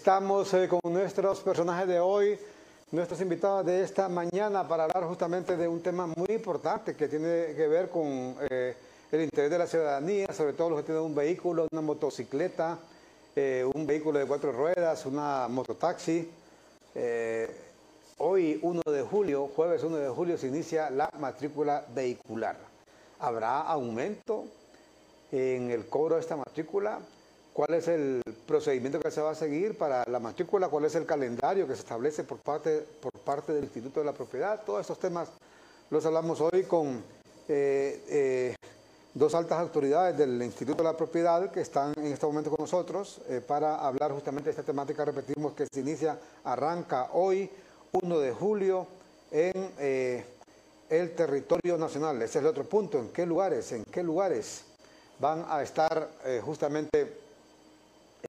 estamos eh, con nuestros personajes de hoy, nuestros invitados de esta mañana para hablar justamente de un tema muy importante que tiene que ver con eh, el interés de la ciudadanía, sobre todo los que tienen un vehículo, una motocicleta, eh, un vehículo de cuatro ruedas, una mototaxi. hoy, 1 de julio, jueves 1 de julio, se inicia la matrícula vehicular. ¿Habrá aumento en el cobro de esta matrícula? Cuál es el procedimiento que se va a seguir para la matrícula, cuál es el calendario que se establece por parte, por parte del Instituto de la Propiedad. Todos estos temas los hablamos hoy con eh, eh, dos altas autoridades del Instituto de la Propiedad que están en este momento con nosotros eh, para hablar justamente de esta temática. Repetimos que se inicia, arranca hoy, 1 de julio, en el territorio nacional. Ese es el otro punto. ¿En qué lugares? ¿En qué lugares van a estar justamente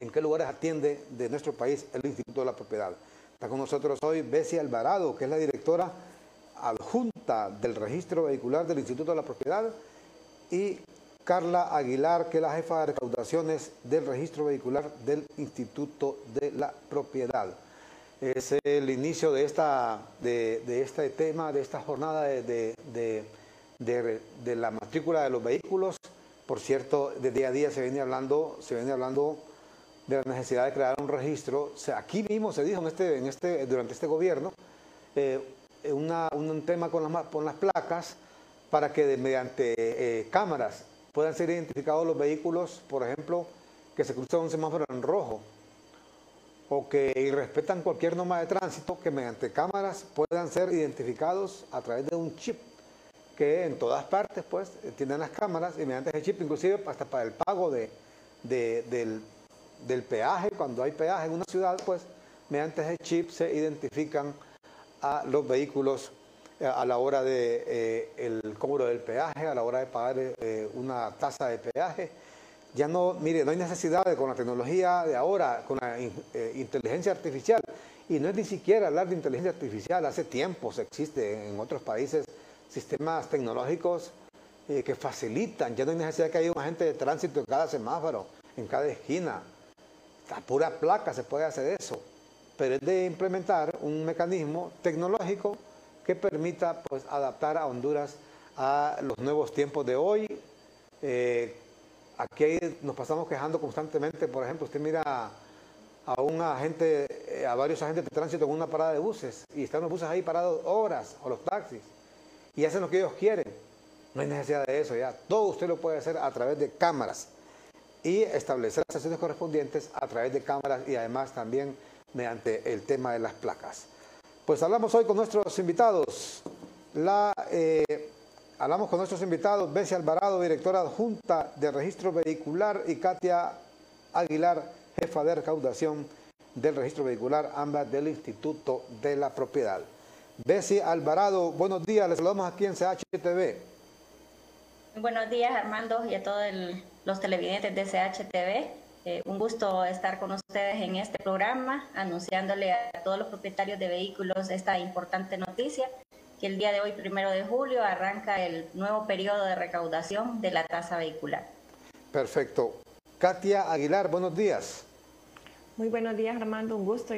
en qué lugares atiende de nuestro país el Instituto de la Propiedad. Está con nosotros hoy Bessie Alvarado, que es la directora adjunta del registro vehicular del Instituto de la Propiedad, y Carla Aguilar, que es la jefa de recaudaciones del registro vehicular del Instituto de la Propiedad. Es el inicio de, esta, de, este tema, de esta jornada de, de, la matrícula de los vehículos. Por cierto, de día a día se viene hablando, se viene hablando de la necesidad de crear un registro. Aquí mismo se dijo en este, en este, durante este gobierno eh, un tema con las, con las placas para que mediante eh, cámaras puedan ser identificados los vehículos, por ejemplo, que se cruzan un semáforo en rojo o que irrespetan cualquier norma de tránsito, que mediante cámaras puedan ser identificados a través de un chip que en todas partes pues tienen las cámaras y mediante ese chip inclusive hasta para el pago de, del del peaje, cuando hay peaje en una ciudad, pues mediante ese chip se identifican a los vehículos eh, a la hora de eh, cobro del peaje, a la hora de pagar eh, una tasa de peaje. Ya no, mire, no hay necesidad de con la tecnología de ahora, con la inteligencia artificial, y no es ni siquiera hablar de inteligencia artificial, hace tiempos existe en otros países sistemas tecnológicos que facilitan, ya no hay necesidad de que haya un agente de tránsito en cada semáforo, en cada esquina, a pura placa se puede hacer eso, pero es de implementar un mecanismo tecnológico que permita pues, adaptar a Honduras a los nuevos tiempos de hoy. Eh, aquí nos pasamos quejando constantemente, por ejemplo, usted mira a un agente, eh, a varios agentes de tránsito en una parada de buses y están los buses ahí parados horas o los taxis y hacen lo que ellos quieren. No hay necesidad de eso ya. Todo usted lo puede hacer a través de cámaras y establecer las sesiones correspondientes a través de cámaras y además también mediante el tema de las placas. Pues hablamos hoy con nuestros invitados. La, eh, hablamos con nuestros invitados, Bessie Alvarado, directora adjunta de registro vehicular, y Katia Aguilar, jefa de recaudación del registro vehicular, ambas del Instituto de la Propiedad. Bessie Alvarado, buenos días, les saludamos aquí en CHTV. Buenos días, Armando, y a todo el los televidentes de CHTV. Eh, un gusto estar con ustedes en este programa, anunciándole a todos los propietarios de vehículos esta importante noticia, que el día de hoy, primero de julio, arranca el nuevo periodo de recaudación de la tasa vehicular. Perfecto. Katia Aguilar, buenos días. Muy buenos días, Armando, un gusto.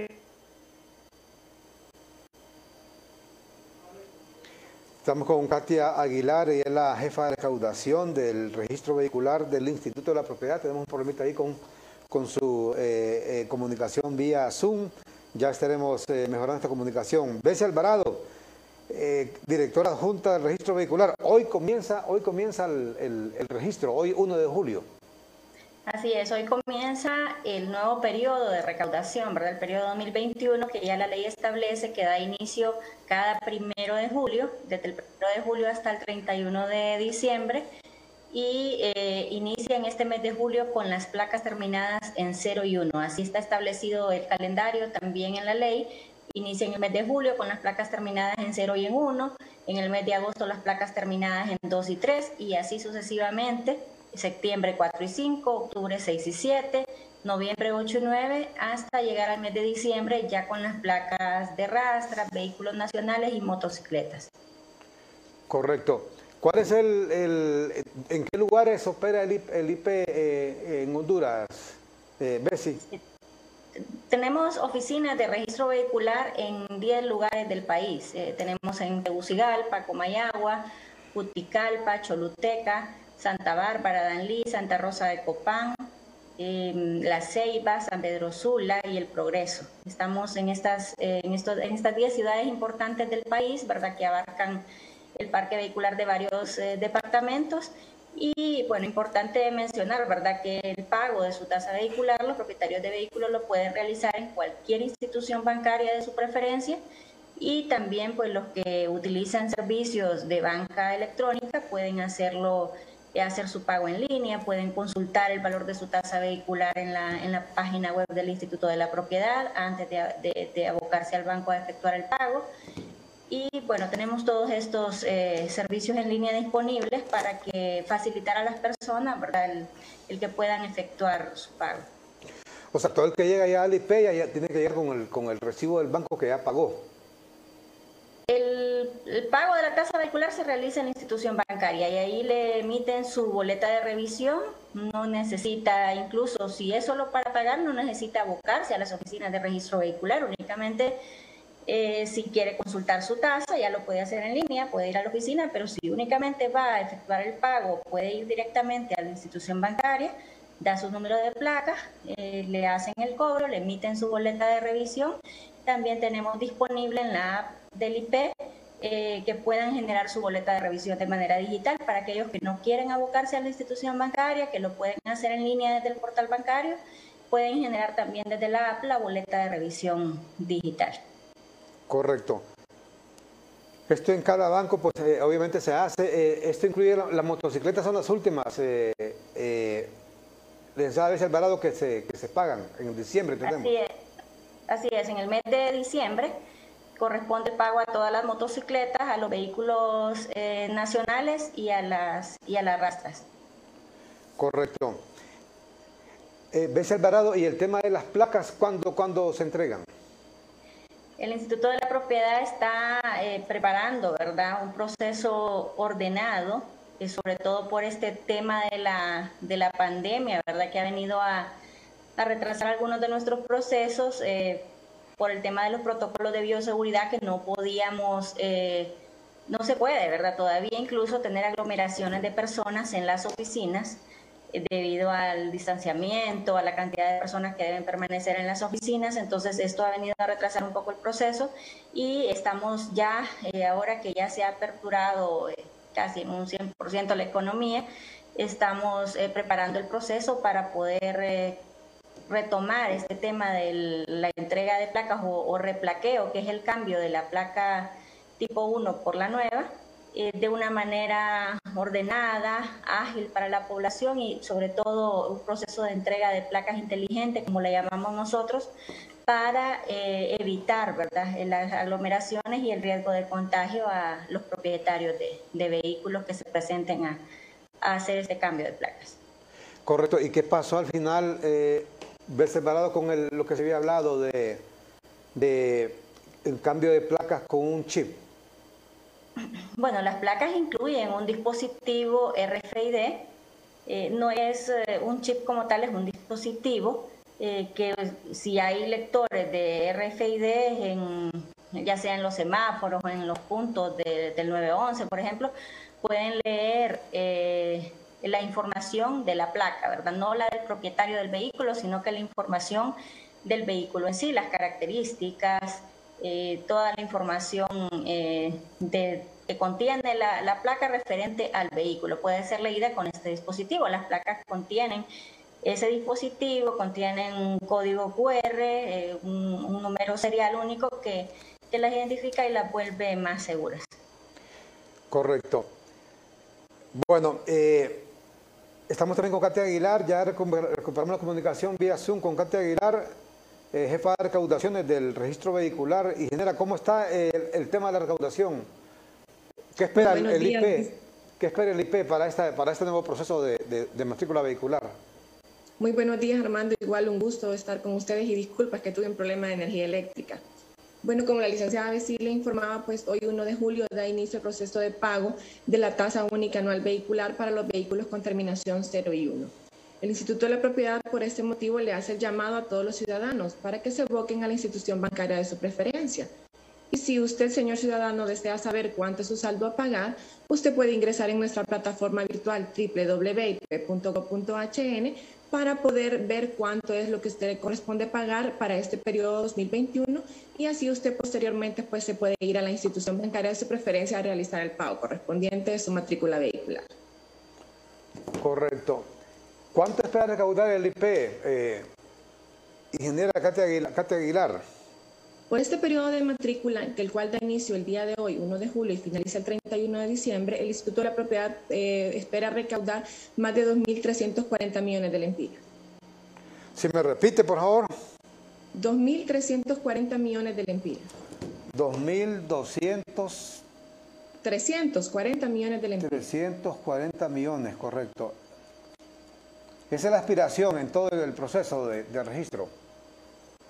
Estamos con Katia Aguilar, ella es la jefa de recaudación del registro vehicular del Instituto de la Propiedad. Tenemos un problemita ahí con, con su eh, eh, comunicación vía Zoom. Ya estaremos eh, mejorando esta comunicación. Bessie Alvarado, directora adjunta del registro vehicular. Hoy comienza, hoy comienza el, el registro, hoy 1 de julio. Así es, hoy comienza el nuevo periodo de recaudación, ¿verdad? El periodo 2021 que ya la ley establece que da inicio cada primero de julio, desde el primero de julio hasta el 31 de diciembre, y eh, inicia en este mes de julio con las placas terminadas en 0 y 1. Así está establecido el calendario también en la ley. Inicia en el mes de julio con las placas terminadas en 0 y en 1, en el mes de agosto las placas terminadas en 2 y 3 y así sucesivamente septiembre 4 y 5, octubre 6 y 7, noviembre 8 y 9, hasta llegar al mes de diciembre ya con las placas de rastra, vehículos nacionales y motocicletas. Correcto. ¿Cuál es el, en qué lugares opera el, IP, eh, en Honduras, eh, Bessie? tenemos oficinas de registro vehicular en 10 lugares del país. Eh, tenemos en Tegucigalpa, Comayagua, Puticalpa, Choluteca, Santa Bárbara, Danlí, Santa Rosa de Copán, em, La Ceiba, San Pedro Sula y El Progreso. Estamos en estas, en, en estas 10 ciudades importantes del país, ¿verdad? Que abarcan el parque vehicular de varios eh, departamentos y bueno, importante mencionar, ¿verdad?, que el pago de su tasa vehicular, los propietarios de vehículos lo pueden realizar en cualquier institución bancaria de su preferencia y también pues los que utilizan servicios de banca electrónica pueden hacerlo eh, hacer su pago en línea, pueden consultar el valor de su tasa vehicular en la, en la página web del Instituto de la Propiedad antes de, de abocarse al banco a efectuar el pago. Y bueno, tenemos todos estos eh, servicios en línea disponibles para que facilitar a las personas. El, que puedan efectuar su pago. O sea, todo el que llega ya al IP ya, tiene que llegar con el, con el recibo del banco que ya pagó. El, el, pago de la tasa vehicular se realiza en la institución bancaria y ahí le emiten su boleta de revisión. No necesita, incluso si es solo para pagar, no necesita abocarse a las oficinas de registro vehicular, únicamente eh, si quiere consultar su tasa, ya lo puede hacer en línea, puede ir a la oficina, pero si únicamente va a efectuar el pago, puede ir directamente a la institución bancaria, da su número de placa, eh, le hacen el cobro, le emiten su boleta de revisión. También tenemos disponible en la app del IP eh, que puedan generar su boleta de revisión de manera digital para aquellos que no quieren abocarse a la institución bancaria, que lo pueden hacer en línea desde el portal bancario, pueden generar también desde la app la boleta de revisión digital. Correcto. Esto en cada banco, pues eh, obviamente se hace. Esto incluye las motocicletas, son las últimas. Eh, eh, les da el Alvarado que se, que se pagan en diciembre, entendemos. Así es. Así es, en el mes de diciembre corresponde pago a todas las motocicletas, a los vehículos nacionales y a las y a las rastras. Correcto. ¿Ves Alvarado y el tema de las placas, ¿cuándo, ¿cuándo se entregan? El Instituto de la Propiedad está eh, preparando, ¿verdad?, un proceso ordenado, eh, sobre todo por este tema de la, de la pandemia, ¿verdad?, que ha venido a, retrasar algunos de nuestros procesos eh, por el tema de los protocolos de bioseguridad que no podíamos, no se puede, ¿verdad?, todavía incluso tener aglomeraciones de personas en las oficinas debido al distanciamiento, a la cantidad de personas que deben permanecer en las oficinas. Entonces, esto ha venido a retrasar un poco el proceso y estamos ya, eh, ahora que ya se ha aperturado eh, casi en un 100% la economía, estamos eh, preparando el proceso para poder retomar este tema de la entrega de placas o, o replaqueo, que es el cambio de la placa tipo 1 por la nueva eh, de una manera ordenada, ágil para la población y sobre todo un proceso de entrega de placas inteligentes, como la llamamos nosotros, para eh, evitar ¿verdad? las aglomeraciones y el riesgo de contagio a los propietarios de, vehículos que se presenten a, hacer este cambio de placas. Correcto. ¿Y qué pasó al final? Eh, ¿Ves separado con lo que se había hablado de, de el cambio de placas con un chip? Bueno, las placas incluyen un dispositivo RFID, eh, no es eh, un chip como tal, es un dispositivo eh, que si hay lectores de RFID, en, ya sea en los semáforos o en los puntos del 911, por ejemplo, pueden leer la información de la placa, ¿verdad? No la del propietario del vehículo, sino que la información del vehículo en sí, las características, eh, toda la información eh, que contiene la, placa referente al vehículo. Puede ser leída con este dispositivo. Las placas contienen ese dispositivo, contienen un código QR, eh, un, número serial único que, que las identifica y las vuelve más seguras. Correcto. Bueno, estamos también con Katia Aguilar, ya recuperamos la comunicación vía Zoom con Katia Aguilar. Eh, jefa de recaudaciones del registro vehicular. Y genera, ¿cómo está el, tema de la recaudación? ¿Qué espera el, IP? ¿Qué espera el IP para, esta, para este nuevo proceso de, matrícula vehicular? Muy buenos días, Armando. Igual un gusto estar con ustedes y disculpas que tuve un problema de energía eléctrica. Bueno, como la licenciada Bessie le informaba, pues hoy 1 de julio da inicio el proceso de pago de la tasa única anual vehicular para los vehículos con terminación 0 y 1. El Instituto de la Propiedad por este motivo le hace el llamado a todos los ciudadanos para que se aboquen a la institución bancaria de su preferencia. Y si usted, señor ciudadano, desea saber cuánto es su saldo a pagar, usted puede ingresar en nuestra plataforma virtual www.gov.hn para poder ver cuánto es lo que usted le corresponde pagar para este periodo 2021 y así usted posteriormente pues se puede ir a la institución bancaria de su preferencia a realizar el pago correspondiente de su matrícula vehicular. Correcto. ¿Cuánto espera recaudar el IP, eh, ingeniera Katia Aguilar? Por este periodo de matrícula, el cual da inicio el día de hoy, 1 de julio, y finaliza el 31 de diciembre, el Instituto de la Propiedad eh, espera recaudar más de 2.340 millones de lempiras. Si me repite, por favor. 2.340 millones de lempiras. 2.200... 340 millones de lempiras. 340 millones, correcto. Esa es la aspiración en todo el proceso de, registro.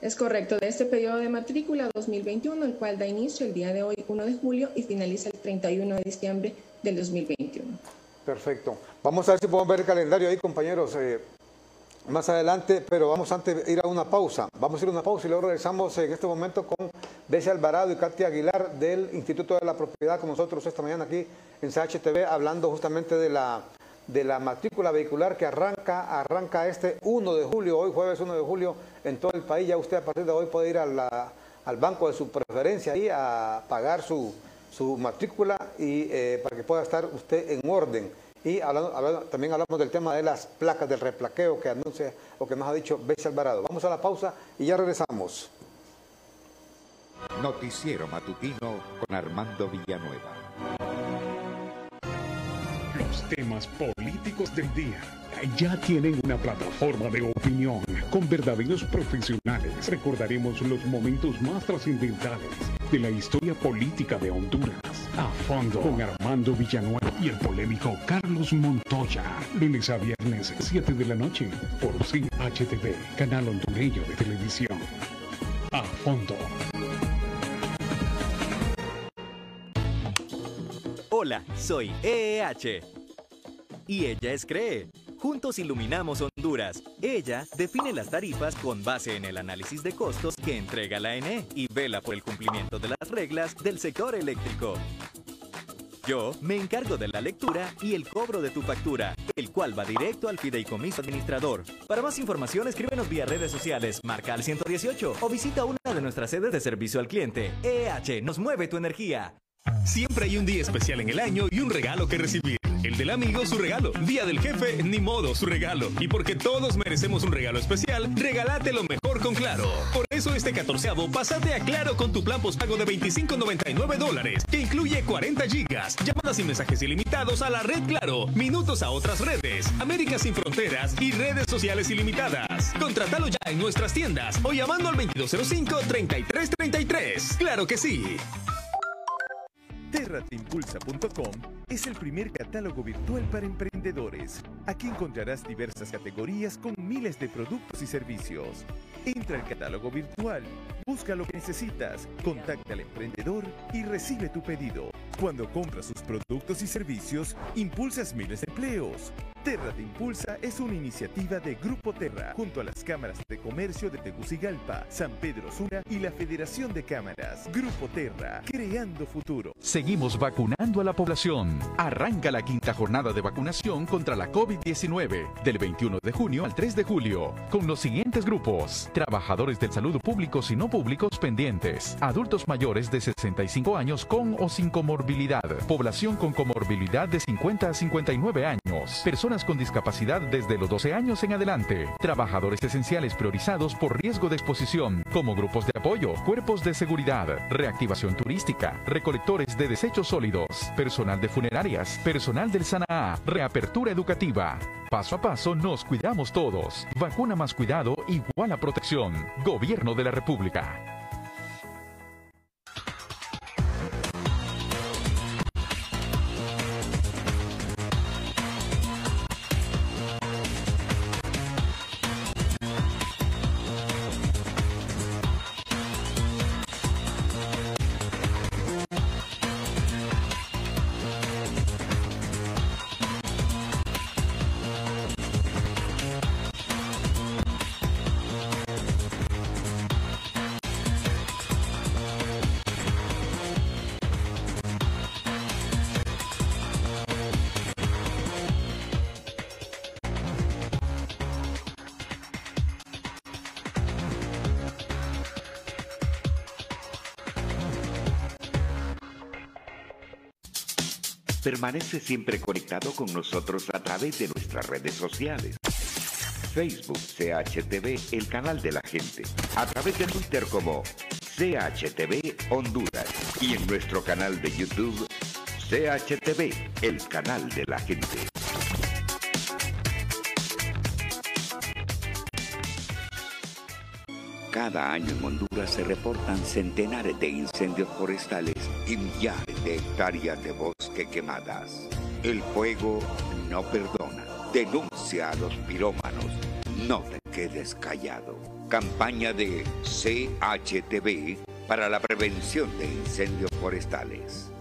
Es correcto, de este periodo de matrícula 2021, el cual da inicio el día de hoy, 1 de julio, y finaliza el 31 de diciembre del 2021. Perfecto. Vamos a ver si podemos ver el calendario ahí, compañeros, eh, más adelante, pero vamos antes de ir a una pausa. Vamos a ir a una pausa y luego regresamos en este momento con Bessie Alvarado y Katia Aguilar del Instituto de la Propiedad con nosotros esta mañana aquí en CHTV, hablando justamente de la de la matrícula vehicular que arranca, arranca este 1 de julio, hoy jueves 1 de julio, en todo el país. Ya usted a partir de hoy puede ir al banco de su preferencia y a pagar su, matrícula y eh, para que pueda estar usted en orden. Y hablando, también hablamos del tema de las placas del replaqueo que anuncia o que nos ha dicho Bessie Alvarado. Vamos a la pausa y ya regresamos. Noticiero Matutino con Armando Villanueva temas políticos del día. Ya tienen una plataforma de opinión con verdaderos profesionales. Recordaremos los momentos más trascendentales de la historia política de Honduras. A fondo con Armando Villanueva y el polémico Carlos Montoya. Lunes a viernes, 7 de la noche, por CHTV, canal hondureño de televisión. A fondo. Hola, soy EEH y ella es CREE. Juntos iluminamos Honduras. Ella define las tarifas con base en el análisis de costos que entrega la ENE y vela por el cumplimiento de las reglas del sector eléctrico. Yo me encargo de la lectura y el cobro de tu factura, el cual va directo al fideicomiso administrador. Para más información, escríbenos vía redes sociales, marca al 118 o visita una de nuestras sedes de servicio al cliente. EH nos mueve tu energía. Siempre hay un día especial en el año y un regalo que recibir. El del amigo, su regalo. Día del jefe, ni modo, su regalo. Y porque todos merecemos un regalo especial, regálate lo mejor con Claro. Por eso este catorceavo, pasate a Claro con tu plan postpago de 25.99 dólares, que incluye 40 gigas, llamadas y mensajes ilimitados a la red Claro, minutos a otras redes, América sin fronteras y redes sociales ilimitadas. Contratalo ya en nuestras tiendas o llamando al 2205-3333. ¡Claro que sí! Terratimpulsa.com es el primer catálogo virtual para emprendedores. Aquí encontrarás diversas categorías con miles de productos y servicios. Entra al catálogo virtual, busca lo que necesitas, contacta al emprendedor y recibe tu pedido. Cuando compras sus productos y servicios, impulsas miles de empleos. Terra de Impulsa es una iniciativa de Grupo Terra, junto a las cámaras de comercio de Tegucigalpa, San Pedro Sula y la Federación de Cámaras. Grupo Terra, creando futuro. Seguimos vacunando a la población. Arranca la quinta jornada de vacunación contra la COVID-19, del 21 de junio al 3 de julio, con los siguientes grupos. Trabajadores del salud públicos y no públicos pendientes. Adultos mayores de 65 años con o sin comorbilidad. Población con comorbilidad de 50 a 59 años. Personas con discapacidad desde los 12 años en adelante, trabajadores esenciales priorizados por riesgo de exposición, como grupos de apoyo, cuerpos de seguridad, reactivación turística, recolectores de desechos sólidos, personal de funerarias, personal del SANA, reapertura educativa. Paso a paso nos cuidamos todos. Vacuna más cuidado igual a protección. Gobierno de la República. Permanece siempre conectado con nosotros a través de nuestras redes sociales. Facebook CHTV, el canal de la gente. A través de Twitter como CHTV Honduras. Y en nuestro canal de YouTube CHTV, el canal de la gente. Cada año en Honduras se reportan centenares de incendios forestales y millares de hectáreas de bosque quemadas. El fuego no perdona. Denuncia a los pirómanos. No te quedes callado. Campaña de CHTV para la prevención de incendios forestales.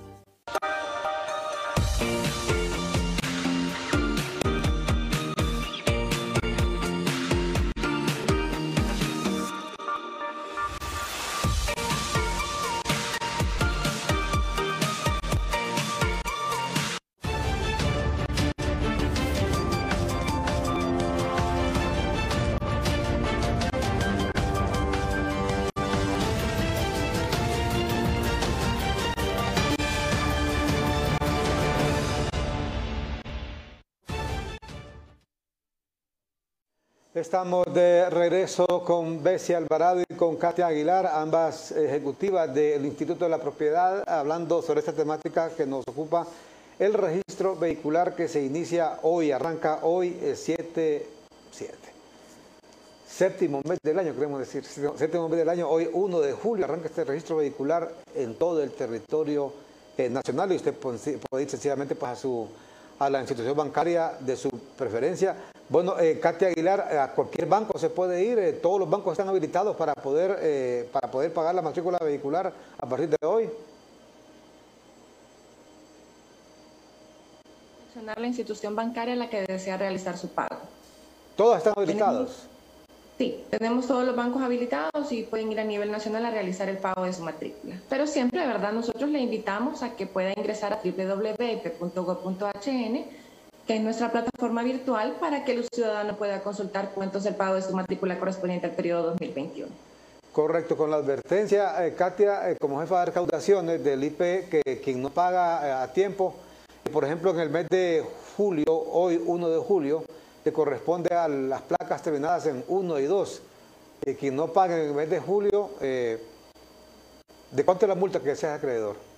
Estamos de regreso con Bessie Alvarado y con Katia Aguilar, ambas ejecutivas del Instituto de la Propiedad, hablando sobre esta temática que nos ocupa, el registro vehicular que se inicia hoy, arranca hoy 7, 7. Séptimo mes del año, queremos decir, séptimo mes del año, hoy 1 de julio arranca este registro vehicular en todo el territorio eh, nacional y usted puede ir sencillamente pues, a, su, a la institución bancaria de su preferencia bueno, eh, Katia Aguilar, a cualquier banco se puede ir, eh, todos los bancos están habilitados para poder, eh, para poder pagar la matrícula vehicular a partir de hoy. la institución bancaria en la que desea realizar su pago. ¿Todos están habilitados? sí, tenemos todos los bancos habilitados y pueden ir a nivel nacional a realizar el pago de su matrícula. Pero siempre, de verdad, nosotros le invitamos a que pueda ingresar a www.gov.hn es nuestra plataforma virtual para que el ciudadano pueda consultar cuántos el pago de su matrícula correspondiente al periodo 2021. Correcto, con la advertencia, eh, Katia, eh, como jefa de recaudaciones del IP, que quien no paga eh, a tiempo, por ejemplo, en el mes de julio, hoy 1 de julio, le corresponde a las placas terminadas en 1 y 2. quien no paga en el mes de julio, ¿de cuánto es la multa que sea acreedor?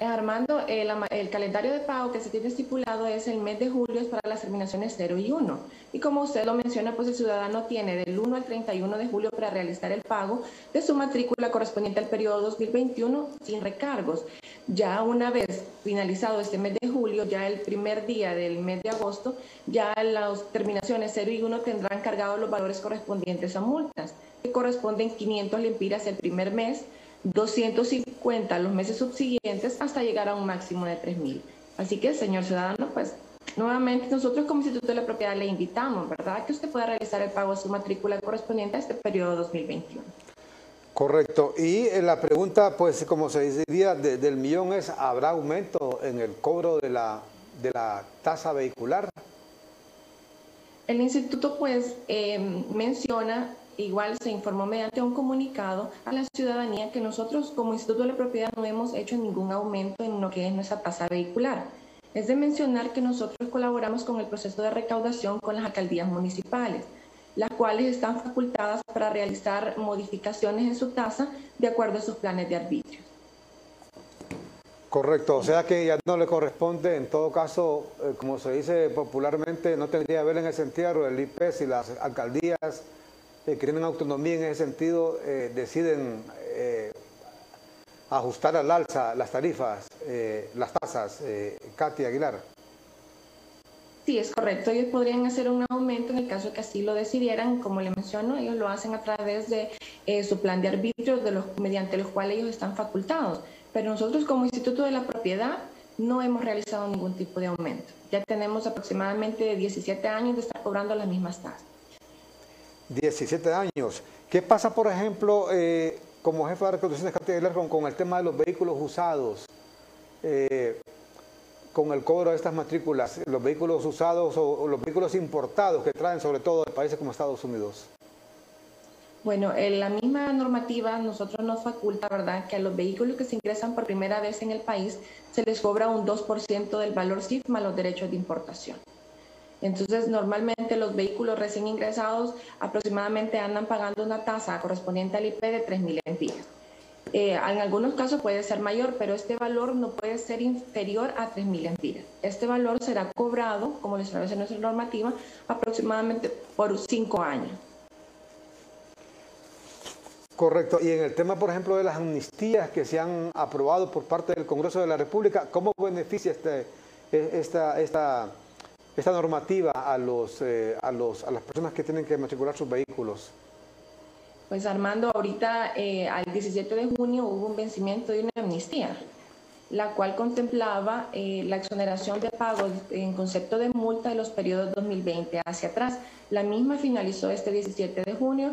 Armando, el, calendario de pago que se tiene estipulado es el mes de julio es para las terminaciones 0 y 1. Y como usted lo menciona, pues el ciudadano tiene del 1 al 31 de julio para realizar el pago de su matrícula correspondiente al periodo 2021 sin recargos. Ya una vez finalizado este mes de julio, ya el primer día del mes de agosto, ya las terminaciones 0 y 1 tendrán cargados los valores correspondientes a multas, que corresponden 500 lempiras el primer mes, 250 los meses subsiguientes hasta llegar a un máximo de 3.000. Así que, señor ciudadano, pues nuevamente nosotros como Instituto de la Propiedad le invitamos, ¿verdad?, que usted pueda realizar el pago de su matrícula correspondiente a este periodo 2021. Correcto. Y eh, la pregunta, pues como se diría del millón es, ¿habrá aumento en el cobro de la, de la tasa vehicular? El instituto pues eh, menciona igual se informó mediante un comunicado a la ciudadanía que nosotros como Instituto de la Propiedad no hemos hecho ningún aumento en lo que es nuestra tasa vehicular. Es de mencionar que nosotros colaboramos con el proceso de recaudación con las alcaldías municipales, las cuales están facultadas para realizar modificaciones en su tasa de acuerdo a sus planes de arbitrio. Correcto, o sea que ya no le corresponde, en todo caso, eh, como se dice popularmente, no tendría que ver en ese sentido el IPES y las alcaldías que tienen autonomía en ese sentido eh, deciden eh, ajustar al alza las tarifas, eh, las tasas. Katy Aguilar. Sí, es correcto. Ellos podrían hacer un aumento en el caso que así lo decidieran. Como le menciono, ellos lo hacen a través de su plan de arbitrio, de los, mediante los cuales ellos están facultados. Pero nosotros como Instituto de la Propiedad no hemos realizado ningún tipo de aumento. Ya tenemos aproximadamente 17 años de estar cobrando las mismas tasas. 17 años. ¿Qué pasa, por ejemplo, eh, como jefe de recaudación de con, con el tema de los vehículos usados? Eh, con el cobro de estas matrículas, los vehículos usados o, los vehículos importados que traen sobre todo de países como Estados Unidos? Bueno, en la misma normativa nosotros nos faculta, ¿verdad?, que a los vehículos que se ingresan por primera vez en el país se les cobra un 2% del valor CIF los derechos de importación. Entonces, normalmente los vehículos recién ingresados aproximadamente andan pagando una tasa correspondiente al IP de 3.000 empiras. Eh, en algunos casos puede ser mayor, pero este valor no puede ser inferior a 3.000 empiras. Este valor será cobrado, como lo establece nuestra normativa, aproximadamente por cinco años. Correcto. Y en el tema, por ejemplo, de las amnistías que se han aprobado por parte del Congreso de la República, ¿cómo beneficia este, e, esta, esta, esta normativa a, los, eh, a, los, a las personas que tienen que matricular sus vehículos? Pues Armando, ahorita eh, al 17 de junio hubo un vencimiento de una amnistía, la cual contemplaba eh, la exoneración de pagos en concepto de multa de los periodos 2020 hacia atrás. La misma finalizó este 17 de junio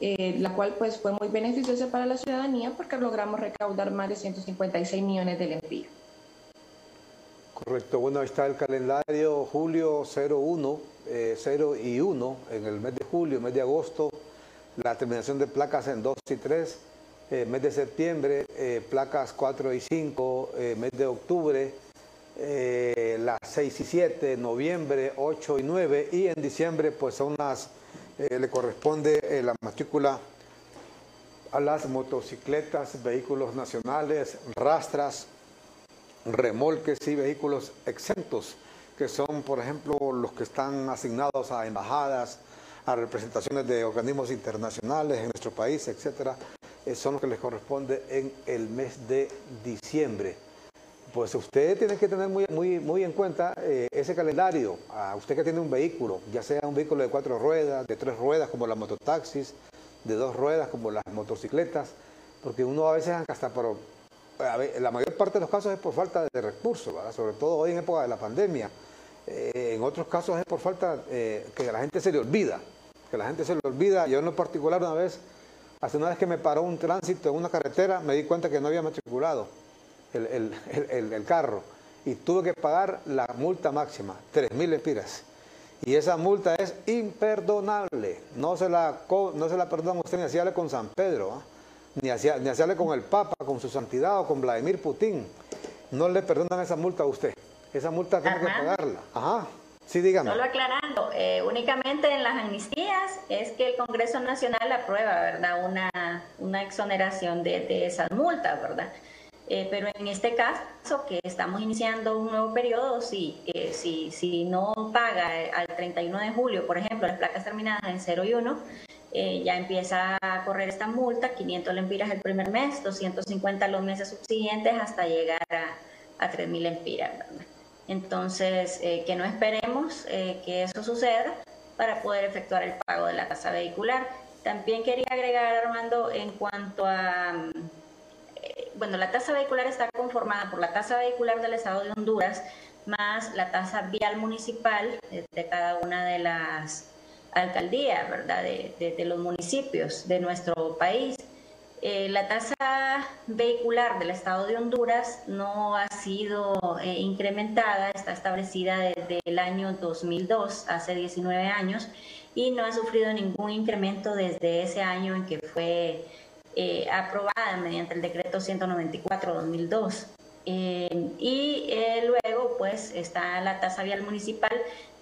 la cual pues fue muy beneficiosa para la ciudadanía porque logramos recaudar más de 156 millones de lempiras. Correcto, bueno, ahí está el calendario. Julio 01, 0 eh, y 1 en el mes de julio, mes de agosto, la terminación de placas en 2 y 3, eh, mes de septiembre, placas 4 y 5, mes de octubre, las 6 y 7, noviembre 8 y 9 y en diciembre pues son las eh, le corresponde eh, la matrícula a las motocicletas, vehículos nacionales, rastras, remolques y vehículos exentos, que son, por ejemplo, los que están asignados a embajadas, a representaciones de organismos internacionales en nuestro país, etcétera, eh, son los que les corresponde en el mes de diciembre pues usted tiene que tener muy, muy, muy en cuenta eh, ese calendario. A usted que tiene un vehículo, ya sea un vehículo de cuatro ruedas, de tres ruedas como las mototaxis, de dos ruedas como las motocicletas, porque uno a veces hasta por, la mayor parte de los casos es por falta de recursos, sobre todo hoy en época de la pandemia. Eh, en otros casos es por falta eh, que la gente se le olvida, que la gente se le olvida. Yo en lo particular una vez, hace una vez que me paró un tránsito en una carretera, me di cuenta que no había matriculado el, carro y tuve que pagar la multa máxima, 3.000 espiras. Y esa multa es imperdonable. No se la, no se la perdona usted ni con San Pedro, ¿ah? Ni, hacia, ni hacerle con el Papa, con su santidad o con Vladimir Putin. No le perdonan esa multa a usted. Esa multa tiene que pagarla. Ajá. Sí, dígame. Solo aclarando, eh, únicamente en las amnistías es que el Congreso Nacional aprueba, ¿verdad? Una, una exoneración de, de esas multas, ¿verdad? Eh, pero en este caso, que estamos iniciando un nuevo periodo, si, eh, si, si no paga al 31 de julio, por ejemplo, las placas terminadas en 0 y 1, eh, ya empieza a correr esta multa, 500 lempiras el primer mes, 250 los meses subsiguientes hasta llegar a, a 3.000 lempiras. Entonces, que no esperemos que eso suceda para poder efectuar el pago de la tasa vehicular. También quería agregar, Armando, en cuanto a bueno, la tasa vehicular está conformada por la tasa vehicular del Estado de Honduras más la tasa vial municipal de, cada una de las alcaldías, ¿verdad? De, los municipios de nuestro país. Eh, la tasa vehicular del Estado de Honduras no ha sido eh, incrementada, está establecida desde el año 2002, hace 19 años, y no ha sufrido ningún incremento desde ese año en que fue eh, aprobada mediante el decreto 194-2002. Eh, y eh, luego, pues, está la tasa vial municipal,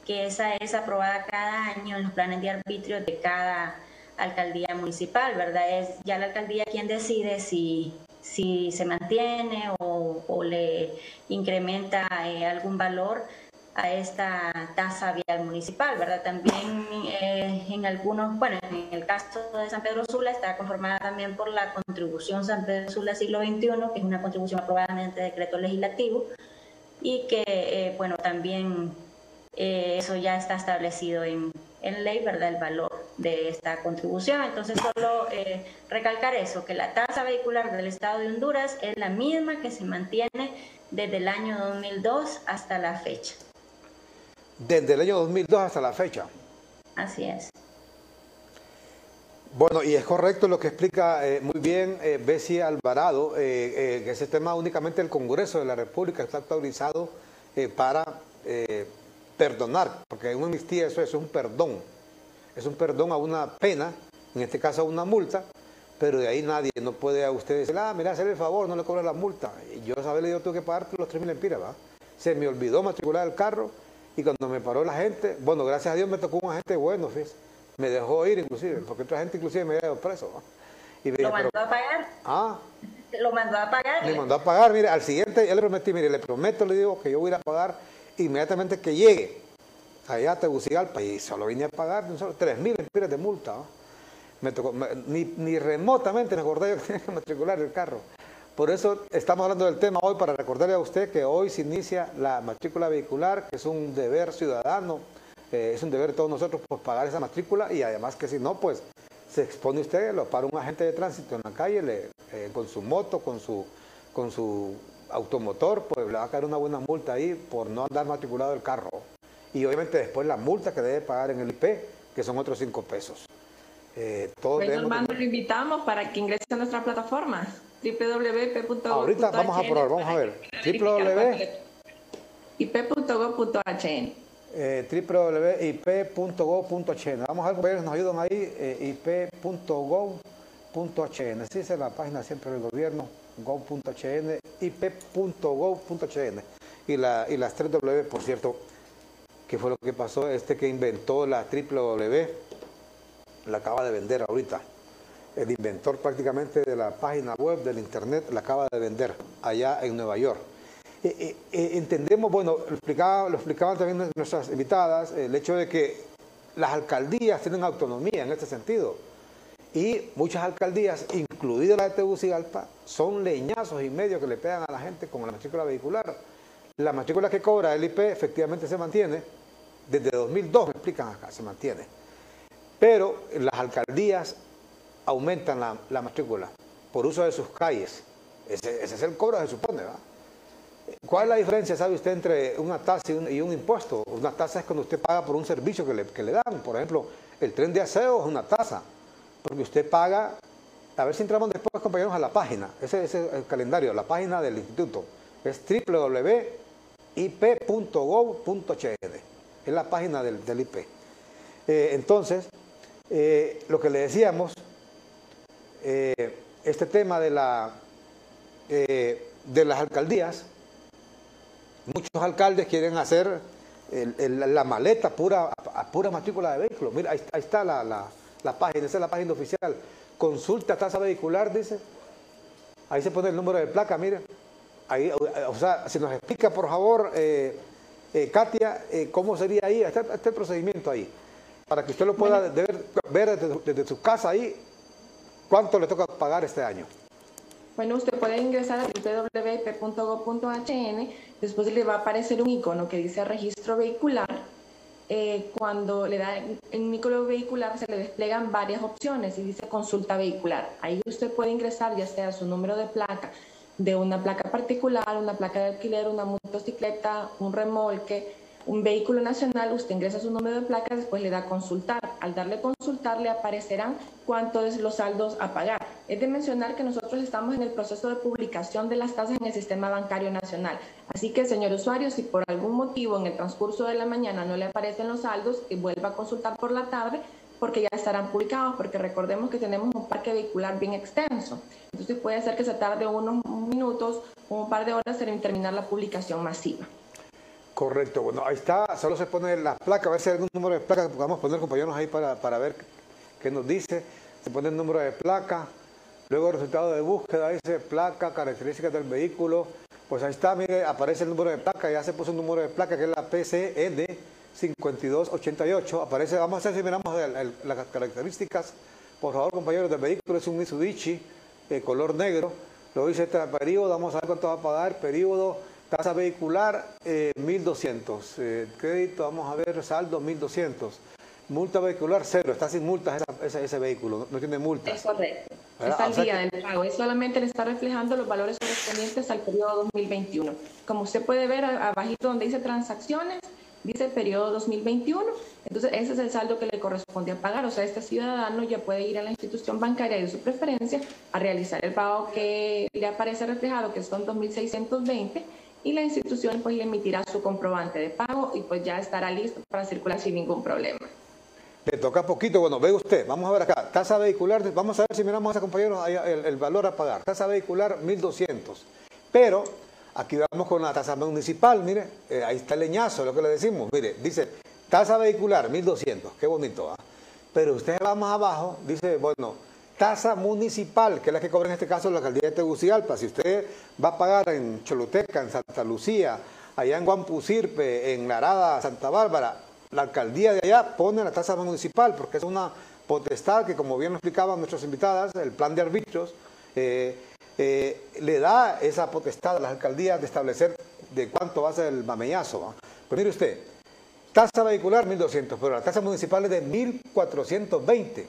que esa es aprobada cada año en los planes de arbitrio de cada alcaldía municipal, ¿verdad? Es ya la alcaldía quien decide si, si se mantiene o, o le incrementa algún valor a esta tasa vial municipal, ¿verdad? También eh, en algunos, bueno, en el caso de San Pedro Sula está conformada también por la contribución San Pedro Sula siglo XXI, que es una contribución aprobada mediante decreto legislativo y que, eh, bueno, también eh, eso ya está establecido en, en, ley, ¿verdad? El valor de esta contribución. Entonces, solo recalcar eso, que la tasa vehicular del Estado de Honduras es la misma que se mantiene desde el año 2002 hasta la fecha desde el año 2002 hasta la fecha. Así es. Bueno, y es correcto lo que explica eh, muy bien eh, Bessie Alvarado, eh, que ese tema únicamente el Congreso de la República está autorizado para perdonar, porque en una amnistía eso, es un perdón, es un perdón a una pena en este caso una multa, pero de ahí nadie no puede a usted decir, ah, mira, hacerle el favor, no le cobra la multa. Y yo esa vez yo tuve que pagar los 3.000 empiras, ¿va? Se me olvidó matricular el carro y cuando me paró la gente, bueno, gracias a Dios me tocó un agente bueno, fíjese. Me dejó ir inclusive, porque otra gente inclusive me había ido preso. Y ¿Lo mandó a pagar? Ah. ¿Lo mandó a pagar? Me mandó a pagar, mire, al siguiente ya le prometí, mire, le prometo, le digo que yo voy a ir a pagar inmediatamente que llegue allá a Tegucigalpa y solo vine a pagar tres mil empiras de multa. Ni, remotamente me acordé yo que tenía que matricular el carro. Por eso estamos hablando del tema hoy para recordarle a usted que hoy se inicia la matrícula vehicular, que es un deber ciudadano, eh, es un deber de todos nosotros pues, pagar esa matrícula y además que si no, pues se expone usted, lo para un agente de tránsito en la calle le, eh, con su moto, con su, con su automotor, pues le va a caer una buena multa ahí por no andar matriculado el carro. Y obviamente después la multa que debe pagar en el IP, que son otros cinco pesos. Eh, bueno, lo invitamos para que ingrese a nuestra plataforma. Ahorita vamos a probar, vamos a ver. www.ip.gov.hn. Eh, www.ip.gov.hn. Vamos a ver nos ayudan ahí, eh, ip.gov.hn. Así es la página siempre del gobierno, gov.hn, ip.gov.hn. Y, la, y las 3 W, por cierto, que fue lo que pasó, este que inventó la www, la acaba de vender ahorita. El inventor prácticamente de la página web del internet la acaba de vender allá en Nueva York. Eh, eh, eh, entendemos, bueno, lo, explicaba, lo explicaban también nuestras invitadas, el hecho de que las alcaldías tienen autonomía en este sentido. Y muchas alcaldías, incluida la de Tegucigalpa, son leñazos y medios que le pegan a la gente con la matrícula vehicular. La matrícula que cobra el IP efectivamente se mantiene, desde 2002 me explican acá, se mantiene. Pero las alcaldías aumentan la, matrícula por uso de sus calles. Ese, es el cobro, se supone, ¿va? ¿Cuál es la diferencia, sabe usted, entre una tasa y un, impuesto? Una tasa es cuando usted paga por un servicio que le, dan. Por ejemplo, el tren de aseo es una tasa, porque usted paga, a ver si entramos después, compañeros, a la página. Ese, es el calendario, la página del instituto. Es www.ip.gov.hn. Es la página del, IP. Eh, entonces, eh, lo que le decíamos, eh, este tema de, la, de las alcaldías, muchos alcaldes quieren hacer la maleta pura, pura matrícula de vehículos. Mira, ahí, está la, página, esa es la página oficial. Consulta tasa vehicular, dice. Ahí se pone el número de placa, mire. Ahí, o sea, si nos explica, por favor, eh, eh, Katia, eh, cómo sería ahí, está, el procedimiento ahí, para que usted lo pueda ver, desde, su casa ahí, cuánto le toca pagar este año. Bueno, usted puede ingresar a www.gov.hn, después le va a aparecer un icono que dice registro vehicular. Cuando le da el icono vehicular se le desplegan varias opciones y dice consulta vehicular. Ahí usted puede ingresar ya sea su número de placa, de una placa particular, una placa de alquiler, una motocicleta, un remolque, un vehículo nacional, usted ingresa su número de placa, después le da consultar. Al darle consultar le aparecerán cuántos los saldos a pagar. Es de mencionar que nosotros estamos en el proceso de publicación de las tasas en el sistema bancario nacional. Así que, señor usuario, si por algún motivo en el transcurso de la mañana no le aparecen los saldos, y vuelva a consultar por la tarde porque ya estarán publicados, porque recordemos que tenemos un parque vehicular bien extenso. Entonces puede ser que se tarde unos minutos o un par de horas en terminar la publicación masiva. Correcto, bueno, ahí está, solo se pone la placa, a ver si hay algún número de placa que podamos poner compañeros ahí para, para ver qué nos dice. Se pone el número de placa, luego el resultado de búsqueda dice placa, características del vehículo. Pues ahí está, mire, aparece el número de placa, ya se puso un número de placa que es la PCN 5288. Aparece, vamos a ver si miramos las características. Por favor, compañeros del vehículo, es un Mitsubishi, de color negro. Lo dice este periodo, vamos a ver cuánto va a pagar. Periodo, tasa vehicular, 1200. Eh, eh, crédito, vamos a ver, saldo, 1200. Multa vehicular, cero. Está sin multas ese, vehículo, no, tiene multas. Es correcto. Está al día del pago. Es solamente le está reflejando los valores correspondientes al periodo 2021. Como usted puede ver, abajito donde dice transacciones, dice periodo 2021. Entonces, ese es el saldo que le corresponde a pagar. O sea, este ciudadano ya puede ir a la institución bancaria de su preferencia a realizar el pago que le aparece reflejado, que son 2.620, y la institución pues emitirá su comprobante de pago y pues ya estará listo para circular sin ningún problema. le toca poquito. Bueno, ve usted, vamos a ver acá, tasa vehicular, vamos a ver si miramos a ese compañero el, el valor a pagar. Tasa vehicular 1200. Pero aquí vamos con la tasa municipal, mire, eh, ahí está el leñazo, lo que le decimos. Mire, dice tasa vehicular 1200, qué bonito, ¿ah? Pero usted va más abajo, dice, bueno, tasa municipal, que es la que cobra en este caso la alcaldía de Tegucigalpa. Si usted va a pagar en Choluteca, en Santa Lucía, allá en Guampusirpe, en Larada, Santa Bárbara, la alcaldía de allá pone la tasa municipal, porque es una potestad que, como bien lo explicaban nuestras invitadas, el plan de arbitrios, eh, eh, le da esa potestad a las alcaldías de establecer de cuánto va a ser el mamellazo. Pues mire usted, tasa vehicular 1.200, pero la tasa municipal es de 1.420.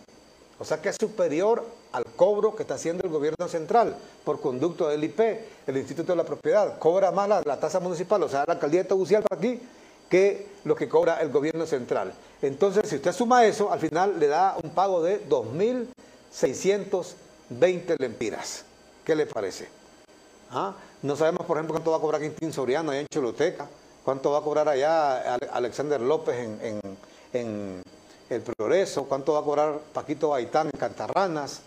O sea que es superior al cobro que está haciendo el gobierno central por conducto del IP, el Instituto de la Propiedad. Cobra más la, tasa municipal, o sea, la alcaldía de Tegucigalpa aquí, que lo que cobra el gobierno central. Entonces, si usted suma eso, al final le da un pago de 2.620 lempiras. ¿Qué le parece? ¿Ah? No sabemos, por ejemplo, cuánto va a cobrar Quintín Soriano allá en Choluteca, cuánto va a cobrar allá Alexander López en, en el Progreso, cuánto va a cobrar Paquito Baitán en Cantarranas,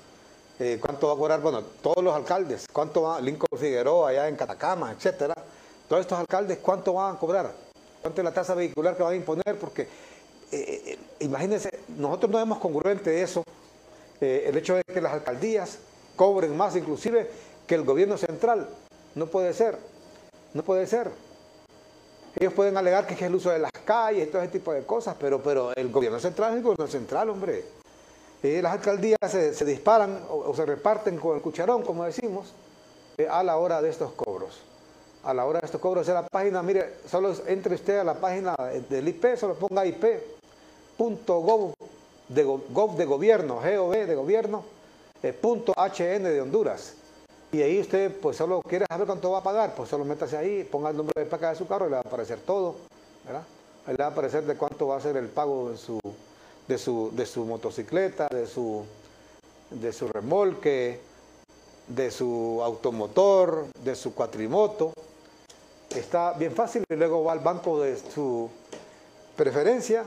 eh, cuánto va a cobrar, bueno, todos los alcaldes, cuánto va Lincoln Figueroa allá en Catacama, etcétera. Todos estos alcaldes, ¿cuánto van a cobrar? ¿Cuánto es la tasa vehicular que van a imponer? Porque, eh, eh, imagínense, nosotros no vemos congruente eso, el hecho de que las alcaldías cobren más inclusive que el gobierno central. No puede ser, no puede ser. Ellos pueden alegar que es el uso de las calles todo ese tipo de cosas, pero, pero el gobierno central es el gobierno central, hombre. Eh, las alcaldías se, disparan o, se reparten con el cucharón, como decimos, eh, a la hora de estos cobros. A la hora de estos cobros, en la página, mire, solo entre usted a la página del IP, solo ponga ip.gov de, gov de gobierno, gov de gobierno, eh, punto HN de Honduras y ahí usted pues solo quiere saber cuánto va a pagar, pues solo métase ahí, ponga el número de placa de su carro y le va a aparecer todo, ¿verdad? Va a aparecer de cuánto va a ser el pago de su, de su, de su motocicleta, de su, de su remolque, de su automotor, de su cuatrimoto. Está bien fácil y luego va al banco de su preferencia,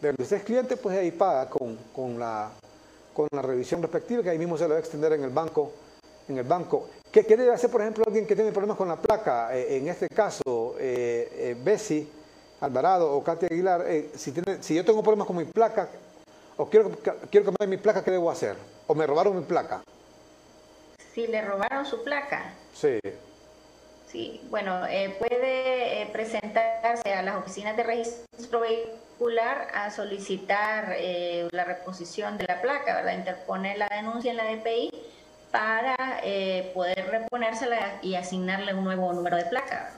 de donde usted es cliente, pues ahí paga con, con, la, con la revisión respectiva, que ahí mismo se lo va a extender en el banco en el banco. ¿Qué, debe hacer, por ejemplo, alguien que tiene problemas con la placa? Eh, en este caso, eh, eh, Bessie Alvarado o Katia Aguilar, eh, si, tiene, si yo tengo problemas con mi placa o quiero, quiero cambiar mi placa, ¿qué debo hacer? ¿O me robaron mi placa? Si le robaron su placa. Sí. Sí, bueno, puede presentarse a las oficinas de registro vehicular a solicitar la reposición de la placa, ¿verdad? Interponer la denuncia en la DPI para eh, poder reponérsela y asignarle un nuevo número de placa.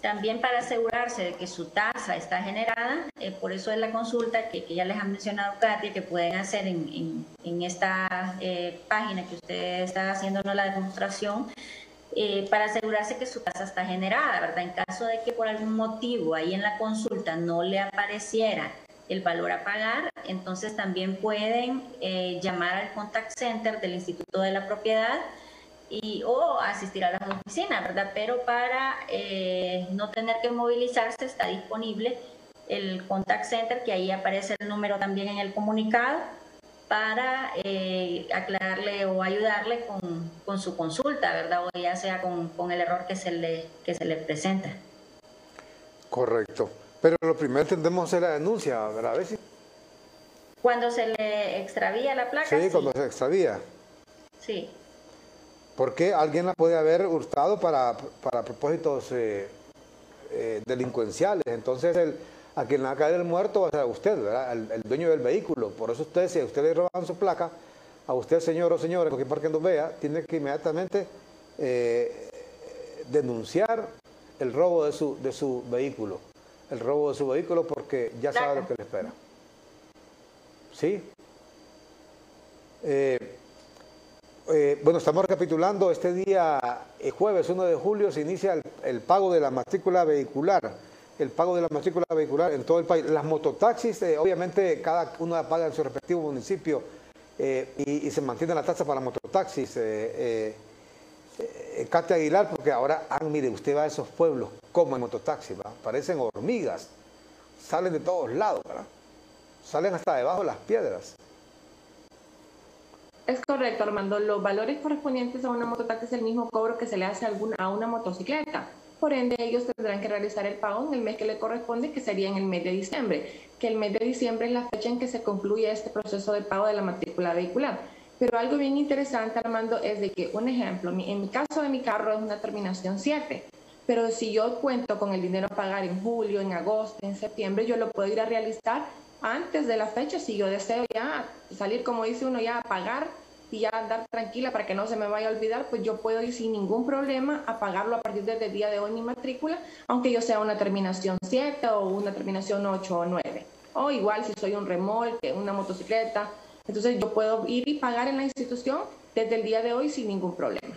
También para asegurarse de que su tasa está generada, eh, por eso es la consulta que, ya les ha mencionado Katia, que pueden hacer en, esta eh, página que usted está haciéndonos la demostración, para asegurarse que su tasa está generada, ¿verdad? En caso de que por algún motivo ahí en la consulta no le apareciera el valor a pagar, entonces también pueden eh, llamar al contact center del Instituto de la Propiedad y, o asistir a la oficina, ¿verdad? Pero para eh, no tener que movilizarse está disponible el contact center, que ahí aparece el número también en el comunicado, para eh, aclararle o ayudarle con, con, su consulta, ¿verdad? O ya sea con, con el error que se, le, que se le presenta. Correcto. Pero lo primero tendemos es la denuncia, ¿verdad, Bessie? Cuando se le extravía la placa. Sí, cuando se extravía. Sí. Porque alguien la puede haber hurtado para, para propósitos eh, eh, delincuenciales. Entonces, el, a quien le va a caer el muerto va a ser usted, ¿verdad? El, dueño del vehículo. Por eso usted, si a usted le roban su placa, a usted, señor o señora, en cualquier parte que nos vea, tiene que inmediatamente eh, denunciar el robo de su, de su vehículo el robo de su vehículo porque ya sabe lo que le espera. ¿Sí? Eh, eh, bueno, estamos recapitulando, este día, el jueves 1 de julio, se inicia el, pago de la matrícula vehicular, el pago de la matrícula vehicular en todo el país. Las mototaxis, eh, obviamente, cada uno paga en su respectivo municipio y, se mantiene la tasa para mototaxis. Eh, Katia Aguilar, porque ahora, ah, mire, usted va a esos pueblos como en mototaxi, ¿va? parecen hormigas, salen de todos lados, ¿verdad? salen hasta debajo de las piedras. Es correcto, Armando. Los valores correspondientes a una mototaxi es el mismo cobro que se le hace a una motocicleta. Por ende, ellos tendrán que realizar el pago en el mes que le corresponde, que sería en el mes de diciembre, que el mes de diciembre es la fecha en que se concluye este proceso de pago de la matrícula vehicular. Pero algo bien interesante, Armando, es de que, un ejemplo, en mi caso de mi carro es una terminación 7, pero si yo cuento con el dinero a pagar en julio, en agosto, en septiembre, yo lo puedo ir a realizar antes de la fecha si yo deseo ya salir, como dice uno, ya a pagar y ya andar tranquila para que no se me vaya a olvidar, pues yo puedo ir sin ningún problema a pagarlo a partir del día de hoy mi matrícula, aunque yo sea una terminación 7 o una terminación 8 o 9. O igual si soy un remolque, una motocicleta, entonces yo puedo ir y pagar en la institución desde el día de hoy sin ningún problema.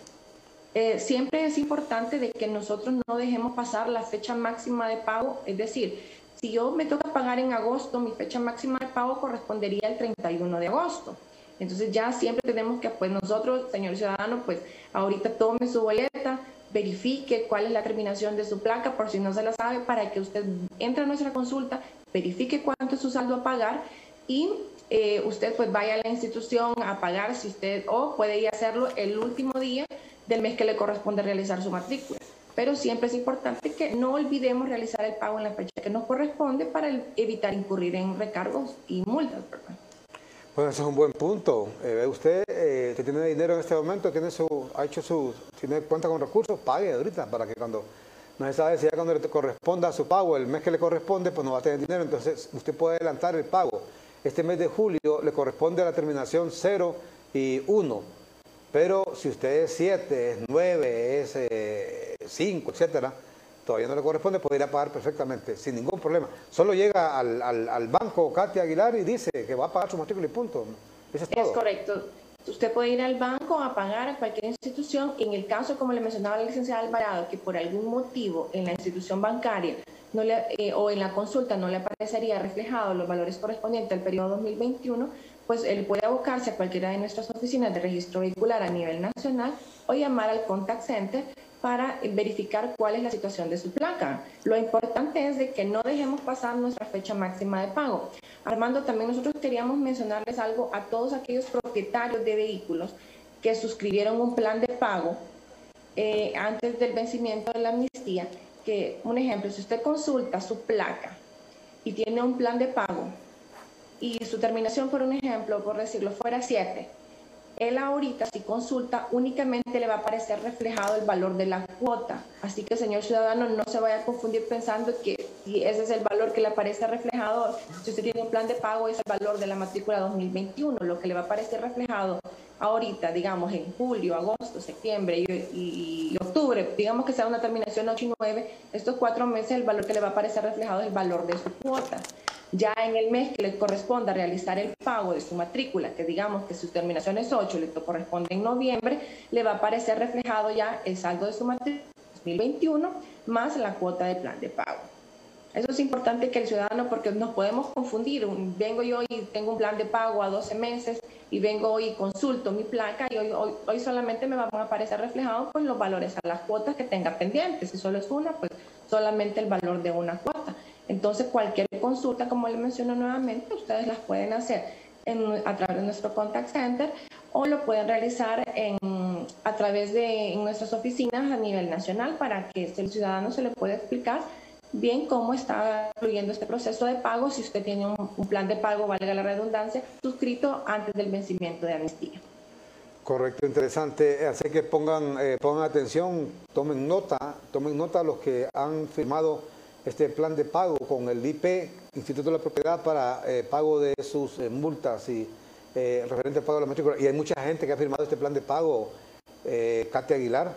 Eh, siempre es importante de que nosotros no dejemos pasar la fecha máxima de pago, es decir, si yo me toca pagar en agosto, mi fecha máxima de pago correspondería al 31 de agosto. Entonces ya siempre tenemos que, pues nosotros, señor ciudadano, pues ahorita tome su boleta, verifique cuál es la terminación de su placa, por si no se la sabe, para que usted entre a nuestra consulta, verifique cuánto es su saldo a pagar y eh, usted pues vaya a la institución a pagar si usted, o puede ir a hacerlo el último día del mes que le corresponde realizar su matrícula. Pero siempre es importante que no olvidemos realizar el pago en la fecha que nos corresponde para evitar incurrir en recargos y multas. Bueno, ese es un buen punto. Eh, usted eh, tiene dinero en este momento, tiene su, ha hecho su, tiene cuenta con recursos, pague ahorita para que cuando no se sabe si ya cuando le corresponda su pago, el mes que le corresponde, pues no va a tener dinero, entonces usted puede adelantar el pago. Este mes de julio le corresponde a la terminación 0 y 1, pero si usted es 7, es 9, es 5, eh, etcétera, todavía no le corresponde, puede ir a pagar perfectamente, sin ningún problema. Solo llega al, al, banco Katia Aguilar y dice que va a pagar su matrícula y punto. es, correcto. Usted puede ir al banco a pagar a cualquier institución. En el caso, como le mencionaba la licenciada Alvarado, que por algún motivo en la institución bancaria no le, eh, o en la consulta no le aparecería reflejado los valores correspondientes al periodo 2021, pues él puede abocarse a cualquiera de nuestras oficinas de registro vehicular a nivel nacional o llamar al contact center para verificar cuál es la situación de su placa. Lo importante es de que no dejemos pasar nuestra fecha máxima de pago. Armando, también nosotros queríamos mencionarles algo a todos aquellos propietarios de vehículos que suscribieron un plan de pago eh, antes del vencimiento de la amnistía, que un ejemplo, si usted consulta su placa y tiene un plan de pago y su terminación, por un ejemplo, por decirlo, fuera 7, él ahorita si consulta únicamente le va a aparecer reflejado el valor de la cuota. Así que señor ciudadano no se vaya a confundir pensando que si ese es el valor que le aparece reflejado, si usted tiene un plan de pago es el valor de la matrícula 2021, lo que le va a aparecer reflejado ahorita, digamos en julio, agosto, septiembre y, octubre, digamos que sea una terminación 8 y 9, estos cuatro meses el valor que le va a aparecer reflejado es el valor de su cuota. Ya en el mes que le corresponda realizar el pago de su matrícula, que digamos que su terminación es 8, le corresponde en noviembre, le va a aparecer reflejado ya el saldo de su matrícula 2021 más la cuota de plan de pago. Eso es importante que el ciudadano, porque nos podemos confundir. Vengo yo y tengo un plan de pago a 12 meses y vengo hoy y consulto mi placa y hoy, hoy, solamente me van a aparecer reflejados pues, los valores a las cuotas que tenga pendientes. Si solo es una, pues solamente el valor de una cuota. Entonces, cualquier consulta, como le menciono nuevamente, ustedes las pueden hacer a través de nuestro contact center o lo pueden realizar en, a través de nuestras oficinas a nivel nacional para que el ciudadano se le pueda explicar bien cómo está fluyendo este proceso de pago si usted tiene un, plan de pago, valga la redundancia, suscrito antes del vencimiento de amnistía. Correcto, interesante. Así que pongan, eh, pongan atención, tomen nota, tomen nota los que han firmado este plan de pago con el IP, Instituto de la Propiedad, para eh, pago de sus eh, multas y eh, referente al pago de la matrícula. Y hay mucha gente que ha firmado este plan de pago. Katia Aguilar.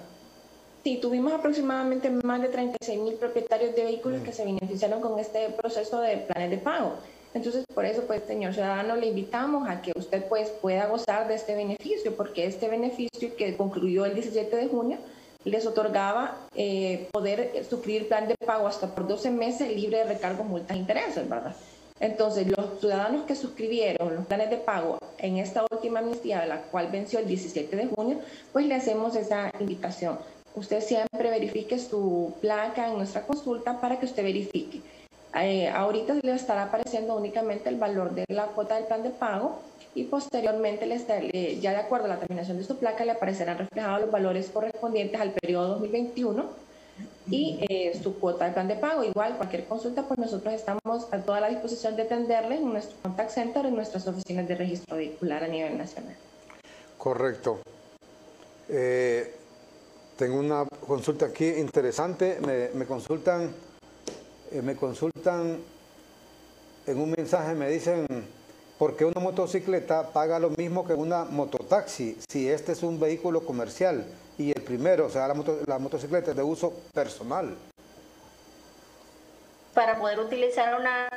Sí, tuvimos aproximadamente más de 36 mil propietarios de vehículos que se beneficiaron con este proceso de planes de pago. Entonces, por eso, pues, señor ciudadano, le invitamos a que usted pues, pueda gozar de este beneficio, porque este beneficio que concluyó el 17 de junio les otorgaba eh, poder sufrir plan de pago hasta por 12 meses libre de recargos, multas e intereses, ¿verdad? Entonces, los ciudadanos que suscribieron los planes de pago en esta última amnistía, la cual venció el 17 de junio, pues le hacemos esa invitación. Usted siempre verifique su placa en nuestra consulta para que usted verifique Eh, ahorita le estará apareciendo únicamente el valor de la cuota del plan de pago y posteriormente ya de acuerdo a la terminación de su placa le aparecerán reflejados los valores correspondientes al periodo 2021 y eh, su cuota de plan de pago. Igual, cualquier consulta, pues nosotros estamos a toda la disposición de atenderle en nuestro contact center, en nuestras oficinas de registro vehicular a nivel nacional. Correcto. Eh, tengo una consulta aquí interesante. Me, consultan, eh, me consultan en un mensaje, me dicen, ¿por qué una motocicleta paga lo mismo que una mototaxi si este es un vehículo comercial? Y el primero, o sea, la, la motocicleta es de uso personal. Para poder utilizar una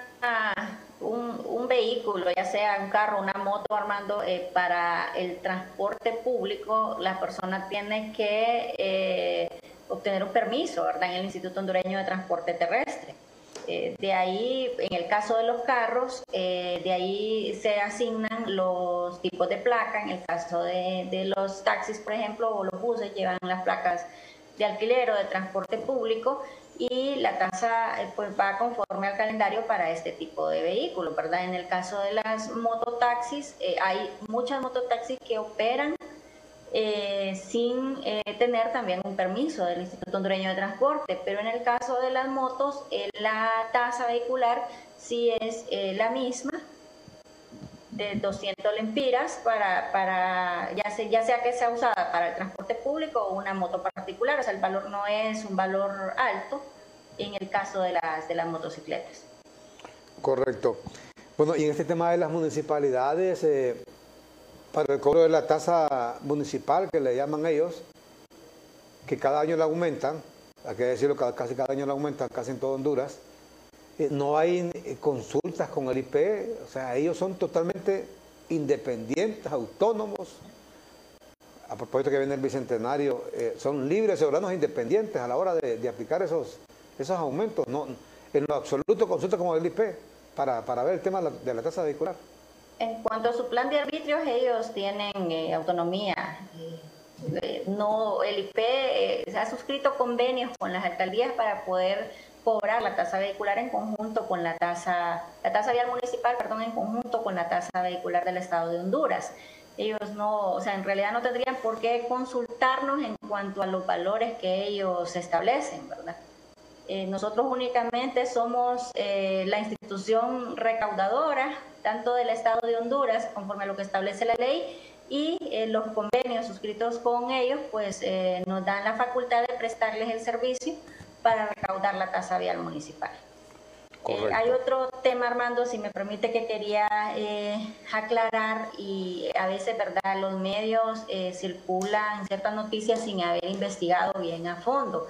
un, vehículo, ya sea un carro, una moto, Armando, eh, para el transporte público, la persona tiene que eh, obtener un permiso, ¿verdad? En el Instituto Hondureño de Transporte Terrestre. Eh, de ahí, en el caso de los carros, de ahí se asignan los tipos de placa. En el caso de, de los taxis, por ejemplo, o los buses, llevan las placas de alquiler o de transporte público y la tasa eh, pues va conforme al calendario para este tipo de vehículos, ¿verdad? En el caso de las mototaxis, eh, hay muchas mototaxis que operan eh, sin tener también un permiso del Instituto Hondureño de Transporte, pero en el caso de las motos, la tasa vehicular sí es la misma, de 200 lempiras para, para ya, sea, ya sea que sea usada para el transporte público o una moto particular, o sea, el valor no es un valor alto en el caso de las, de las motocicletas. Correcto. Bueno, y en este tema de las municipalidades, eh, para el cobro de la tasa municipal, que le llaman ellos, que cada año la aumentan, hay que decirlo, casi cada año la aumentan, casi en todo Honduras, eh, no hay eh, consultas con el IP, o sea, ellos son totalmente independientes, autónomos. A propósito que viene el Bicentenario, eh, son libres, soberanos, independientes a la hora de, aplicar esos, esos aumentos. No, en lo absoluto consulta con el IP para, ver el tema de la, tasa vehicular. En cuanto a su plan de arbitrios, ellos tienen autonomía. no, el IP se ha suscrito convenios con las alcaldías para poder cobrar la tasa vehicular en conjunto con la tasa, la tasa vial municipal, perdón, en conjunto con la tasa vehicular del Estado de Honduras. Ellos no, o sea, en realidad no tendrían por qué consultarnos en cuanto a los valores que ellos establecen, ¿verdad? Eh, nosotros únicamente somos eh, la institución recaudadora, tanto del Estado de Honduras, conforme a lo que establece la ley, y eh, los convenios suscritos con ellos, pues nos dan la facultad de prestarles el servicio para recaudar la tasa vial municipal. Eh, hay otro tema, Armando, si me permite, que quería eh, aclarar y a veces, ¿verdad? Los medios eh, circulan ciertas noticias sin haber investigado bien a fondo.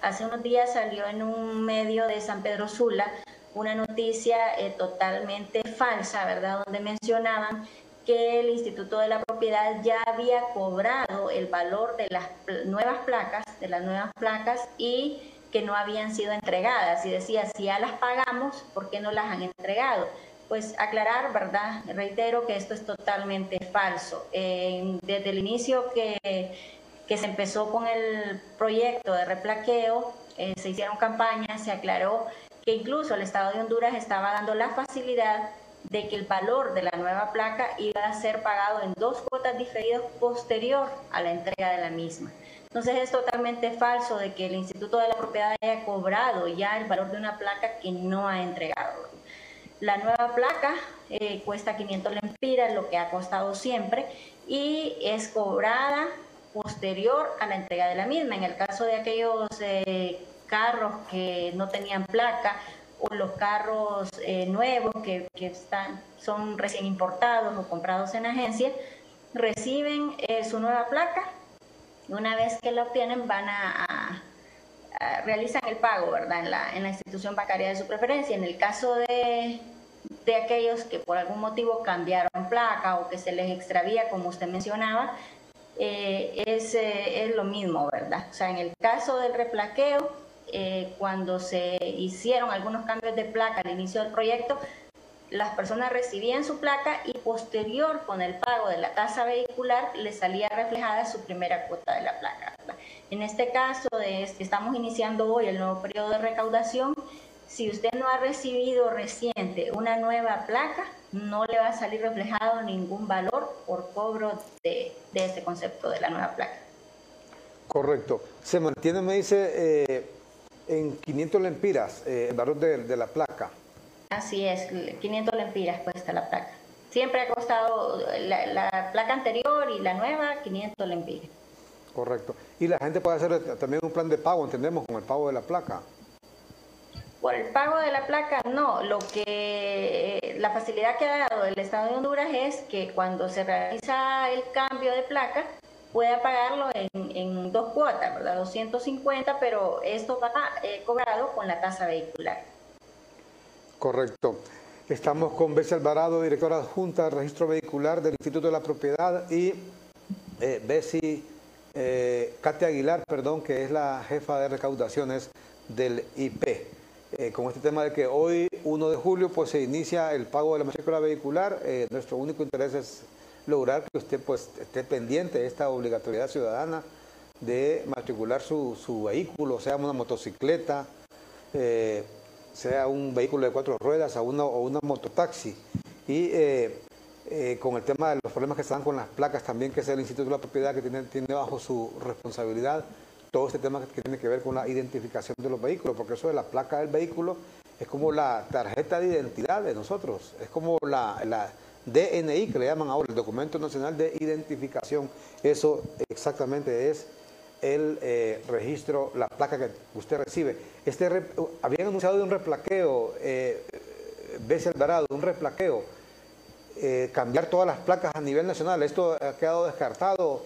Hace unos días salió en un medio de San Pedro Sula una noticia totalmente falsa, ¿verdad? Donde mencionaban que el Instituto de la Propiedad ya había cobrado el valor de las nuevas placas, de las nuevas placas y que no habían sido entregadas y decía, si ya las pagamos, ¿por qué no las han entregado? Pues aclarar, ¿verdad? Reitero que esto es totalmente falso. desde el inicio que, que, se empezó con el proyecto de replaqueo, eh, se hicieron campañas, se aclaró que incluso el Estado de Honduras estaba dando la facilidad de que el valor de la nueva placa iba a ser pagado en dos cuotas diferidas posterior a la entrega de la misma. Entonces es totalmente falso de que el Instituto de la Propiedad haya cobrado ya el valor de una placa que no ha entregado. La nueva placa eh, cuesta 500 lempiras, lo que ha costado siempre, y es cobrada posterior a la entrega de la misma. En el caso de aquellos eh, carros que no tenían placa o los carros eh, nuevos que, están, son recién importados o comprados en agencia, reciben su nueva placa una vez que lo obtienen, van a, realizar el pago, ¿verdad? En la, en la, institución bancaria de su preferencia. En el caso de, de aquellos que por algún motivo cambiaron placa o que se les extravía, como usted mencionaba, eh, es, eh, es, lo mismo, ¿verdad? O sea, en el caso del replaqueo, eh, cuando se hicieron algunos cambios de placa al inicio del proyecto, las personas recibían su placa y posterior con el pago de la tasa vehicular les salía reflejada su primera cuota de la placa. En este caso, estamos iniciando hoy el nuevo periodo de recaudación, si usted no ha recibido reciente una nueva placa, no le va a salir reflejado ningún valor por cobro de, este concepto de la nueva placa. Correcto. Se mantiene, me dice, eh, en 500 lempiras eh, el valor de, la placa. Así es, 500 lempiras cuesta la placa. Siempre ha costado la, la placa anterior y la nueva 500 lempiras. Correcto. Y la gente puede hacer también un plan de pago, entendemos, con el pago de la placa. Por el pago de la placa, no. Lo que la facilidad que ha dado el Estado de Honduras es que cuando se realiza el cambio de placa, pueda pagarlo en, dos cuotas, ¿verdad? 250, pero esto va eh, cobrado con la tasa vehicular. Correcto. Estamos con Bessie Alvarado, directora adjunta del registro vehicular del Instituto de la Propiedad, y eh, Bessie eh, Katia Aguilar, perdón, que es la jefa de recaudaciones del IP. Eh, con este tema de que hoy, 1 de julio, pues se inicia el pago de la matrícula vehicular. Eh, nuestro único interés es lograr que usted pues esté pendiente de esta obligatoriedad ciudadana de matricular su, vehículo, sea una motocicleta, eh, sea un vehículo de cuatro ruedas o una, o una mototaxi. Y eh, con el tema de los problemas que se dan con las placas también, que es el Instituto de la Propiedad que tiene, tiene bajo su responsabilidad todo este tema que tiene que ver con la identificación de los vehículos, porque eso de la placa del vehículo es como la tarjeta de identidad de nosotros, es como la DNI que le llaman ahora, el Documento Nacional de Identificación. Eso exactamente es el eh, registro, la placa que usted recibe. Este habían anunciado de un replaqueo, eh, un replaqueo eh, cambiar todas las placas a nivel nacional. ¿Esto ha quedado descartado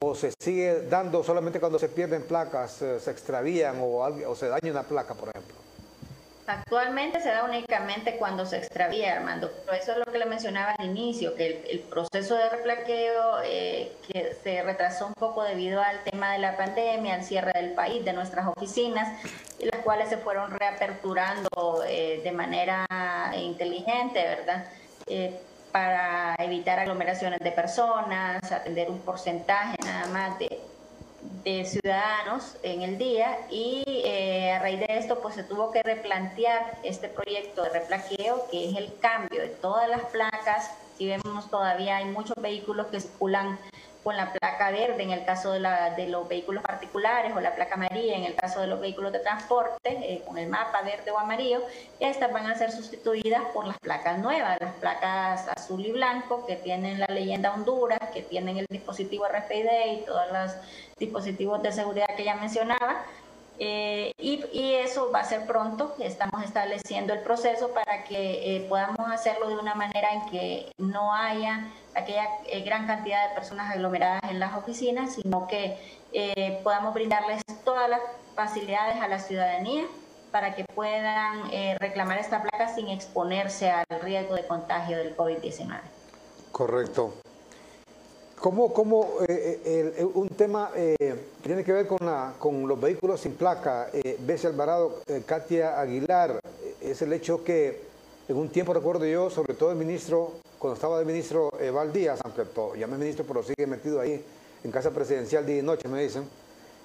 o se sigue dando solamente cuando se pierden placas, eh, se extravían o, o se daña una placa, por ejemplo? Actualmente se da únicamente cuando se extravía, Armando, pero eso es lo que le mencionaba al inicio, que el, proceso de replaqueo eh, que se retrasó un poco debido al tema de la pandemia, al cierre del país, de nuestras oficinas, las cuales se fueron reaperturando de manera inteligente, ¿verdad? para evitar aglomeraciones de personas, atender un porcentaje nada más de, ciudadanos en el día y eh, a raíz de esto pues se tuvo que replantear este proyecto de replaqueo que es el cambio de todas las placas. Si vemos todavía hay muchos vehículos que circulan con la placa verde en el caso de, la, de, los vehículos particulares o la placa amarilla en el caso de los vehículos de transporte, eh, con el mapa verde o amarillo, estas van a ser sustituidas por las placas nuevas, las placas azul y blanco que tienen la leyenda Honduras, que tienen el dispositivo RFID y todos los dispositivos de seguridad que ya mencionaba. Eh, y, eso va a ser pronto, estamos estableciendo el proceso para que eh, podamos hacerlo de una manera en que no haya aquella eh, gran cantidad de personas aglomeradas en las oficinas, sino que eh, podamos brindarles todas las facilidades a la ciudadanía para que puedan eh, reclamar esta placa sin exponerse al riesgo de contagio del COVID-19. Correcto. ¿Cómo, cómo un tema que tiene que ver con, la, con los vehículos sin placa, eh, Bessie Alvarado, Katia Aguilar, es el hecho que en un tiempo recuerdo yo, sobre todo el ministro cuando estaba de ministro eh, Díaz, aunque ya no es ministro, pero sigue metido ahí en casa presidencial día y noche, me dicen,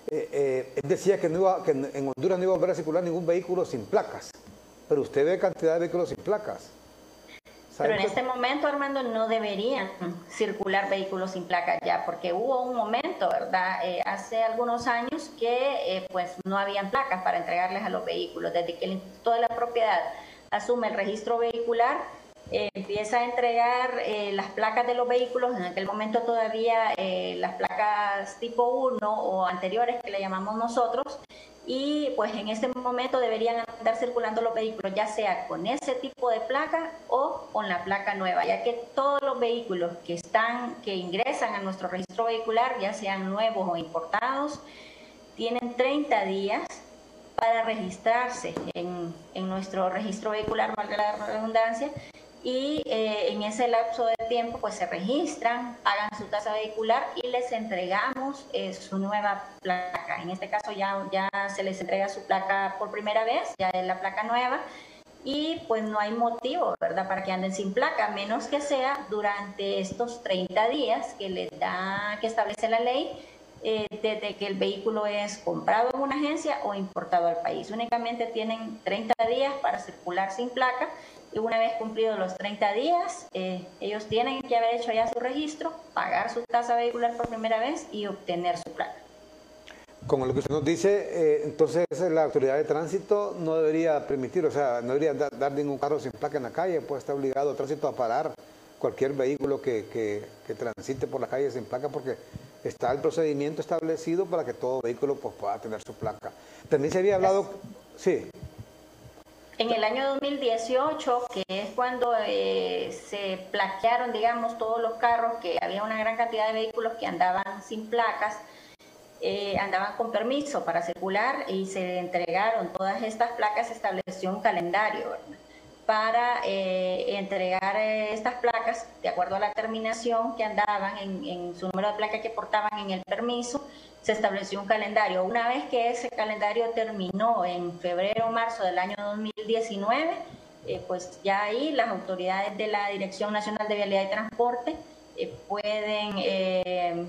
eh, eh, él decía que, no iba, que en Honduras no iba a volver a circular ningún vehículo sin placas. Pero usted ve cantidad de vehículos sin placas. Pero en este momento, Armando, no deberían circular vehículos sin placas ya, porque hubo un momento, ¿verdad? Eh, hace algunos años que pues no habían placas para entregarles a los vehículos. Desde que el Instituto de la Propiedad asume el registro vehicular, eh, empieza a entregar eh, las placas de los vehículos, en aquel momento todavía eh, las placas tipo 1 o anteriores que le llamamos nosotros, y pues en este momento deberían andar circulando los vehículos, ya sea con ese tipo de placa o con la placa nueva, ya que todos los vehículos que están, que ingresan a nuestro registro vehicular, ya sean nuevos o importados, tienen 30 días para registrarse en, en nuestro registro vehicular, valga la redundancia, y eh, en ese lapso de tiempo pues se registran, pagan su tasa vehicular y les entregamos eh, su nueva placa. En este caso ya, ya se les entrega su placa por primera vez, ya es la placa nueva y pues no hay motivo, ¿verdad?, para que anden sin placa, menos que sea durante estos 30 días que les da, que establece la ley, eh, desde que el vehículo es comprado en una agencia o importado al país. Únicamente tienen 30 días para circular sin placa y una vez cumplidos los 30 días, eh, ellos tienen que haber hecho ya su registro, pagar su tasa vehicular por primera vez y obtener su placa. Como lo que usted nos dice, eh, entonces la autoridad de tránsito no debería permitir, o sea, no debería dar, ningún carro sin placa en la calle, pues está obligado el tránsito a parar cualquier vehículo que, que, transite por la calle sin placa porque está el procedimiento establecido para que todo vehículo pues, pueda tener su placa. También se había hablado, sí. En el año 2018, que es cuando eh, se plaquearon, digamos, todos los carros, que había una gran cantidad de vehículos que andaban sin placas, eh, andaban con permiso para circular y se entregaron todas estas placas, se estableció un calendario para eh, entregar estas placas de acuerdo a la terminación que andaban en, en su número de placas que portaban en el permiso se estableció un calendario. Una vez que ese calendario terminó en febrero o marzo del año 2019, eh, pues ya ahí las autoridades de la Dirección Nacional de Vialidad y Transporte eh, pueden eh,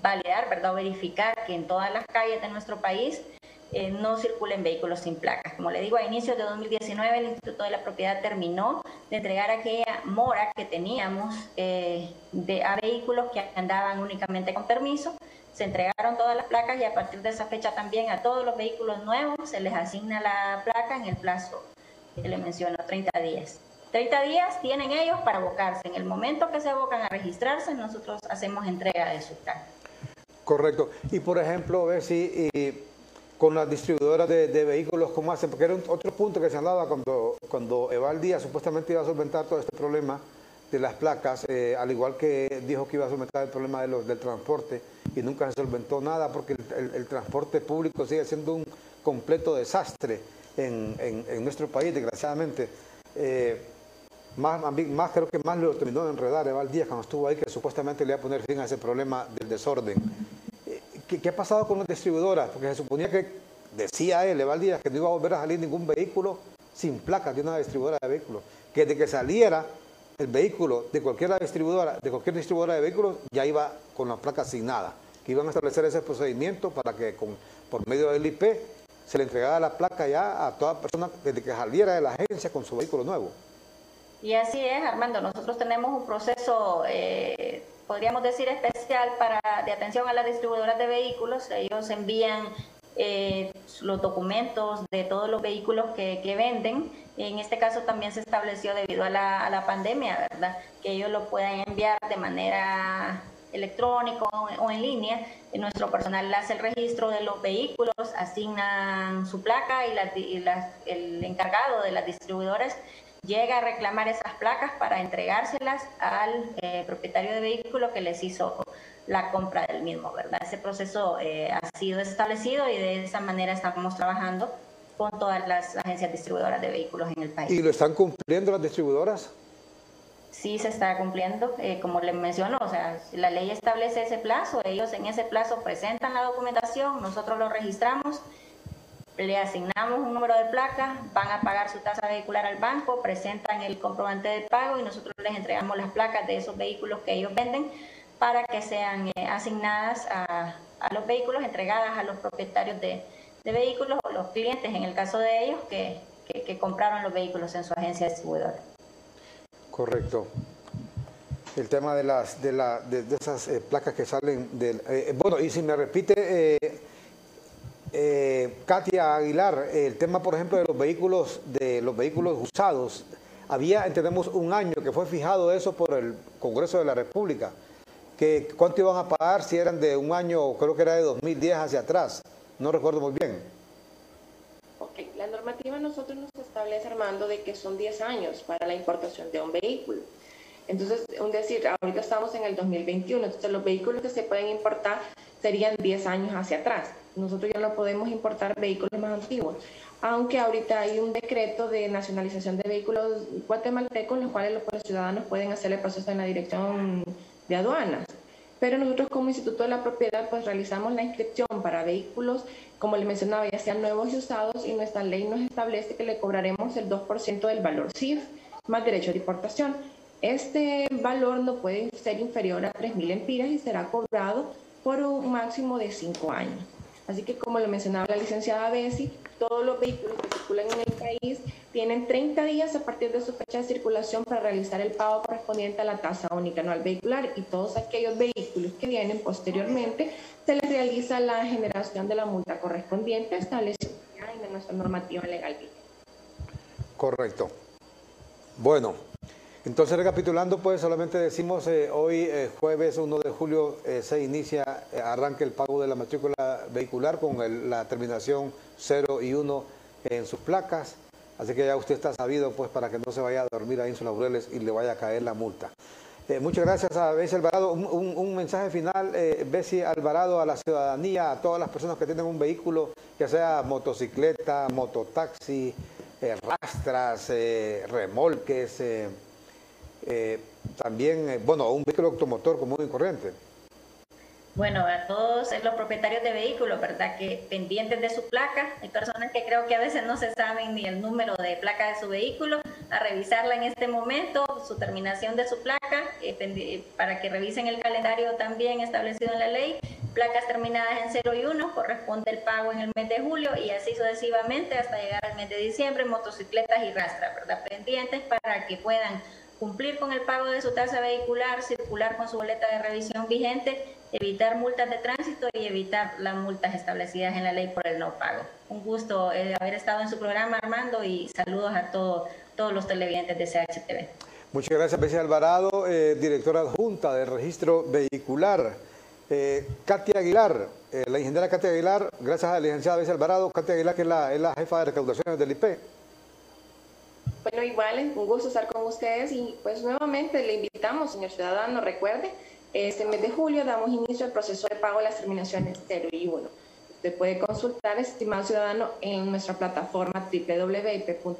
validar, ¿verdad? Verificar que en todas las calles de nuestro país no circulen vehículos sin placas. Como le digo, a inicios de 2019 el Instituto de la Propiedad terminó de entregar aquella mora que teníamos de, a vehículos que andaban únicamente con permiso se entregaron todas las placas y a partir de esa fecha también a todos los vehículos nuevos se les asigna la placa en el plazo que le menciono, 30 días. 30 días tienen ellos para abocarse. En el momento que se abocan a registrarse, nosotros hacemos entrega de su placa. Correcto. Y por ejemplo, ver si con las distribuidoras de, vehículos, ¿cómo hacen? Porque era otro punto que se hablaba cuando, cuando Eval Díaz supuestamente iba a solventar todo este problema de las placas, eh, al igual que dijo que iba a solventar el problema de los, del transporte y nunca se solventó nada porque el, transporte público sigue siendo un completo desastre en, en, nuestro país, desgraciadamente. Eh, más, más, creo que más lo terminó de enredar Eval Díaz cuando estuvo ahí, que supuestamente le iba a poner fin a ese problema del desorden. ¿Qué, ¿Qué, ha pasado con las distribuidoras? Porque se suponía que, decía él, Eval que no iba a volver a salir ningún vehículo sin placas de una distribuidora de vehículos. Que de que saliera el vehículo de cualquier distribuidora, de cualquier distribuidora de vehículos ya iba con la placa asignada, que iban a establecer ese procedimiento para que con, por medio del IP se le entregara la placa ya a toda persona desde que saliera de la agencia con su vehículo nuevo. Y así es, Armando, nosotros tenemos un proceso, eh, podríamos decir, especial para de atención a las distribuidoras de vehículos. Ellos envían eh, los documentos de todos los vehículos que, que, venden. En este caso también se estableció debido a la, a la pandemia, ¿verdad? Que ellos lo puedan enviar de manera electrónica o en línea. Nuestro personal hace el registro de los vehículos, asignan su placa y, la, el encargado de las distribuidoras llega a reclamar esas placas para entregárselas al eh, propietario de vehículo que les hizo la compra del mismo, ¿verdad? Ese proceso eh, ha sido establecido y de esa manera estamos trabajando con todas las agencias distribuidoras de vehículos en el país. ¿Y lo están cumpliendo las distribuidoras? Sí, se está cumpliendo, eh, como les mencionó, o sea, la ley establece ese plazo, ellos en ese plazo presentan la documentación, nosotros lo registramos, le asignamos un número de placa, van a pagar su tasa vehicular al banco, presentan el comprobante de pago y nosotros les entregamos las placas de esos vehículos que ellos venden para que sean eh, asignadas a, los vehículos, entregadas a los propietarios de, vehículos o los clientes, en el caso de ellos, que, compraron los vehículos en su agencia distribuidora. Correcto. El tema de las de, la, de, esas eh, placas que salen del... Eh, bueno, y si me repite, Katia Aguilar, el tema, por ejemplo, de los vehículos, de los vehículos usados, había, entendemos, un año que fue fijado eso por el Congreso de la República que cuánto iban a pagar si eran de un año, creo que era de 2010 hacia atrás, no recuerdo muy bien. Ok, la normativa nosotros nos establece, Armando, de que son 10 años para la importación de un vehículo. Entonces, un decir, ahorita estamos en el 2021, entonces los vehículos que se pueden importar serían 10 años hacia atrás. Nosotros ya no podemos importar vehículos más antiguos, aunque ahorita hay un decreto de nacionalización de vehículos guatemaltecos, los cuales los ciudadanos pueden hacer el proceso en la dirección de aduanas. Pero nosotros como Instituto de la Propiedad pues realizamos la inscripción para vehículos, como les mencionaba, ya sean nuevos y usados y nuestra ley nos establece que le cobraremos el 2% del valor CIF más derecho de importación. Este valor no puede ser inferior a 3.000 empiras y será cobrado por un máximo de cinco años. Así que como lo mencionaba la licenciada Bessi, todos los vehículos que circulan en el país tienen 30 días a partir de su fecha de circulación para realizar el pago correspondiente a la tasa única anual vehicular y todos aquellos vehículos que vienen posteriormente se les realiza la generación de la multa correspondiente establecida en nuestra normativa legal Correcto. Bueno, entonces recapitulando, pues solamente decimos eh, hoy eh, jueves 1 de julio eh, se inicia, arranca el pago de la matrícula vehicular con la terminación 0 y 1 en sus placas. Así que ya usted está sabido pues para que no se vaya a dormir ahí en sus y le vaya a caer la multa. muchas gracias a Bessie Alvarado. Un, mensaje final, Bessie Alvarado, a la ciudadanía, a todas las personas que tienen un vehículo, ya sea motocicleta, mototaxi, rastras, eh, también, bueno, un vehículo automotor común y corriente. Bueno, a todos los propietarios de vehículos, ¿verdad? Que pendientes de su placa, hay personas que creo que a veces no se saben ni el número de placa de su vehículo, a revisarla en este momento, su terminación de su placa, eh, para que revisen el calendario también establecido en la ley. Placas terminadas en 0 y 1, corresponde el pago en el mes de julio y así sucesivamente hasta llegar al mes de diciembre, motocicletas y rastras, ¿verdad? Pendientes para que puedan cumplir con el pago de su tasa vehicular, circular con su boleta de revisión vigente evitar multas de tránsito y evitar las multas establecidas en la ley por el no pago. Un gusto eh, haber estado en su programa, Armando, y saludos a todos los televidentes de CHTV. Muchas gracias, Bessie Alvarado, eh, directora adjunta del registro vehicular. Eh, Katia Aguilar, la ingeniera Katia Aguilar, gracias a la licenciada Bessie Alvarado, Katia Aguilar, que es la, es la jefa de recaudaciones del IP. Bueno, igual, un gusto estar con ustedes y pues nuevamente le invitamos, señor ciudadano, recuerde, este mes de julio damos inicio al proceso de pago de las terminaciones 0 y 1. Usted puede consultar, estimado ciudadano, en nuestra plataforma www.ip.gov.hn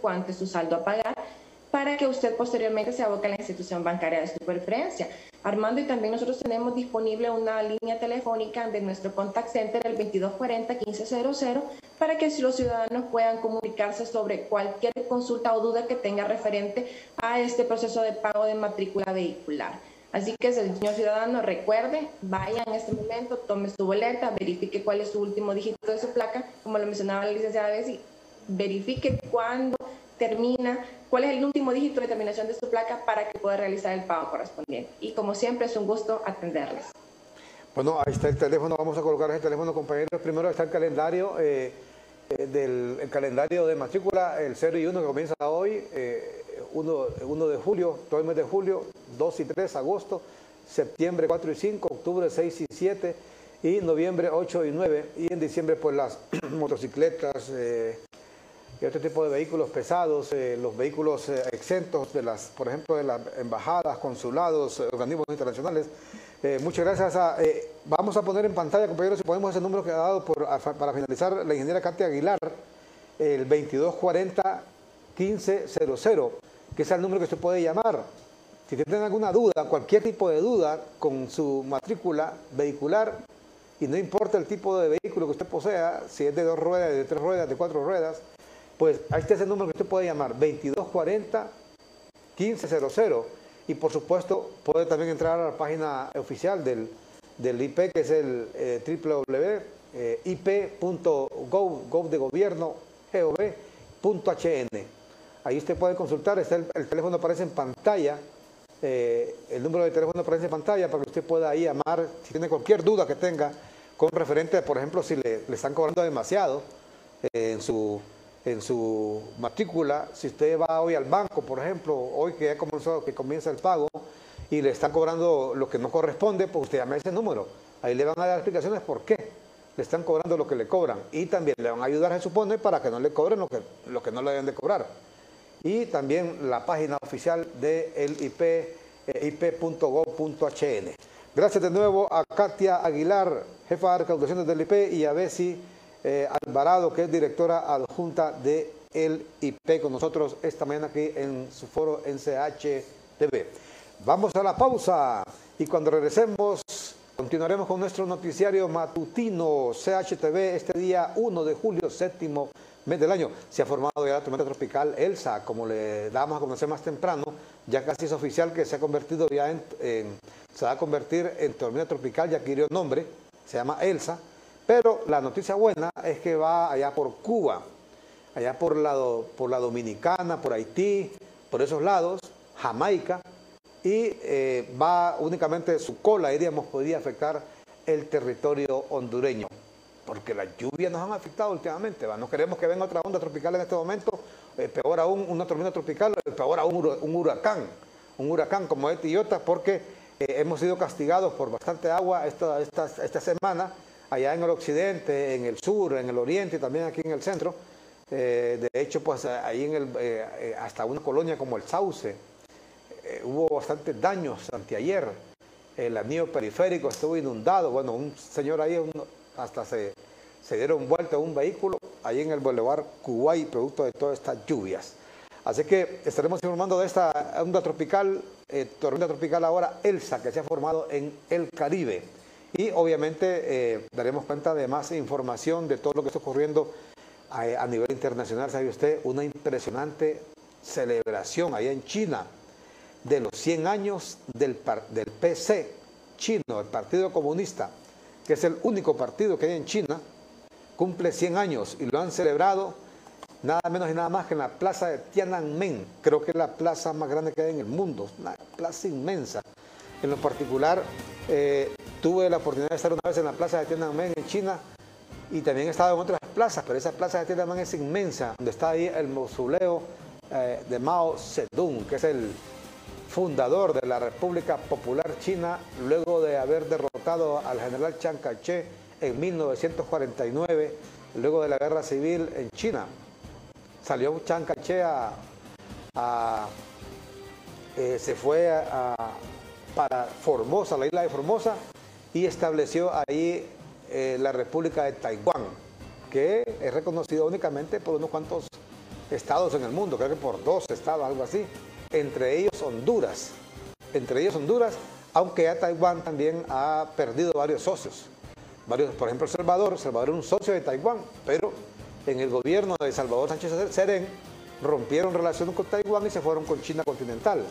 cuánto es su saldo a pagar para que usted posteriormente se aboque a la institución bancaria de su preferencia. Armando, y también nosotros tenemos disponible una línea telefónica de nuestro contact center, el 2240-1500, para que los ciudadanos puedan comunicarse sobre cualquier consulta o duda que tenga referente a este proceso de pago de matrícula vehicular. Así que, señor ciudadano, recuerde, vaya en este momento, tome su boleta, verifique cuál es su último dígito de su placa, como lo mencionaba la licenciada Bessi, verifique cuándo termina, cuál es el último dígito de terminación de su placa para que pueda realizar el pago correspondiente. Y como siempre, es un gusto atenderles. Bueno, ahí está el teléfono, vamos a colocar ese teléfono, compañeros. Primero está el calendario, eh, eh, del calendario de matrícula, el 0 y 1 que comienza hoy. Eh, 1, de julio, todo el mes de julio, 2 y 3, agosto, septiembre 4 y 5, octubre 6 y 7 y noviembre 8 y 9 y en diciembre pues las motocicletas eh, y otro tipo de vehículos pesados, eh, los vehículos eh, exentos de las, por ejemplo, de las embajadas, consulados, organismos internacionales. muchas gracias. Vamos a poner en pantalla, compañeros, si podemos ese número que ha dado para finalizar la ingeniera Katia Aguilar, el 2240 1500 que es el número que usted puede llamar. Si tiene alguna duda, cualquier tipo de duda con su matrícula vehicular, y no importa el tipo de vehículo que usted posea, si es de dos ruedas, de tres ruedas, de cuatro ruedas, pues ahí está ese número que usted puede llamar, 2240 1500. Y por supuesto, puede también entrar a la página oficial del, del IP, que es el eh, www.ip.gov gov.hn. Ahí usted puede consultar, está el, teléfono aparece en pantalla, eh, el número de teléfono aparece en pantalla para que usted pueda ahí llamar si tiene cualquier duda que tenga con referente, por ejemplo, si le, están cobrando demasiado eh, en, su, en su matrícula, si usted va hoy al banco, por ejemplo, hoy que ya comenzó, que comienza el pago y le están cobrando lo que no corresponde, pues usted llame ese número. Ahí le van a dar explicaciones por qué le están cobrando lo que le cobran y también le van a ayudar, se supone, para que no le cobren lo que, lo que no le deben de cobrar y también la página oficial de IP, eh, ip.gov.hn. Gracias de nuevo a Katia Aguilar, jefa de recaudaciones del IP, y a Bessie eh, Alvarado, que es directora adjunta de el IP, con nosotros esta mañana aquí en su foro en CHTV. Vamos a la pausa y cuando regresemos continuaremos con nuestro noticiario matutino CHTV este día 1 de julio, séptimo mes del año. Se ha formado ya la tormenta tropical Elsa, como le damos a conocer más temprano, ya casi es oficial que se ha convertido ya en, se va a convertir en tormenta tropical, ya adquirió nombre, se llama Elsa, pero la noticia buena es que va allá por Cuba, allá por la, por la Dominicana, por Haití, por esos lados, Jamaica, y eh, va únicamente su cola, diríamos, podría afectar el territorio hondureño, porque las lluvias nos han afectado últimamente, ¿va? no queremos que venga otra onda tropical en este momento, eh, peor aún una tormenta tropical, peor aún un huracán, un huracán como este Iota, porque eh, hemos sido castigados por bastante agua esta, esta, esta, semana, allá en el occidente, en el sur, en el oriente y también aquí en el centro. de hecho, pues ahí en el, hasta una colonia como el Sauce, eh, hubo bastantes daños anteayer. El anillo periférico estuvo inundado. Bueno, un señor ahí hasta se, se dieron vuelta a un vehículo ahí en el Boulevard Kuwait, producto de todas estas lluvias. Así que estaremos informando de esta onda tropical, eh, tormenta tropical ahora Elsa, que se ha formado en el Caribe. Y obviamente eh, daremos cuenta de más información de todo lo que está ocurriendo a, a nivel internacional. ¿Sabe usted? Una impresionante celebración allá en China de los 100 años del, del PC chino, el Partido Comunista, que es el único partido que hay en China, cumple 100 años y lo han celebrado nada menos y nada más que en la plaza de Tiananmen, creo que es la plaza más grande que hay en el mundo, una plaza inmensa. En lo particular, eh, tuve la oportunidad de estar una vez en la plaza de Tiananmen en China y también he estado en otras plazas, pero esa plaza de Tiananmen es inmensa, donde está ahí el mausoleo eh, de Mao Zedong, que es el fundador de la República Popular China, luego de haber derrotado al general Chiang Kai-shek en 1949, luego de la guerra civil en China. Salió Chiang Kai-shek a, eh, se fue para Formosa, la isla de Formosa, y estableció ahí eh, la República de Taiwán, que es reconocida únicamente por unos cuantos estados en el mundo, creo que por dos estados, algo así entre ellos Honduras. Entre ellos Honduras, aunque ya Taiwán también ha perdido varios socios. Varios, por ejemplo, Salvador, Salvador es un socio de Taiwán, pero en el gobierno de Salvador Sánchez Serén rompieron relaciones con Taiwán y se fueron con China continental.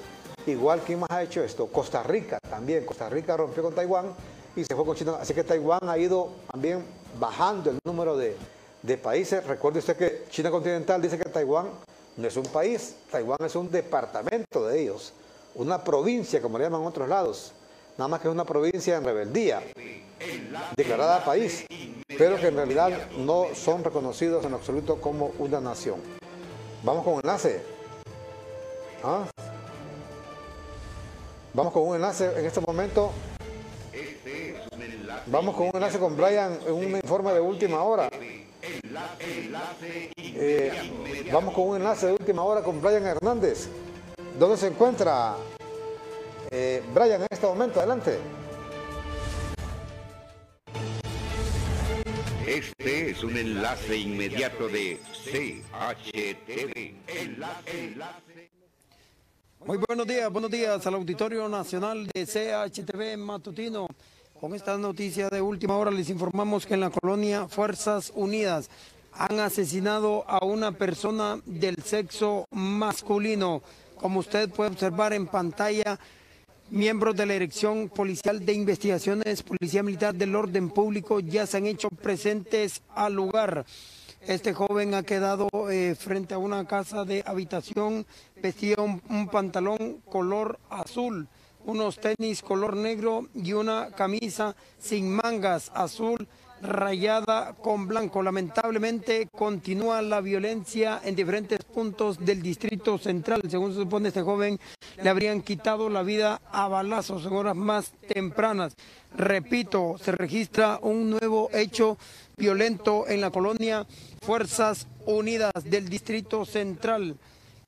Igual, ¿quién más ha hecho esto? Costa Rica también. Costa Rica rompió con Taiwán y se fue con China. Así que Taiwán ha ido también bajando el número de, de países. Recuerde usted que China continental dice que Taiwán no es un país, Taiwán es un departamento de ellos, una provincia, como le llaman otros lados, nada más que es una provincia en rebeldía, declarada país, pero que en realidad no son reconocidos en absoluto como una nación. Vamos con enlace. ¿Ah? Vamos con un enlace en este momento. Vamos con un enlace con Brian un informe de última hora. Eh, vamos con un enlace de última hora con Brian Hernández. ¿Dónde se encuentra eh, Brian en este momento? Adelante. Este es un enlace inmediato de CHTV. Muy buenos días, buenos días al Auditorio Nacional de CHTV Matutino. Con esta noticia de última hora les informamos que en la colonia Fuerzas Unidas han asesinado a una persona del sexo masculino. Como usted puede observar en pantalla, miembros de la Dirección Policial de Investigaciones, Policía Militar del Orden Público ya se han hecho presentes al lugar. Este joven ha quedado eh, frente a una casa de habitación, vestía un pantalón color azul unos tenis color negro y una camisa sin mangas azul rayada con blanco. Lamentablemente continúa la violencia en diferentes puntos del distrito central. Según se supone, este joven le habrían quitado la vida a balazos en horas más tempranas. Repito, se registra un nuevo hecho violento en la colonia Fuerzas Unidas del distrito central.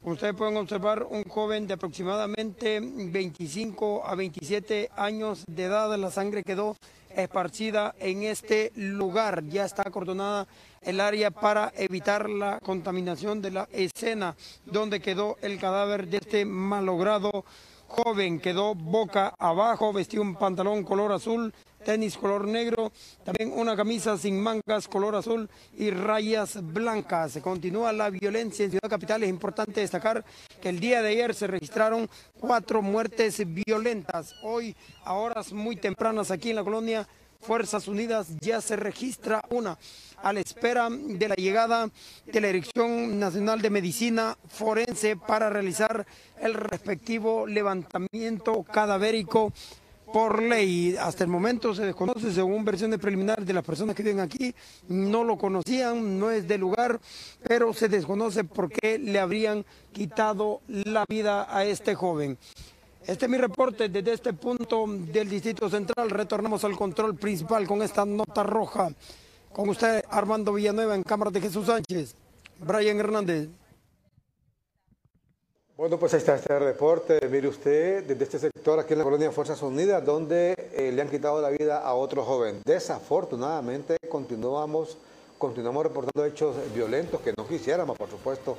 Ustedes pueden observar un joven de aproximadamente 25 a 27 años de edad. La sangre quedó esparcida en este lugar. Ya está acordonada el área para evitar la contaminación de la escena donde quedó el cadáver de este malogrado joven. Quedó boca abajo, vestió un pantalón color azul, tenis color negro, también una camisa sin mangas color azul y rayas blancas. Se continúa la violencia en Ciudad Capital. Es importante destacar que el día de ayer se registraron cuatro muertes violentas. Hoy, a horas muy tempranas aquí en la colonia Fuerzas Unidas, ya se registra una a la espera de la llegada de la Dirección Nacional de Medicina Forense para realizar el respectivo levantamiento cadavérico por ley. Hasta el momento se desconoce, según versiones preliminares de las personas que viven aquí, no lo conocían, no es de lugar, pero se desconoce por qué le habrían quitado la vida a este joven. Este es mi reporte desde este punto del Distrito Central. Retornamos al control principal con esta nota roja. Con usted, Armando Villanueva, en Cámara de Jesús Sánchez. Brian Hernández. Bueno, pues ahí está este reporte. Mire usted, desde este sector aquí en la colonia Fuerzas Unidas, donde eh, le han quitado la vida a otro joven. Desafortunadamente, continuamos, continuamos reportando hechos violentos que no quisiéramos, por supuesto.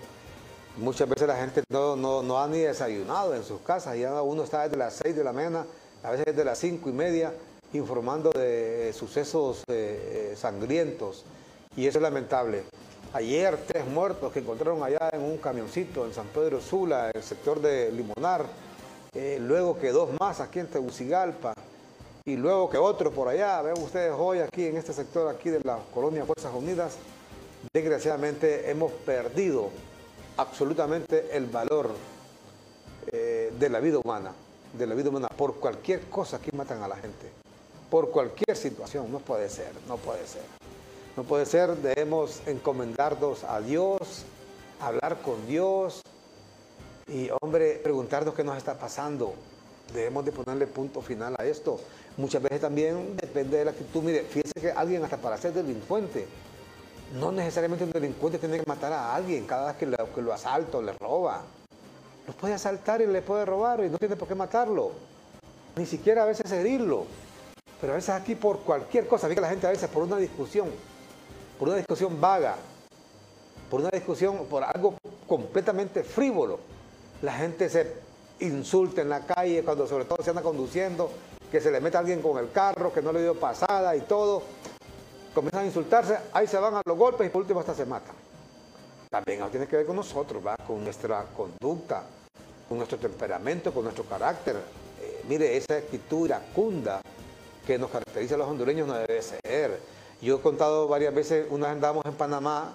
Muchas veces la gente no, no, no ha ni desayunado en sus casas. Ya uno está desde las 6 de la mañana, a veces desde las cinco y media, informando de sucesos eh, eh, sangrientos. Y eso es lamentable. Ayer tres muertos que encontraron allá en un camioncito en San Pedro Sula, en el sector de Limonar. Eh, luego que dos más aquí en Tegucigalpa. Y luego que otro por allá. Ven ustedes hoy aquí en este sector aquí de la colonia Fuerzas Unidas. Desgraciadamente hemos perdido absolutamente el valor eh, de la vida humana. De la vida humana. Por cualquier cosa que matan a la gente. Por cualquier situación. No puede ser, no puede ser. No puede ser, debemos encomendarnos a Dios, hablar con Dios y, hombre, preguntarnos qué nos está pasando. Debemos de ponerle punto final a esto. Muchas veces también depende de la actitud. Mire, fíjese que alguien hasta para ser delincuente, no necesariamente un delincuente tiene que matar a alguien cada vez que lo, asalta o le roba. Lo puede asaltar y le puede robar y no tiene por qué matarlo. Ni siquiera a veces herirlo. Pero a veces aquí por cualquier cosa, que la gente a veces por una discusión, por una discusión vaga, por una discusión, por algo completamente frívolo. La gente se insulta en la calle, cuando sobre todo se anda conduciendo, que se le mete a alguien con el carro, que no le dio pasada y todo. Comienzan a insultarse, ahí se van a los golpes y por último hasta se matan. También tiene que ver con nosotros, ¿va? con nuestra conducta, con nuestro temperamento, con nuestro carácter. Eh, mire, esa actitud iracunda que nos caracteriza a los hondureños no debe ser yo he contado varias veces, una vez andamos en Panamá,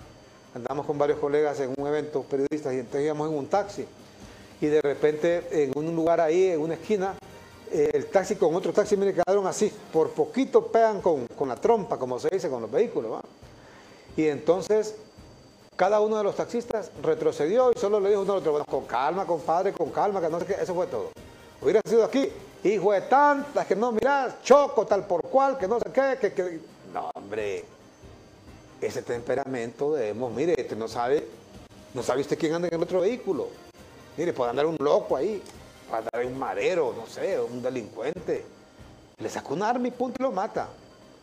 andamos con varios colegas en un evento, periodistas, y entonces íbamos en un taxi. Y de repente, en un lugar ahí, en una esquina, eh, el taxi con otro taxi, me quedaron así. Por poquito pegan con, la trompa, como se dice, con los vehículos. Y entonces, cada uno de los taxistas retrocedió y solo le dijo uno al otro, bueno, con calma, compadre, con calma, que no sé qué, eso fue todo. Hubiera sido aquí, hijo de tantas, que no, mirás, choco, tal por cual, que no sé qué, que, hombre, ese temperamento debemos, mire, este no sabe, no sabe usted quién anda en el otro vehículo. Mire, puede andar un loco ahí, puede andar un madero, no sé, un delincuente. Le sacó un arma y punto y lo mata.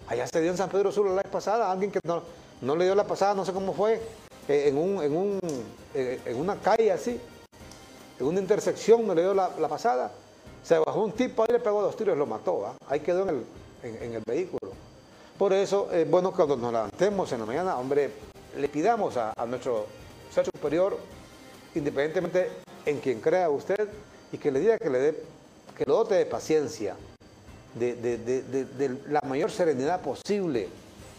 Allá se dio en San Pedro Sur la vez pasada, alguien que no, no le dio la pasada, no sé cómo fue, eh, en, un, en, un, eh, en una calle así, en una intersección no le dio la, pasada. Se bajó un tipo ahí, le pegó dos tiros y lo mató. Ahí quedó en el, en el vehículo. Por eso es bueno cuando nos levantemos en la mañana, hombre, le pidamos a, nuestro ser superior, independientemente en quien crea usted, y que le diga que le dé, que lo dote de paciencia, de, la mayor serenidad posible.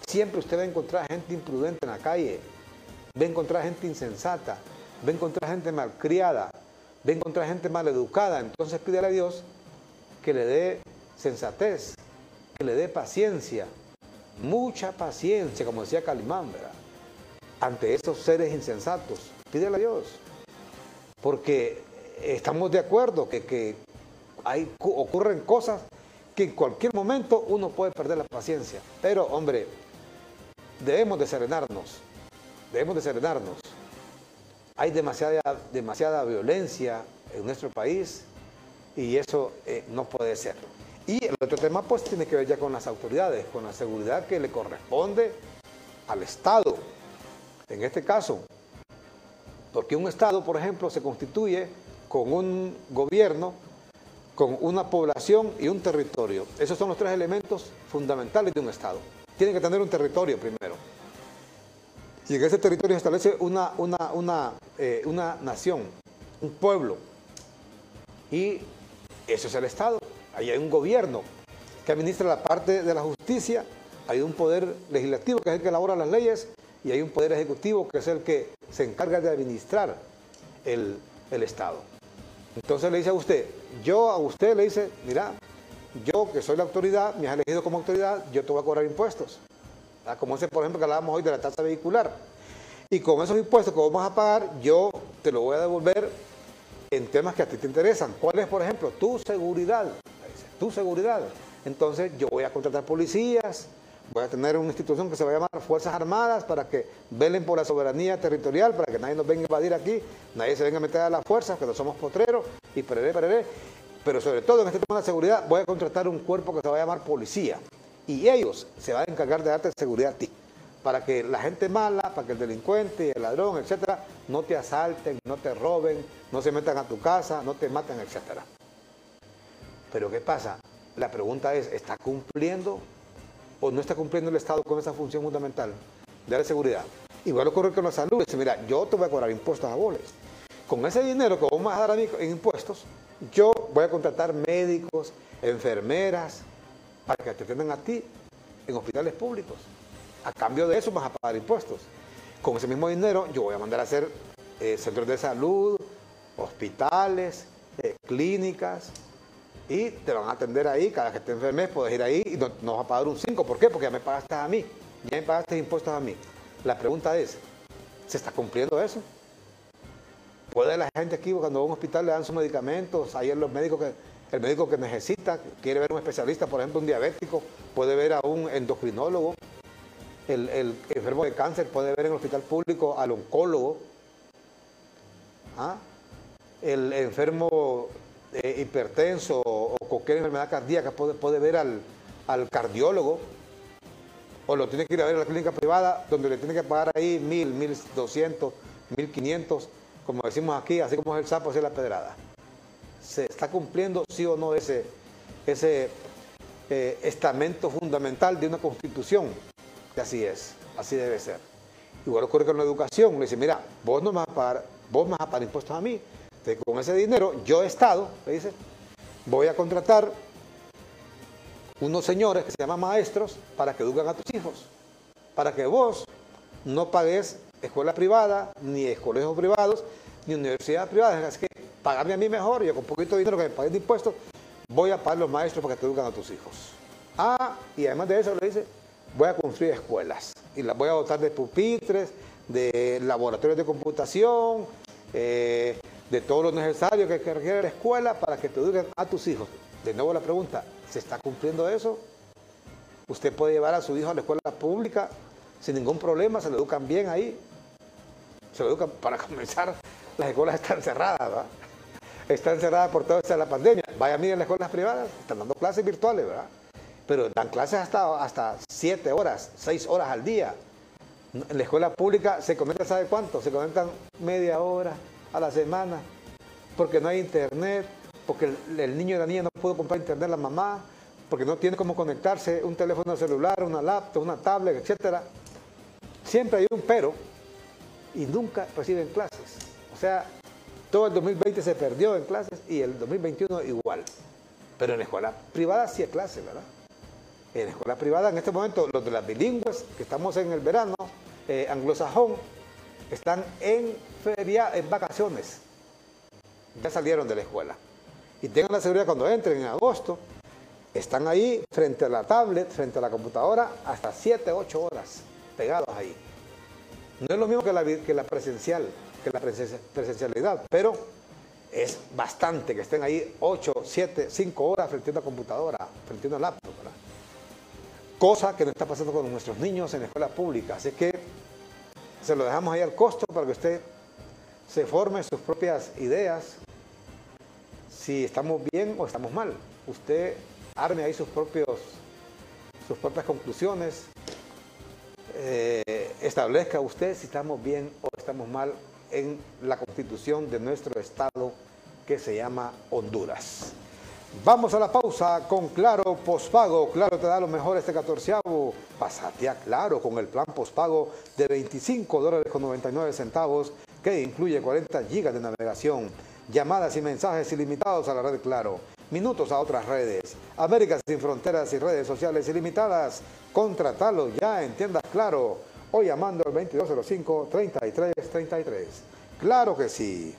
Siempre usted va a encontrar gente imprudente en la calle, va a encontrar gente insensata, va a encontrar gente malcriada, va a encontrar gente maleducada. Entonces pídele a Dios que le dé sensatez, que le dé paciencia, mucha paciencia, como decía Calimán, ¿verdad? ante estos seres insensatos. Pídele a Dios. Porque estamos de acuerdo que, hay, ocurren cosas que en cualquier momento uno puede perder la paciencia. Pero, hombre, debemos de serenarnos. Debemos de serenarnos. Hay demasiada, demasiada violencia en nuestro país y eso eh, no puede ser. Y el otro tema pues tiene que ver ya con las autoridades, con la seguridad que le corresponde al Estado. En este caso, porque un Estado, por ejemplo, se constituye con un gobierno con una población y un territorio. Esos son los tres elementos fundamentales de un Estado. Tiene que tener un territorio primero. Y en ese territorio se establece una, una, una, eh, una nación, un pueblo. Y eso es el Estado. Ahí hay un gobierno que administra la parte de la justicia, hay un poder legislativo que es el que elabora las leyes y hay un poder ejecutivo que es el que se encarga de administrar el, el Estado. Entonces le dice a usted, yo a usted le dice, mira, yo que soy la autoridad, me has elegido como autoridad, yo te voy a cobrar impuestos. Ah, como ese, por ejemplo, que hablábamos hoy de la tasa vehicular. Y con esos impuestos que vamos a pagar, yo te lo voy a devolver en temas que a ti te interesan. ¿Cuál es, por ejemplo? Tu seguridad. Tu seguridad. Entonces yo voy a contratar policías, voy a tener una institución que se va a llamar Fuerzas Armadas para que velen por la soberanía territorial, para que nadie nos venga a invadir aquí, nadie se venga a meter a las fuerzas, que no somos potreros, y pereré, pereré. Pero sobre todo en este tema de seguridad voy a contratar un cuerpo que se va a llamar policía. Y ellos se van a encargar de darte seguridad a ti. Para que la gente mala, para que el delincuente, el ladrón, etcétera, no te asalten, no te roben, no se metan a tu casa, no te maten, etcétera. Pero ¿qué pasa? La pregunta es, ¿está cumpliendo o no está cumpliendo el Estado con esa función fundamental de la seguridad? Igual ocurre con la salud. Dice, mira, yo te voy a cobrar impuestos a boles. Con ese dinero que vos vas a dar en impuestos, yo voy a contratar médicos, enfermeras, para que te atiendan a ti en hospitales públicos. A cambio de eso vas a pagar impuestos. Con ese mismo dinero yo voy a mandar a hacer eh, centros de salud, hospitales, eh, clínicas, y te van a atender ahí, cada que te enfermes puedes ir ahí y no, no, vas a pagar un 5. ¿Por qué? Porque ya me pagaste a mí, ya me pagaste impuestos a mí. La pregunta es, ¿se está cumpliendo eso? ¿Puede la gente aquí cuando va a un hospital le dan sus medicamentos? Hay los médicos que, el médico que necesita, quiere ver a un especialista, por ejemplo un diabético, puede ver a un endocrinólogo, el, el enfermo de cáncer puede ver en el hospital público al oncólogo, ¿Ah? el enfermo eh, hipertenso o cualquier enfermedad cardíaca puede, puede ver al, al, cardiólogo o lo tiene que ir a ver a la clínica privada donde le tiene que pagar ahí mil, mil doscientos, mil quinientos, como decimos aquí, así como es el sapo, así es la pedrada. ¿Se está cumpliendo sí o no ese, ese eh, estamento fundamental de una constitución? Que así es, así debe ser. Igual ocurre con la educación, le dice, mira, vos no me vas a pagar, vos me vas a pagar impuestos a mí, entonces, con ese dinero, yo Estado, le dice, voy a contratar unos señores que se llaman maestros para que eduquen a tus hijos, para que vos no pagues escuela privada, ni colegios privados, ni universidades privadas. Así que pagame a mí mejor, yo con poquito dinero que me pagues de impuestos, voy a pagar los maestros para que te eduquen a tus hijos. Ah, y además de eso le dice, voy a construir escuelas y las voy a dotar de pupitres, de laboratorios de computación, eh, de todo lo necesario que requiere la escuela para que te eduquen a tus hijos. De nuevo la pregunta, ¿se está cumpliendo eso? Usted puede llevar a su hijo a la escuela pública sin ningún problema, se lo educan bien ahí. Se lo educan, para comenzar, las escuelas están cerradas, ¿verdad? Están cerradas por toda esta la pandemia. Vaya a mirar las escuelas privadas, están dando clases virtuales, ¿verdad? Pero dan clases hasta, hasta siete horas, seis horas al día. En la escuela pública se conecta, ¿sabe cuánto? Se conectan media hora, a la semana, porque no hay internet, porque el, niño y la niña no pudo comprar internet la mamá, porque no tiene cómo conectarse un teléfono celular, una laptop, una tablet, etcétera. Siempre hay un pero y nunca reciben clases. O sea, todo el 2020 se perdió en clases y el 2021 igual. Pero en escuela privada sí hay clases, ¿verdad? En escuela privada, en este momento, los de las bilingües, que estamos en el verano, eh, anglosajón, están en feria, en vacaciones. Ya salieron de la escuela. Y tengan la seguridad cuando entren en agosto, están ahí frente a la tablet, frente a la computadora, hasta 7, 8 horas pegados ahí. No es lo mismo que la, que la presencial, que la presencialidad, pero es bastante que estén ahí 8, 7, 5 horas frente a una computadora, frente a una laptop. ¿verdad? Cosa que no está pasando con nuestros niños en la escuela pública. Así que se lo dejamos ahí al costo para que usted se forme sus propias ideas, si estamos bien o estamos mal. Usted arme ahí sus, propios, sus propias conclusiones, eh, establezca usted si estamos bien o estamos mal en la constitución de nuestro estado que se llama Honduras. Vamos a la pausa con Claro Pospago. Claro te da lo mejor este catorceavo. Pasate a Claro con el plan pospago de 25 dólares con 99 centavos que incluye 40 gigas de navegación, llamadas y mensajes ilimitados a la red Claro, minutos a otras redes, Américas sin fronteras y redes sociales ilimitadas. Contratalo ya en tiendas Claro o llamando al 2205-3333. Claro que sí.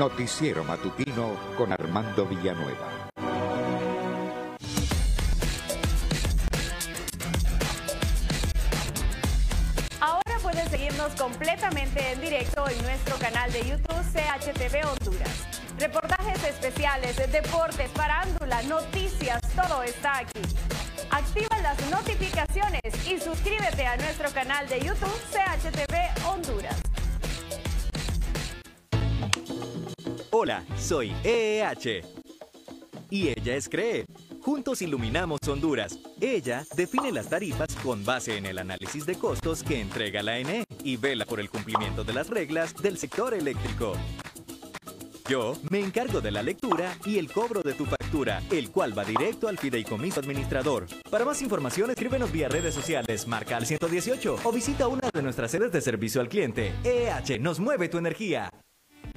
Noticiero Matutino con Armando Villanueva. Ahora pueden seguirnos completamente en directo en nuestro canal de YouTube CHTV Honduras. Reportajes especiales, deportes, parándula, noticias, todo está aquí. Activa las notificaciones y suscríbete a nuestro canal de YouTube CHTV Honduras. Hola, soy EEH. Y ella es CREE. Juntos iluminamos Honduras. Ella define las tarifas con base en el análisis de costos que entrega la ENE y vela por el cumplimiento de las reglas del sector eléctrico. Yo me encargo de la lectura y el cobro de tu factura, el cual va directo al fideicomiso administrador. Para más información, escríbenos vía redes sociales, marca al 118 o visita una de nuestras sedes de servicio al cliente. EH nos mueve tu energía.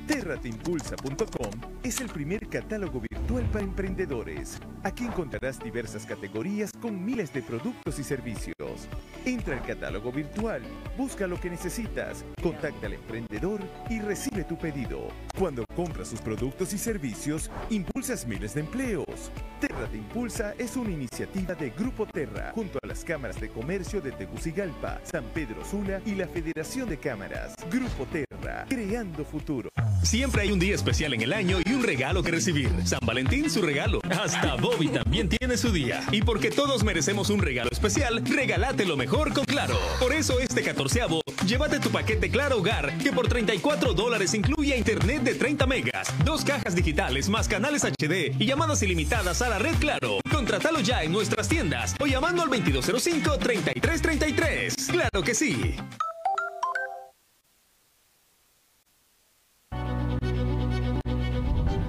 Terrateimpulsa.com es el primer catálogo virtual para emprendedores. Aquí encontrarás diversas categorías con miles de productos y servicios. Entra al catálogo virtual, busca lo que necesitas, contacta al emprendedor y recibe tu pedido. Cuando compras sus productos y servicios, impulsas miles de empleos. Terra te Impulsa es una iniciativa de Grupo Terra junto a las cámaras de comercio de Tegucigalpa, San Pedro Sula y la Federación de Cámaras. Grupo Terra, creando futuro. Siempre hay un día especial en el año y un regalo que recibir. San Valentín su regalo. Hasta Bobby también tiene su día. Y porque todos merecemos un regalo especial, regálate lo mejor con Claro. Por eso este catorceavo, llévate tu paquete Claro Hogar, que por 34 dólares incluye internet de 30 megas, dos cajas digitales más canales HD y llamadas ilimitadas a la red Claro. Contratalo ya en nuestras tiendas o llamando al 2205-3333. Claro que sí.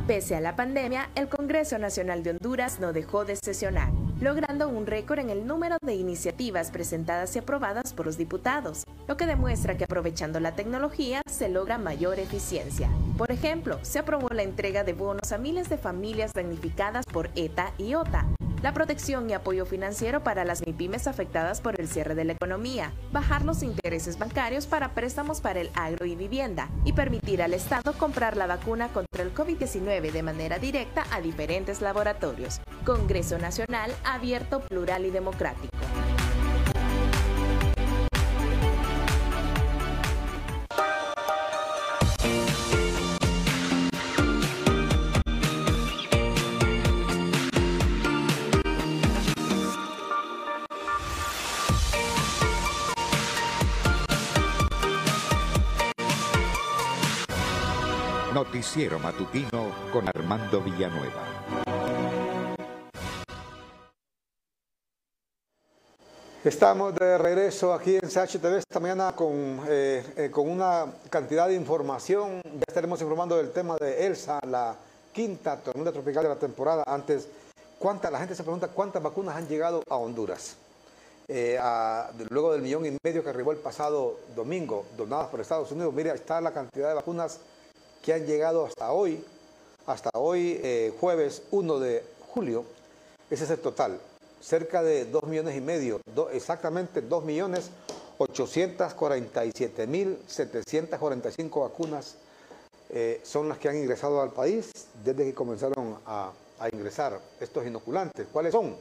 Pese a la pandemia, el Congreso Nacional de Honduras no dejó de sesionar, logrando un récord en el número de iniciativas presentadas y aprobadas por los diputados, lo que demuestra que aprovechando la tecnología se logra mayor eficiencia. Por ejemplo, se aprobó la entrega de bonos a miles de familias damnificadas por ETA y OTA, la protección y apoyo financiero para las MIPIMES afectadas por el cierre de la economía, bajar los intereses bancarios para préstamos para el agro y vivienda y permitir al Estado comprar la vacuna contra el COVID-19 de manera directa a diferentes laboratorios. Congreso Nacional abierto, plural y democrático. Noticiero Matutino con Armando Villanueva. Estamos de regreso aquí en CHTV esta mañana con, eh, eh, con una cantidad de información. Ya estaremos informando del tema de Elsa, la quinta tormenta tropical de la temporada. Antes, ¿cuánta, la gente se pregunta cuántas vacunas han llegado a Honduras. Eh, luego del millón y medio que arribó el pasado domingo, donadas por Estados Unidos. Mira, está la cantidad de vacunas que han llegado hasta hoy, hasta hoy eh, jueves 1 de julio. Ese es el total, cerca de 2 millones y medio, exactamente 2 millones 847 mil 745 vacunas eh, son las que han ingresado al país desde que comenzaron a, ingresar estos inoculantes. ¿Cuáles son?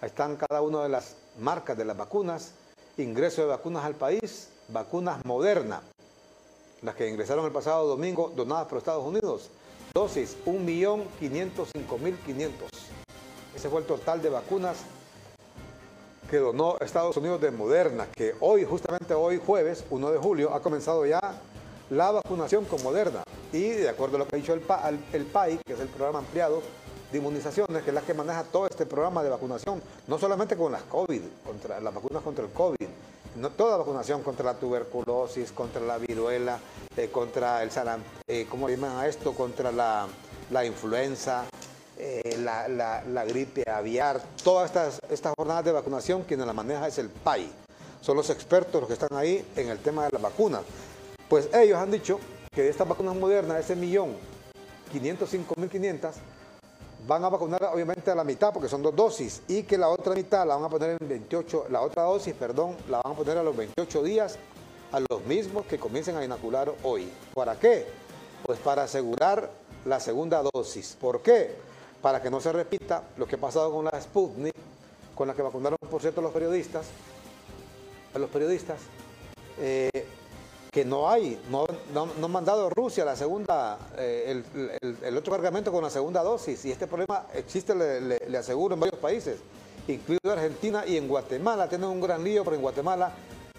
Ahí están cada una de las marcas de las vacunas, ingreso de vacunas al país, vacunas modernas, las que ingresaron el pasado domingo donadas por Estados Unidos. Dosis, 1.505.500. Ese fue el total de vacunas que donó Estados Unidos de Moderna, que hoy, justamente hoy, jueves 1 de julio, ha comenzado ya la vacunación con Moderna. Y de acuerdo a lo que ha dicho el, PA- PAI, que es el programa ampliado de inmunizaciones, que es la que maneja todo este programa de vacunación, no solamente con las COVID, contra las vacunas contra el COVID, no, toda vacunación contra la tuberculosis, contra la viruela, eh, contra el saram, eh, ¿cómo llaman a esto? Contra la, la influenza, eh, la, la- la gripe aviar, todas estas, estas jornadas de vacunación, quien la maneja es el PAI. Son los expertos los que están ahí en el tema de las vacunas. Pues ellos han dicho que de estas vacunas modernas, ese millón 505.500, van a vacunar obviamente a la mitad porque son dos dosis y que la otra mitad la van a poner en 28, la otra dosis, perdón, la van a poner a los 28 días a los mismos que comiencen a inocular hoy. ¿Para qué? Pues para asegurar la segunda dosis. ¿Por qué? Para que no se repita lo que ha pasado con la Sputnik, con la que vacunaron, por cierto, los periodistas, a los periodistas, eh, que no hay, no, no, han mandado Rusia la segunda, eh, el, otro cargamento con la segunda dosis. Y este problema existe, le aseguro, en varios países, incluido Argentina y en Guatemala. Tienen un gran lío, pero en Guatemala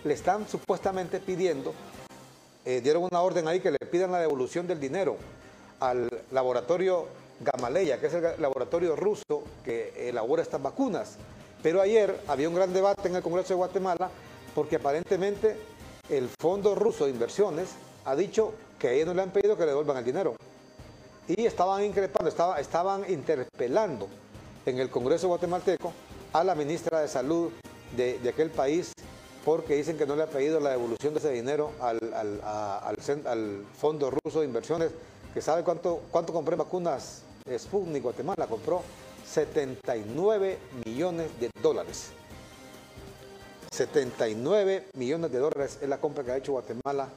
le están supuestamente pidiendo, eh, dieron una orden ahí que le pidan la devolución del dinero al laboratorio Gamaleya, que es el laboratorio ruso que elabora estas vacunas. Pero ayer había un gran debate en el Congreso de Guatemala porque aparentemente el Fondo Ruso de Inversiones ha dicho que ellos no le han pedido que le devuelvan el dinero. Y estaban increpando, estaba- estaban interpelando en el Congreso guatemalteco a la ministra de Salud de, aquel país porque dicen que no le ha pedido la devolución de ese dinero al, Fondo Ruso de Inversiones, que sabe cuánto, cuánto compró en vacunas Sputnik Guatemala, compró 79 millones de dólares. 79 millones de dólares es la compra que ha hecho Guatemala,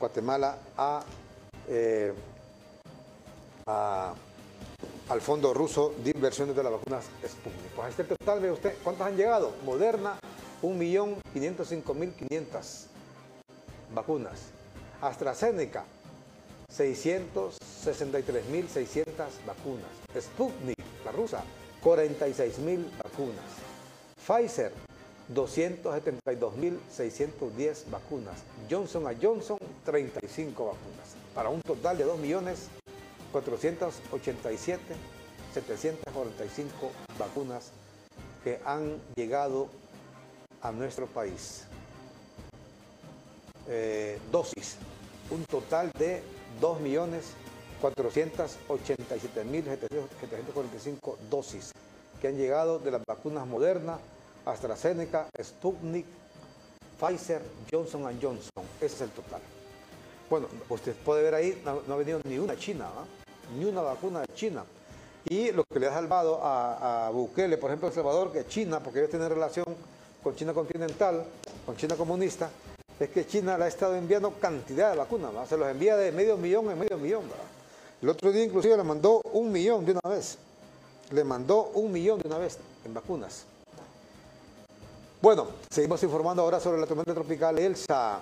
Guatemala a, eh, al Fondo Ruso de Inversiones de las Vacunas Sputnik. Pues el total, ve usted, ¿cuántas han llegado? Moderna, 1.505.500 vacunas. AstraZeneca, 663.600 vacunas. Sputnik, la rusa, 46.000 vacunas. Pfizer, 272.610 vacunas. Johnson Johnson, 35 vacunas. Para un total de 2.487.745 vacunas que han llegado a nuestro país. Eh, dosis, un total de 2.487.745 dosis que han llegado de las vacunas Moderna, AstraZeneca, Sputnik, Pfizer, Johnson Johnson. Ese es el total. Bueno, usted puede ver ahí, no, ha venido ni una china, ni una vacuna de China. Y lo que le ha salvado a, Bukele, por ejemplo, El Salvador, que China, porque ellos tienen relación con China continental, con China comunista, es que China le ha estado enviando cantidad de vacunas, se los envía de medio millón en medio millón. El otro día inclusive le mandó un millón de una vez, le mandó un millón de una vez en vacunas. Bueno, seguimos informando ahora sobre la tormenta tropical Elsa.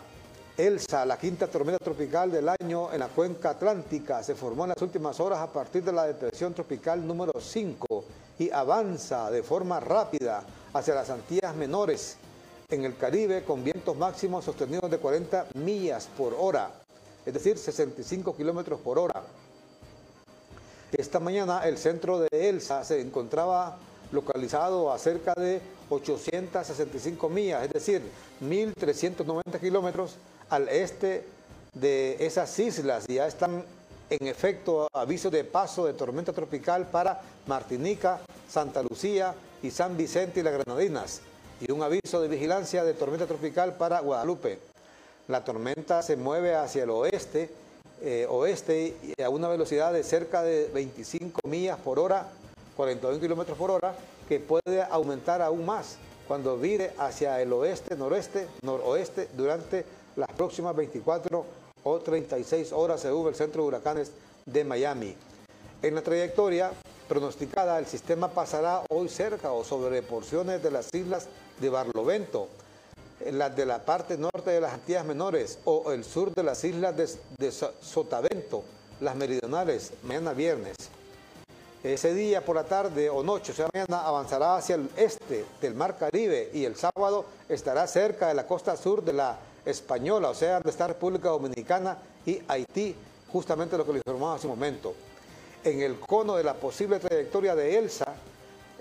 Elsa, la quinta tormenta tropical del año en la cuenca atlántica, se formó en las últimas horas a partir de la depresión tropical número 5 y avanza de forma rápida hacia las Antillas Menores en el Caribe con vientos máximos sostenidos de 40 millas por hora, es decir, 65 kilómetros por hora. Esta mañana el centro de Elsa se encontraba localizado a cerca de 865 millas, es decir, 1.390 kilómetros al este de esas islas. Ya están en efecto aviso de paso de tormenta tropical para Martinica, Santa Lucía y San Vicente y las Granadinas. Y un aviso de vigilancia de tormenta tropical para Guadalupe. La tormenta se mueve hacia el oeste, eh, oeste a una velocidad de cerca de 25 millas por hora, 41 kilómetros por hora, que puede aumentar aún más cuando vire hacia el oeste, noroeste, noroeste durante las próximas 24 o 36 horas según el Centro de Huracanes de Miami. En la trayectoria pronosticada, el sistema pasará hoy cerca o sobre porciones de las islas de Barlovento, las de la parte norte de las Antillas Menores o el sur de las islas de, de Sotavento, las meridionales, mañana viernes. Ese día por la tarde o noche, o sea, mañana avanzará hacia el este del Mar Caribe y el sábado estará cerca de la costa sur de la Española, o sea, donde está República Dominicana y Haití, justamente lo que le informaba hace un momento. En el cono de la posible trayectoria de Elsa,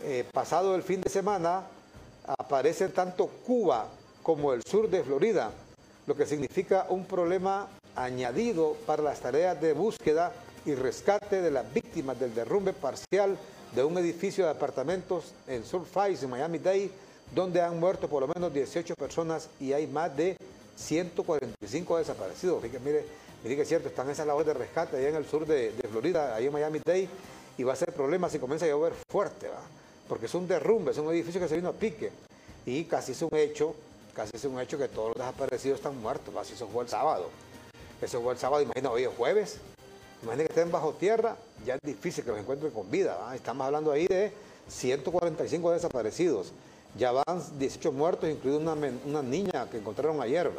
eh, pasado el fin de semana, aparecen tanto Cuba como el sur de Florida, lo que significa un problema añadido para las tareas de búsqueda y rescate de las víctimas del derrumbe parcial de un edificio de apartamentos en Surfside, en Miami-Dade, donde han muerto por lo menos 18 personas y hay más de 145 desaparecidos. Fíjate, mire, mire que es cierto, están esas labores de rescate allá en el sur de, Florida, ahí en Miami-Dade, y va a ser problema si comienza a llover fuerte, ¿va? porque es un derrumbe, es un edificio que se vino a pique, y casi es un hecho, casi es un hecho que todos los desaparecidos están muertos, así eso fue el sábado. Eso fue el sábado, imagino, hoy es jueves, imagínense que estén bajo tierra, ya es difícil que los encuentren con vida, estamos hablando ahí de 145 desaparecidos. Ya van 18 muertos, incluida una, una niña que encontraron ayer.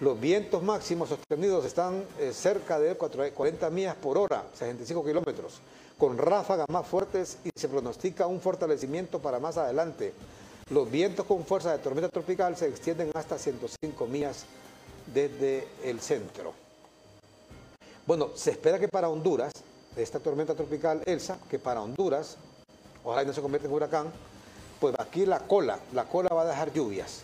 Los vientos máximos sostenidos están eh, cerca de 40 millas por hora, 65 kilómetros, con ráfagas más fuertes y se pronostica un fortalecimiento para más adelante. Los vientos con fuerza de tormenta tropical se extienden hasta 105 millas desde el centro. Bueno, se espera que para Honduras, esta tormenta tropical Elsa, que para Honduras, ojalá no se convierta en huracán, pues aquí la cola, la cola va a dejar lluvias,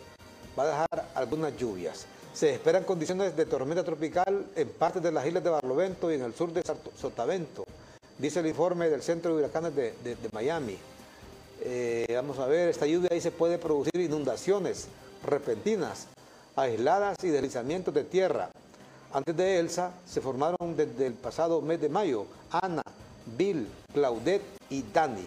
va a dejar algunas lluvias. Se esperan condiciones de tormenta tropical en partes de las islas de Barlovento y en el sur de Sotavento, dice el informe del Centro de Huracanes de, Miami. Eh, vamos a ver, esta lluvia ahí se puede producir inundaciones repentinas, aisladas y deslizamientos de tierra. Antes de Elsa se formaron desde el pasado mes de mayo Ana, Bill, Claudette y Dani.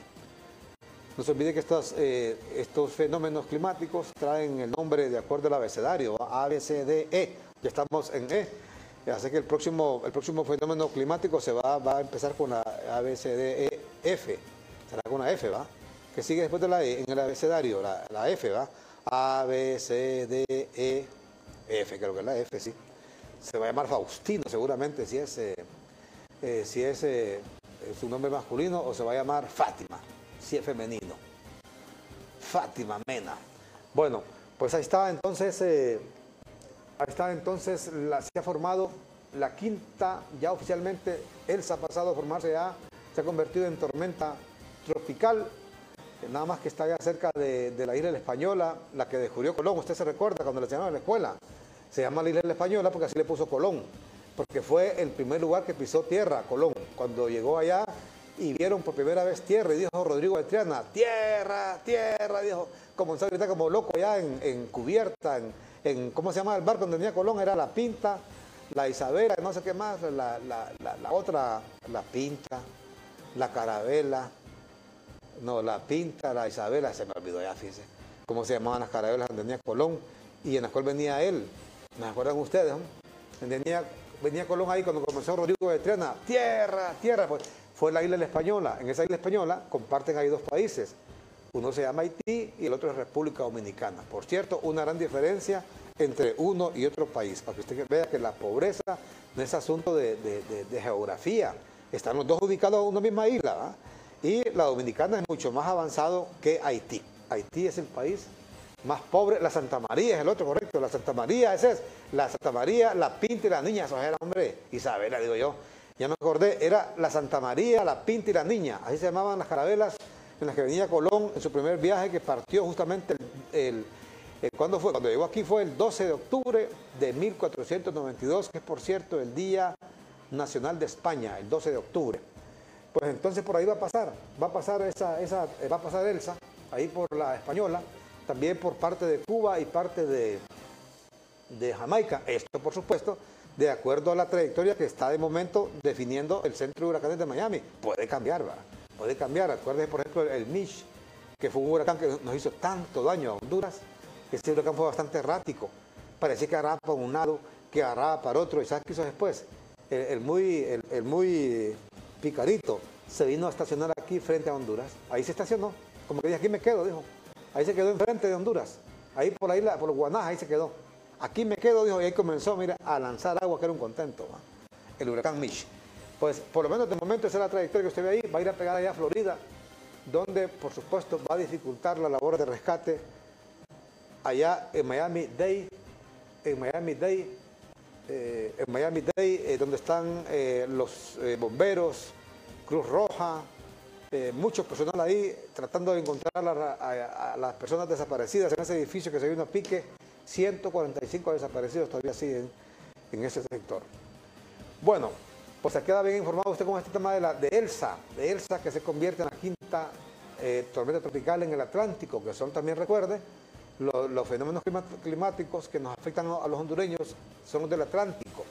No se olvide que estos, eh, estos fenómenos climáticos traen el nombre de acuerdo al abecedario, A, B, C, D, E. Ya estamos en E. Así que el próximo, el próximo fenómeno climático se va, va a empezar con la A, B, C, D, E, F. Será con la F, ¿va? Que sigue después de la E en el abecedario, la, la F, ¿va? A, B, C, D, E, F, creo que es la F, sí. Se va a llamar Faustino seguramente si es, eh, eh, si es su nombre masculino o se va a llamar Fátima si es femenino. Fátima Mena. Bueno, pues ahí está entonces, eh, ahí está entonces, se ha formado la quinta, ya oficialmente, Elsa ha pasado a formarse ya, se ha convertido en tormenta tropical, eh, nada más que está ya cerca de, la isla Española, la que descubrió Colón, usted se recuerda cuando le enseñaron en la escuela, se llama la isla la Española porque así le puso Colón, porque fue el primer lugar que pisó tierra, Colón, cuando llegó allá y vieron por primera vez tierra y dijo Rodrigo de Triana, tierra, tierra, dijo, comenzó a gritar como loco allá en, cubierta, en, ¿cómo se llama el barco donde tenía Colón? Era la Pinta, la Isabela, no sé qué más, la, otra, la Pinta, la Carabela, no, la Pinta, la Isabela, se me olvidó ya, fíjense, cómo se llamaban las carabelas donde tenía Colón y en la cual venía él, ¿me acuerdan ustedes? Venía, Colón ahí cuando comenzó Rodrigo de Triana, tierra, tierra, pues fue la isla española. En esa isla española comparten ahí dos países. Uno se llama Haití y el otro es República Dominicana. Por cierto, una gran diferencia entre uno y otro país, para que usted vea que la pobreza no es asunto de, geografía. Están los dos ubicados en una misma isla. Y la dominicana es mucho más avanzado que Haití. Haití es el país más pobre. La Santa María es el otro, correcto. La Santa María, ese es. La Santa María, la Pinta y la Niña, eso era, hombre. Isabela, digo yo ya me acordé, era la Santa María, la Pinta y la Niña, así se llamaban las carabelas en las que venía Colón en su primer viaje que partió justamente el, ¿cuándo fue? Cuando llegó aquí fue el 12 de octubre de 1492, que es por cierto el Día Nacional de España, el 12 de octubre. Pues entonces por ahí va a pasar, va a pasar esa, esa va a pasar Elsa, ahí por la española, también por parte de Cuba y parte de, de Jamaica. Esto por supuesto de acuerdo a la trayectoria que está de momento definiendo el centro de huracanes de Miami. Puede cambiar, ¿va? Puede cambiar. Acuérdense, por ejemplo, el Mish, que fue un huracán que nos hizo tanto daño a Honduras. Ese huracán fue bastante errático. Parecía que agarraba para un lado, que agarraba para otro. ¿Y sabes qué hizo después? El, muy, el, muy picarito se vino a estacionar aquí frente a Honduras. Ahí se estacionó. Como que dije, aquí me quedo, dijo. Ahí se quedó enfrente de Honduras. Ahí por la isla, por Guanás, ahí se quedó. Aquí me quedo, dijo, y ahí comenzó, mira, a lanzar agua, que era un contento, el huracán Mish. Pues por lo menos de momento esa es la trayectoria que usted ve ahí, va a ir a pegar allá a Florida, donde por supuesto va a dificultar la labor de rescate allá en Miami Dade, en Miami Dade, eh, en Miami Dade, eh, donde están eh, los bomberos, Cruz Roja, muchos personal ahí tratando de encontrar a, las personas desaparecidas en ese edificio que se vino a pique 145 desaparecidos todavía siguen en ese sector. Bueno, pues se queda bien informado usted con este tema de, la, de Elsa, de Elsa que se convierte en la quinta eh, tormenta tropical en el Atlántico, que son también, recuerde, los fenómenos climáticos que nos afectan a los hondureños son los del Atlántico,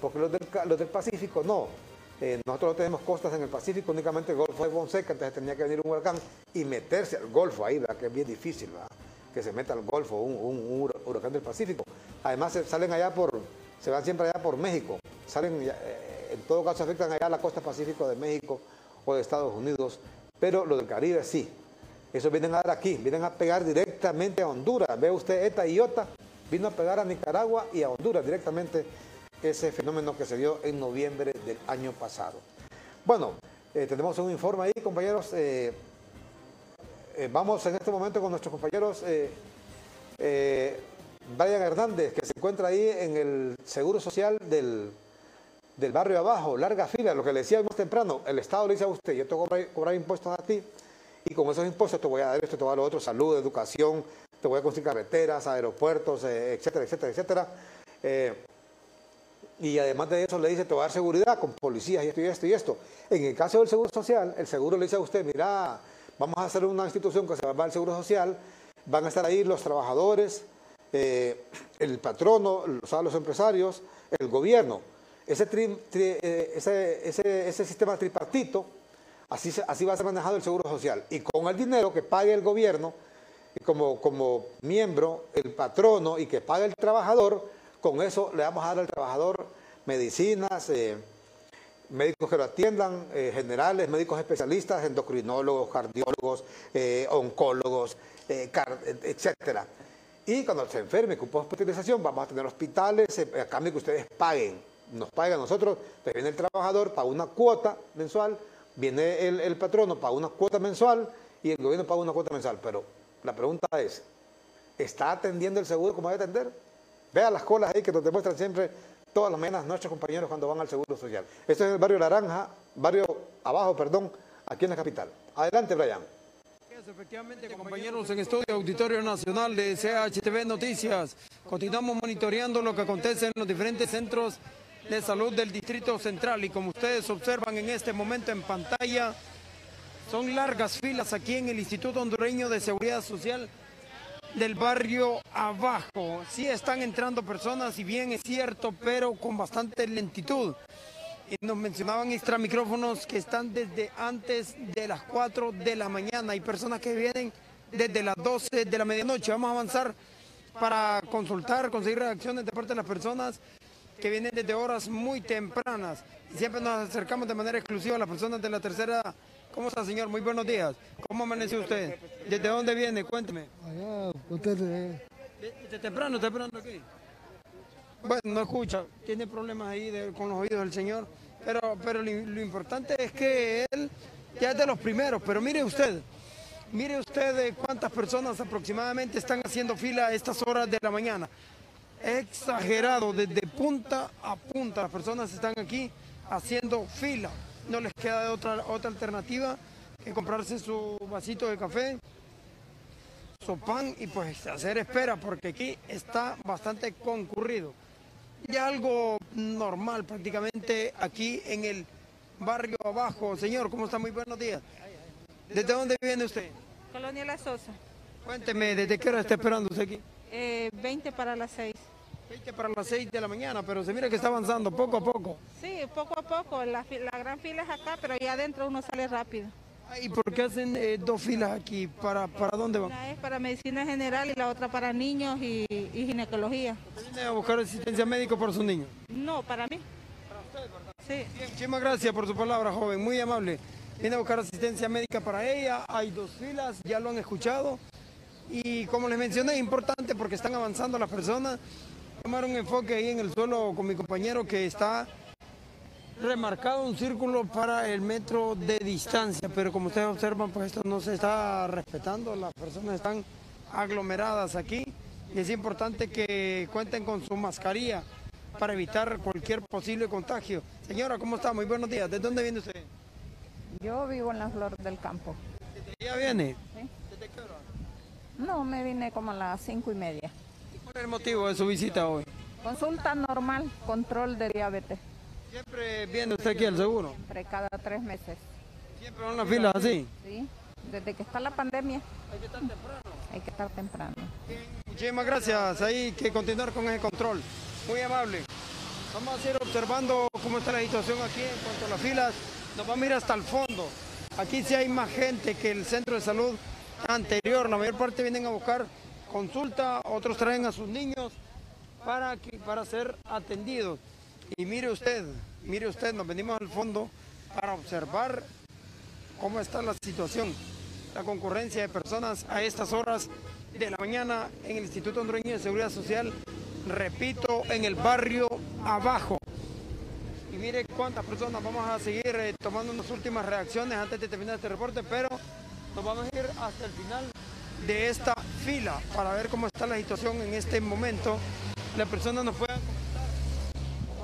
porque los del Pacífico no. Eh, nosotros no tenemos costas en el Pacífico, únicamente el Golfo de Fonseca, entonces tenía que venir un huracán y meterse al Golfo ahí, ¿verdad? que es bien difícil, ¿verdad? que se meta al Golfo un, huracán del Pacífico. Además salen allá por, se van siempre allá por México, salen, eh, en todo caso afectan allá a la costa Pacífico de México o de Estados Unidos, pero los del Caribe sí. Eso vienen a dar aquí, vienen a pegar directamente a Honduras. Ve usted, ETA y IOTA vino a pegar a Nicaragua y a Honduras directamente ese fenómeno que se dio en noviembre del año pasado. Bueno, eh, tenemos un informe ahí, compañeros. Eh, eh, vamos en este momento con nuestros compañeros Brian Hernández, que se encuentra ahí en el Seguro Social del, del barrio abajo, larga fila, lo que le decíamos temprano, el Estado le dice a usted, yo tengo que cobrar impuestos a ti, y con esos impuestos te voy a dar esto, te voy a dar lo otro, salud, educación, te voy a construir carreteras, aeropuertos, etcétera, etcétera, etcétera. Eh, y además de eso le dice, te voy a dar seguridad con policías y esto y esto y esto. En el caso del Seguro Social, el seguro le dice a usted, mira, vamos a hacer una institución que se llama el Seguro Social, van a estar ahí los trabajadores, eh, el patrono, los empresarios, el gobierno. Ese, ese, ese sistema tripartito Así, así va a ser manejado el Seguro Social. Y con el dinero que pague el gobierno, como, como miembro, el patrono y que pague el trabajador, con eso le vamos a dar al trabajador medicinas, eh, médicos que lo atiendan, eh, generales, médicos especialistas, endocrinólogos, cardiólogos, eh, oncólogos, etcétera. Y cuando se enferme con hospitalización, vamos a tener hospitales a cambio que ustedes paguen. Nos pagan a nosotros, te viene el trabajador, paga una cuota mensual, viene el, patrono, paga una cuota mensual y el gobierno paga una cuota mensual. Pero la pregunta es, ¿está atendiendo el seguro como debe atender? Vea las colas ahí que nos demuestran siempre todas las mañanas nuestros compañeros cuando van al Seguro Social. Esto es el barrio Naranja, barrio abajo, perdón, aquí en la capital. Adelante, Brian. Efectivamente, compañeros en Estudio Auditorio Nacional de CHTV Noticias, continuamos monitoreando lo que acontece en los diferentes centros de Salud del Distrito Central. Y como ustedes observan en este momento en pantalla, son largas filas aquí en el Instituto Hondureño de Seguridad Social del barrio abajo. Sí están entrando personas, y bien es cierto, pero con bastante lentitud. Y nos mencionaban extra micrófonos que están desde antes de las 4 de la mañana. Hay personas que vienen desde las 12 de la medianoche. Vamos a avanzar para consultar, conseguir reacciones de parte de las personas que vienen desde horas muy tempranas. Siempre nos acercamos de manera exclusiva a las personas de la tercera. ¿Cómo está, señor? Muy buenos días. ¿Cómo amaneció usted? ¿Desde dónde viene? Cuénteme. Allá, usted. ¿Desde temprano, temprano aquí? Bueno, no escucha. Tiene problemas ahí con los oídos del señor. Pero, pero lo, lo importante es que él ya es de los primeros. Pero mire usted, mire usted cuántas personas aproximadamente están haciendo fila a estas horas de la mañana exagerado, desde punta a punta. Las personas están aquí haciendo fila. No les queda otra, otra alternativa que comprarse su vasito de café, su pan y pues hacer espera porque aquí está bastante concurrido. Y algo normal prácticamente aquí en el barrio abajo. Señor, ¿cómo está? Muy buenos días. ¿Desde dónde viene usted? Colonia La Sosa. Cuénteme, ¿desde qué hora está esperando usted aquí? Eh, 20 para las 6. 20 para las 6 de la mañana, pero se mira que está avanzando poco a poco. Sí, poco a poco. La, gran fila es acá, pero ahí adentro uno sale rápido. ¿Y por qué hacen eh, dos filas aquí? ¿Para, ¿Para dónde van? Una es para medicina general y la otra para niños y, ginecología. ¿Viene a buscar asistencia médica por sus niños? No, para mí. ¿Para usted, verdad? Sí. muchísimas gracias por su palabra, joven. Muy amable. Viene a buscar asistencia médica para ella. Hay dos filas, ya lo han escuchado. Y como les mencioné, es importante porque están avanzando las personas tomar un enfoque ahí en el suelo con mi compañero que está remarcado un círculo para el metro de distancia, pero como ustedes observan, pues esto no se está respetando, las personas están aglomeradas aquí y es importante que cuenten con su mascarilla para evitar cualquier posible contagio. Señora, ¿cómo está? Muy buenos días. ¿De dónde viene usted? Yo vivo en la Flor del Campo. ¿Desde allá viene? ¿Desde qué hora? No, me vine como a las cinco y media el motivo de su visita hoy? Consulta normal, control de diabetes. ¿Siempre viene usted aquí al seguro? Siempre, cada tres meses. ¿Siempre van las filas así? Sí, desde que está la pandemia. Hay que estar temprano. Hay que estar temprano. Muchísimas gracias. Hay que continuar con ese control. Muy amable. Vamos a ir observando cómo está la situación aquí en cuanto a las filas. Nos vamos a ir hasta el fondo. Aquí sí hay más gente que el centro de salud anterior. La mayor parte vienen a buscar consulta, otros traen a sus niños para, que, para ser atendidos. Y mire usted, mire usted, nos venimos al fondo para observar cómo está la situación, la concurrencia de personas a estas horas de la mañana en el Instituto Hondureño de Seguridad Social, repito, en el barrio abajo. Y mire cuántas personas vamos a seguir eh, tomando unas últimas reacciones antes de terminar este reporte, pero nos vamos a ir hasta el final de esta fila para ver cómo está la situación en este momento. Las personas nos puedan comentar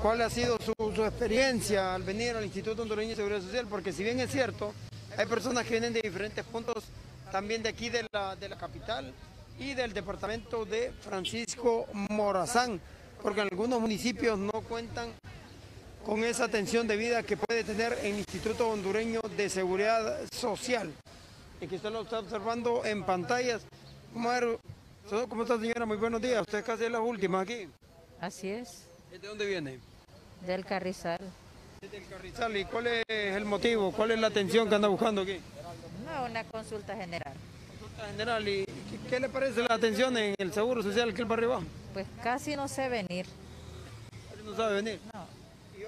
cuál ha sido su, su experiencia al venir al Instituto Hondureño de Seguridad Social, porque si bien es cierto, hay personas que vienen de diferentes puntos, también de aquí de la, de la capital y del departamento de Francisco Morazán, porque en algunos municipios no cuentan con esa atención de vida que puede tener el Instituto Hondureño de Seguridad Social. Y que usted lo está observando en pantallas. ¿Cómo, er- ¿Cómo está señora? Muy buenos días. Usted es casi la última aquí. Así es, ¿De dónde viene? del Carrizal. Desde el Carrizal. ¿Y cuál es el motivo? ¿Cuál es la atención que anda buscando aquí? No, una consulta general. Consulta general. ¿Y qué, qué le parece la atención en el Seguro Social que el barrio? Pues casi no sé venir. No sabe venir. No,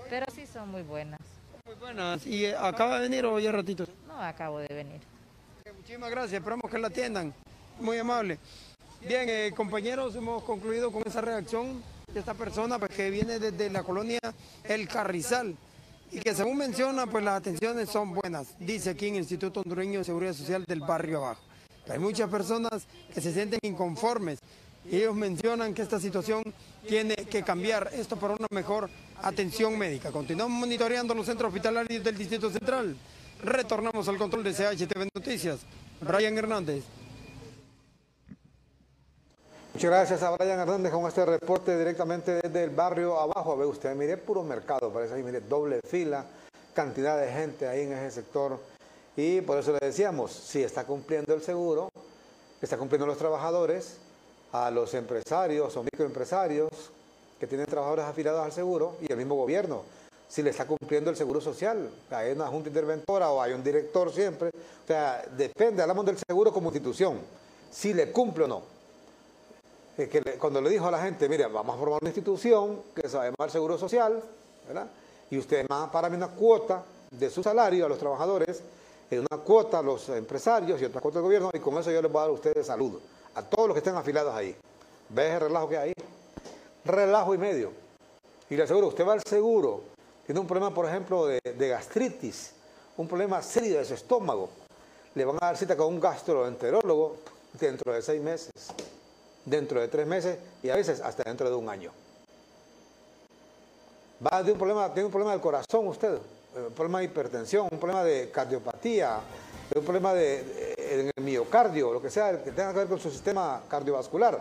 pero sí son muy buenas. Muy buenas. ¿Y acaba de venir o ya ratito? No, acabo de venir. Muchísimas gracias, esperamos que la atiendan. Muy amable. Bien, eh, compañeros, hemos concluido con esa reacción de esta persona pues, que viene desde la colonia El Carrizal y que según menciona, pues las atenciones son buenas, dice aquí en el Instituto Hondureño de Seguridad Social del barrio abajo. Hay muchas personas que se sienten inconformes y ellos mencionan que esta situación tiene que cambiar esto para una mejor atención médica. Continuamos monitoreando los centros hospitalarios del Distrito Central. Retornamos al control de CHTV Noticias. Brian Hernández. Muchas gracias a Brian Hernández con este reporte directamente desde el barrio abajo. Ve usted, mire, puro mercado, parece ahí, mire, doble fila, cantidad de gente ahí en ese sector. Y por eso le decíamos, si está cumpliendo el seguro, está cumpliendo los trabajadores, a los empresarios o microempresarios que tienen trabajadores afiliados al seguro y el mismo gobierno, si le está cumpliendo el seguro social. Hay una junta interventora o hay un director siempre. O sea, depende, hablamos del seguro como institución, si le cumple o no. Eh, que cuando le dijo a la gente, mire, vamos a formar una institución que se va a Seguro Social, ¿verdad? Y ustedes van a pagarme una cuota de su salario a los trabajadores, eh, una cuota a los empresarios y otra cuota al gobierno, y con eso yo les voy a dar a ustedes salud, a todos los que estén afiliados ahí. ¿Ves el relajo que hay? Relajo y medio. Y le aseguro, usted va al seguro, tiene un problema, por ejemplo, de, gastritis, un problema serio de su estómago, le van a dar cita con un gastroenterólogo dentro de seis meses dentro de tres meses y a veces hasta dentro de un año. Va de un problema, tiene un problema del corazón usted, eh, un problema de hipertensión, un problema de cardiopatía, un problema de, en el miocardio, lo que sea, que tenga que ver con su sistema cardiovascular,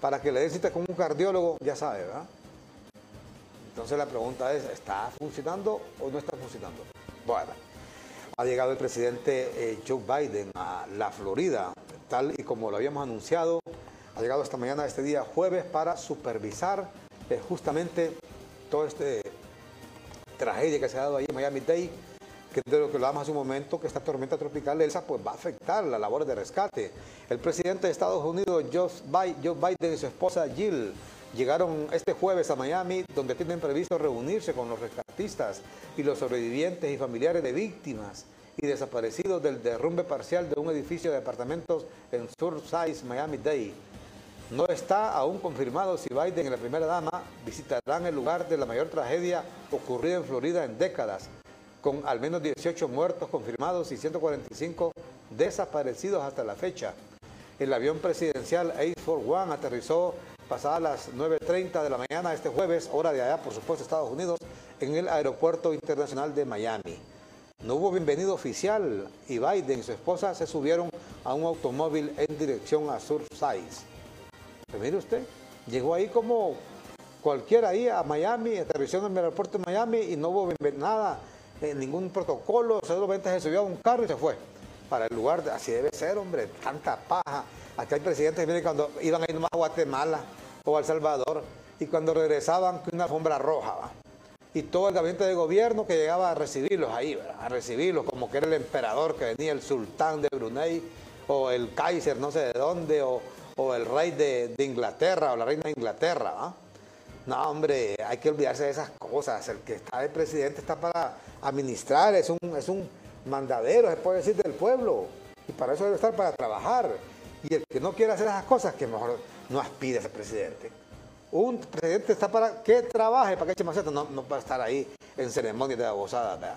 para que le den cita con un cardiólogo, ya sabe, ¿verdad? Entonces la pregunta es, ¿está funcionando o no está funcionando? Bueno, ha llegado el presidente eh, Joe Biden a la Florida, tal y como lo habíamos anunciado, ha llegado esta mañana, este día jueves, para supervisar eh, justamente todo este tragedia que se ha dado ahí en Miami-Dade, que de lo que hablamos hace un momento, que esta tormenta tropical Elsa pues va a afectar la labor de rescate. El presidente de Estados Unidos, Joe Biden, y su esposa Jill llegaron este jueves a Miami, donde tienen previsto reunirse con los rescatistas y los sobrevivientes y familiares de víctimas y desaparecidos del derrumbe parcial de un edificio de apartamentos en Surfside, Miami-Dade. No está aún confirmado si Biden y la primera dama visitarán el lugar de la mayor tragedia ocurrida en Florida en décadas, con al menos 18 muertos confirmados y 145 desaparecidos hasta la fecha. El avión presidencial Air Force One aterrizó pasadas las 9.30 de la mañana este jueves, hora de allá, por supuesto, Estados Unidos, en el Aeropuerto Internacional de Miami. No hubo bienvenido oficial y Biden y su esposa se subieron a un automóvil en dirección a Surfside. Pero mire usted, Llegó ahí como cualquiera ahí a Miami, aterrizó en el aeropuerto de Miami y no hubo nada, eh, ningún protocolo, solamente se subió a un carro y se fue para el lugar, así debe ser, hombre, tanta paja. Aquí hay presidentes vienen cuando iban a ir nomás a Guatemala o a El Salvador y cuando regresaban una alfombra roja, ¿va? y todo el gabinete de gobierno que llegaba a recibirlos ahí, ¿verdad? a recibirlos como que era el emperador que venía, el sultán de Brunei, o el Kaiser no sé de dónde, o, o el rey de, de, Inglaterra, o la reina de Inglaterra. ¿va? No, hombre, hay que olvidarse de esas cosas. El que está de presidente está para administrar, es un, es un mandadero, se puede decir, del pueblo. Y para eso debe estar para trabajar. Y el que no quiere hacer esas cosas, que mejor no aspire a ser presidente. Un presidente está para que trabaje, para que eche maceta, no, no para estar ahí en ceremonias de abosada.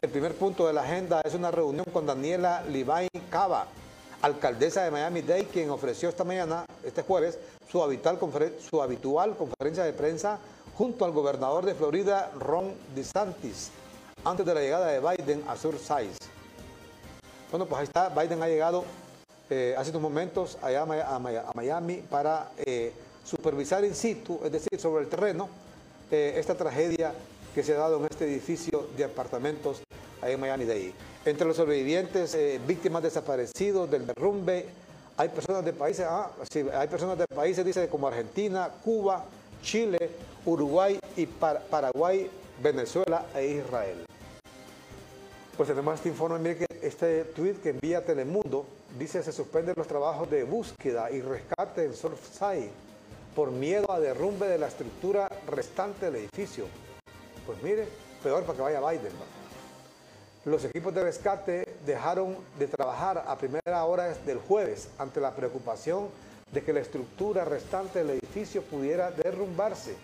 El primer punto de la agenda es una reunión con Daniela Livain Cava, alcaldesa de Miami-Dade, quien ofreció esta mañana, este jueves, su habitual, su habitual conferencia de prensa junto al gobernador de Florida, Ron DeSantis, antes de la llegada de Biden a Surfside. Bueno, pues ahí está, Biden ha llegado eh, hace unos momentos allá a, Miami para eh, supervisar in situ, es decir, sobre el terreno, eh, esta tragedia que se ha dado en este edificio de apartamentos ahí en Miami-Dade. Entre los sobrevivientes, víctimas desaparecidos del derrumbe, hay personas de países, ah, sí, hay personas de países, dice, como Argentina, Cuba, Chile, Uruguay y Par Paraguay, Venezuela e Israel. Pues tenemos este informe, mire que este tweet que envía Telemundo dice se suspenden los trabajos de búsqueda y rescate en Surfside por miedo a derrumbe de la estructura restante del edificio. Pues mire, peor para que vaya Biden. Los equipos de rescate dejaron de trabajar a primera hora del jueves ante la preocupación de que la estructura restante del edificio pudiera derrumbarse.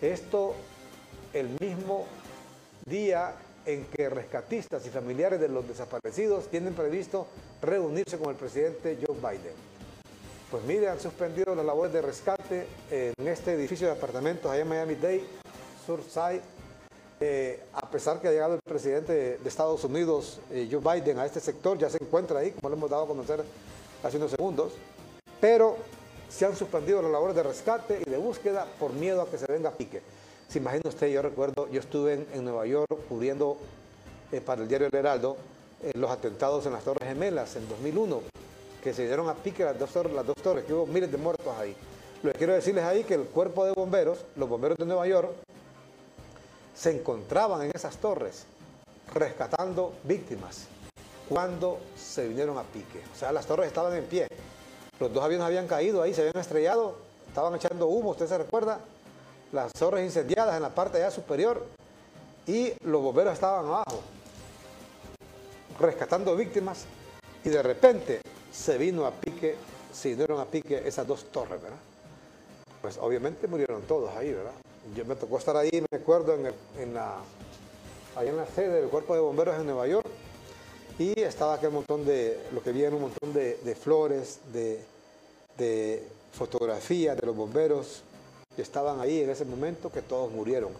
Esto el mismo día en que rescatistas y familiares de los desaparecidos tienen previsto reunirse con el presidente Joe Biden. Pues mire, han suspendido las labores de rescate en este edificio de apartamentos allá en Miami-Dade, Surfside, eh, a pesar que ha llegado el presidente de Estados Unidos, eh, Joe Biden, a este sector, ya se encuentra ahí, como lo hemos dado a conocer hace unos segundos, pero se han suspendido las labores de rescate y de búsqueda por miedo a que se venga pique. Se imagina usted, yo recuerdo, yo estuve en, Nueva York cubriendo eh, para el diario El Heraldo eh, los atentados en las Torres Gemelas en 2001, que se dieron a pique las dos, torres, las dos torres, que hubo miles de muertos ahí. Lo que quiero decirles ahí que el cuerpo de bomberos, los bomberos de Nueva York, se encontraban en esas torres rescatando víctimas cuando se vinieron a pique. O sea, las torres estaban en pie. Los dos aviones habían caído ahí, se habían estrellado, estaban echando humo, ¿usted se recuerda? Las torres incendiadas en la parte allá superior y los bomberos estaban abajo rescatando víctimas y de repente se vino a pique, se vinieron a pique esas dos torres, ¿verdad? Pues obviamente murieron todos ahí, ¿verdad? Yo me tocó estar ahí, me acuerdo, en, el, en la, ahí en la sede del Cuerpo de Bomberos en Nueva York y estaba aquel montón de, lo que vi un montón de, de flores, de, de fotografías de los bomberos, estaban ahí en ese momento, que todos murieron.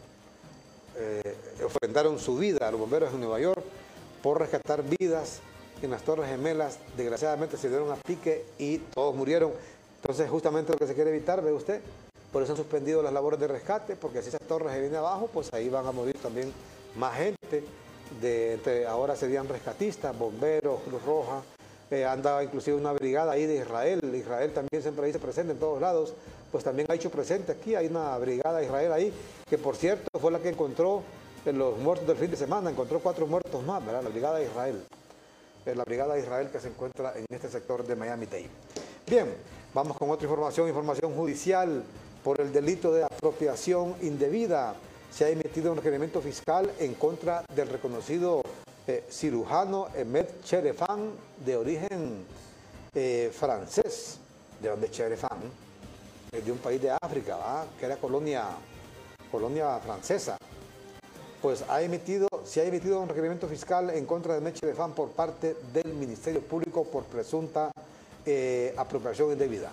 Eh, ofrendaron su vida a los bomberos de Nueva York por rescatar vidas en las Torres Gemelas. Desgraciadamente se dieron a pique y todos murieron. Entonces, justamente lo que se quiere evitar, ve usted, por eso han suspendido las labores de rescate, porque si esas torres se vienen abajo, pues ahí van a morir también más gente. De, ahora serían rescatistas, bomberos, Cruz Roja. Eh, inclusive una brigada ahí de Israel. Israel también siempre dice presente en todos lados pues también ha hecho presente aquí, hay una brigada de Israel ahí, que por cierto fue la que encontró en los muertos del fin de semana, encontró cuatro muertos más, ¿verdad? La brigada de Israel, la brigada de Israel que se encuentra en este sector de Miami-Dade. Bien, vamos con otra información, información judicial por el delito de apropiación indebida. Se ha emitido un requerimiento fiscal en contra del reconocido eh, cirujano Emet Cherefan, de origen eh, francés, de donde Cherefan, de un país de África, ¿va? que era colonia, colonia francesa, pues ha emitido, se ha emitido un requerimiento fiscal en contra de Meche de Fan por parte del Ministerio Público por presunta eh, apropiación indebida.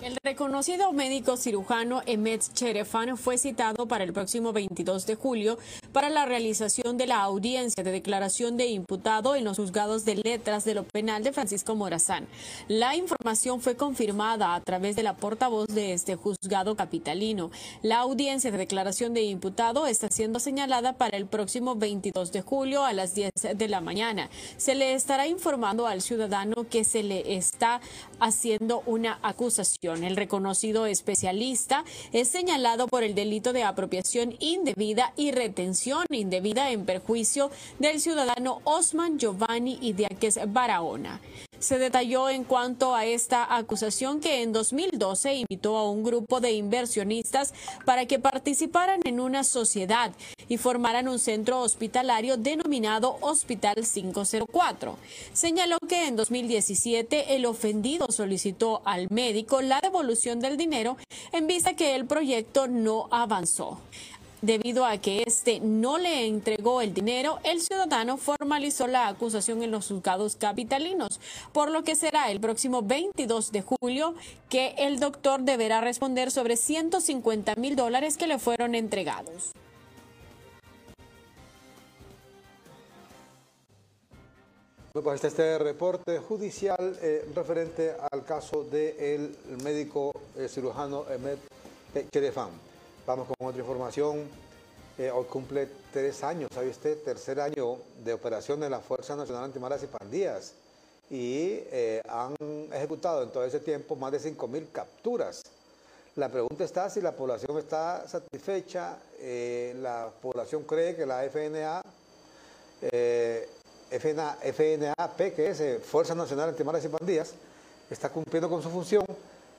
El reconocido médico cirujano Emet Cherefan fue citado para el próximo 22 de julio para la realización de la audiencia de declaración de imputado en los juzgados de letras de lo penal de Francisco Morazán. La información fue confirmada a través de la portavoz de este juzgado capitalino. La audiencia de declaración de imputado está siendo señalada para el próximo 22 de julio a las 10 de la mañana. Se le estará informando al ciudadano que se le está haciendo una acusación. El reconocido especialista es señalado por el delito de apropiación indebida y retención indebida en perjuicio del ciudadano Osman Giovanni Idiáquez Barahona. Se detalló en cuanto a esta acusación que en 2012 invitó a un grupo de inversionistas para que participaran en una sociedad y formaran un centro hospitalario denominado Hospital 504. Señaló que en 2017 el ofendido solicitó al médico la devolución del dinero en vista que el proyecto no avanzó. Debido a que éste no le entregó el dinero, el ciudadano formalizó la acusación en los juzgados capitalinos, por lo que será el próximo 22 de julio que el doctor deberá responder sobre 150 mil dólares que le fueron entregados. Bueno, pues este, este reporte judicial eh, referente al caso del médico eh, cirujano Emet Cherefán. Vamos con otra información. Eh, hoy cumple tres años, ¿sabe usted? Tercer año de operación de la Fuerza Nacional Antimaras y Pandillas. Y han ejecutado en todo ese tiempo más de 5.000 capturas. La pregunta está si la población está satisfecha. la población cree que la FNA FNA, FNAP, que es eh, Fuerza Nacional Antimaras y Pandillas, está cumpliendo con su función,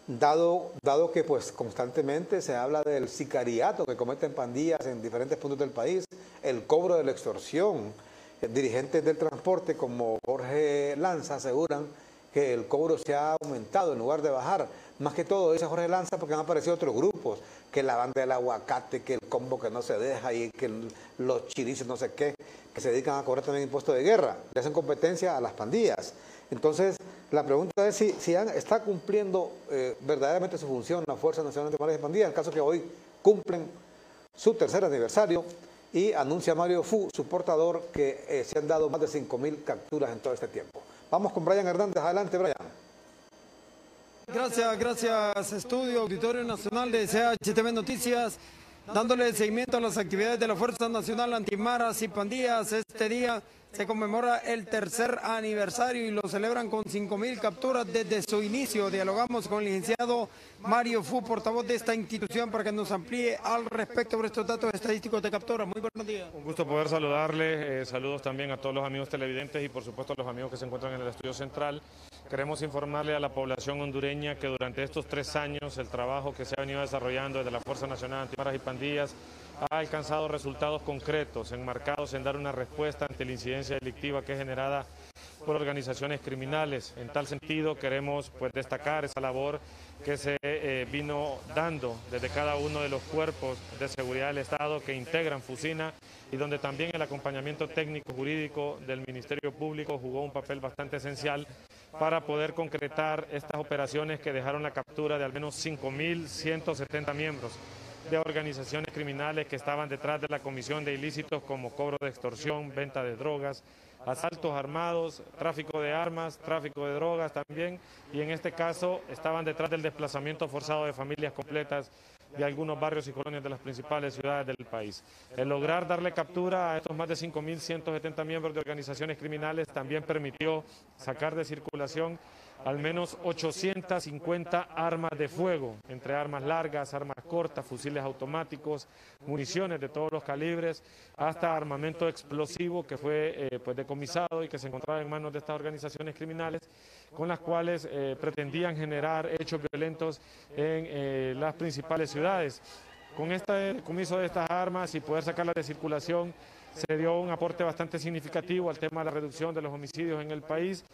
dado, dado que pues constantemente se habla del sicariato que cometen pandillas en diferentes puntos del país, el cobro de la extorsión. Dirigentes del transporte como Jorge Lanza aseguran que el cobro se ha aumentado en lugar de bajar. Más que todo, dice Jorge Lanza, porque han aparecido otros grupos, que la banda del aguacate, que el combo que no se deja y que los chirices no sé qué, que se dedican a cobrar también impuestos de guerra, le hacen competencia a las pandillas. Entonces, la pregunta es si, si está cumpliendo eh, verdaderamente su función la Fuerza Nacional de y Pandillas, en el caso que hoy cumplen su tercer aniversario y anuncia Mario Fu, su portador, que eh, se han dado más de 5.000 capturas en todo este tiempo. Vamos con Brian Hernández. Adelante, Brian. Gracias, gracias Estudio Auditorio Nacional de CHTV Noticias, dándole seguimiento a las actividades de la Fuerza Nacional Antimaras y Pandillas. Este día se conmemora el tercer aniversario y lo celebran con 5.000 capturas desde su inicio. Dialogamos con el licenciado Mario Fu, portavoz de esta institución, para que nos amplíe al respecto sobre estos datos estadísticos de captura. Muy buenos días. Un gusto poder saludarle. Eh, saludos también a todos los amigos televidentes y por supuesto a los amigos que se encuentran en el estudio central. Queremos informarle a la población hondureña que durante estos tres años el trabajo que se ha venido desarrollando desde la Fuerza Nacional Antimaras y Pandillas ha alcanzado resultados concretos, enmarcados en dar una respuesta ante la incidencia delictiva que es generada por organizaciones criminales. En tal sentido, queremos pues, destacar esa labor que se eh, vino dando desde cada uno de los cuerpos de seguridad del Estado que integran FUSINA y donde también el acompañamiento técnico jurídico del Ministerio Público jugó un papel bastante esencial para poder concretar estas operaciones que dejaron la captura de al menos 5.170 miembros de organizaciones criminales que estaban detrás de la comisión de ilícitos como cobro de extorsión, venta de drogas, asaltos armados, tráfico de armas, tráfico de drogas también, y en este caso estaban detrás del desplazamiento forzado de familias completas de algunos barrios y colonias de las principales ciudades del país. El lograr darle captura a estos más de 5.170 miembros de organizaciones criminales también permitió sacar de circulación al menos 850 armas de fuego, entre armas largas, armas cortas, fusiles automáticos, municiones de todos los calibres, hasta armamento explosivo que fue eh, pues decomisado y que se encontraba en manos de estas organizaciones criminales, con las cuales eh, pretendían generar hechos violentos en eh, las principales ciudades. Con este decomiso de estas armas y poder sacarlas de circulación, se dio un aporte bastante significativo al tema de la reducción de los homicidios en el país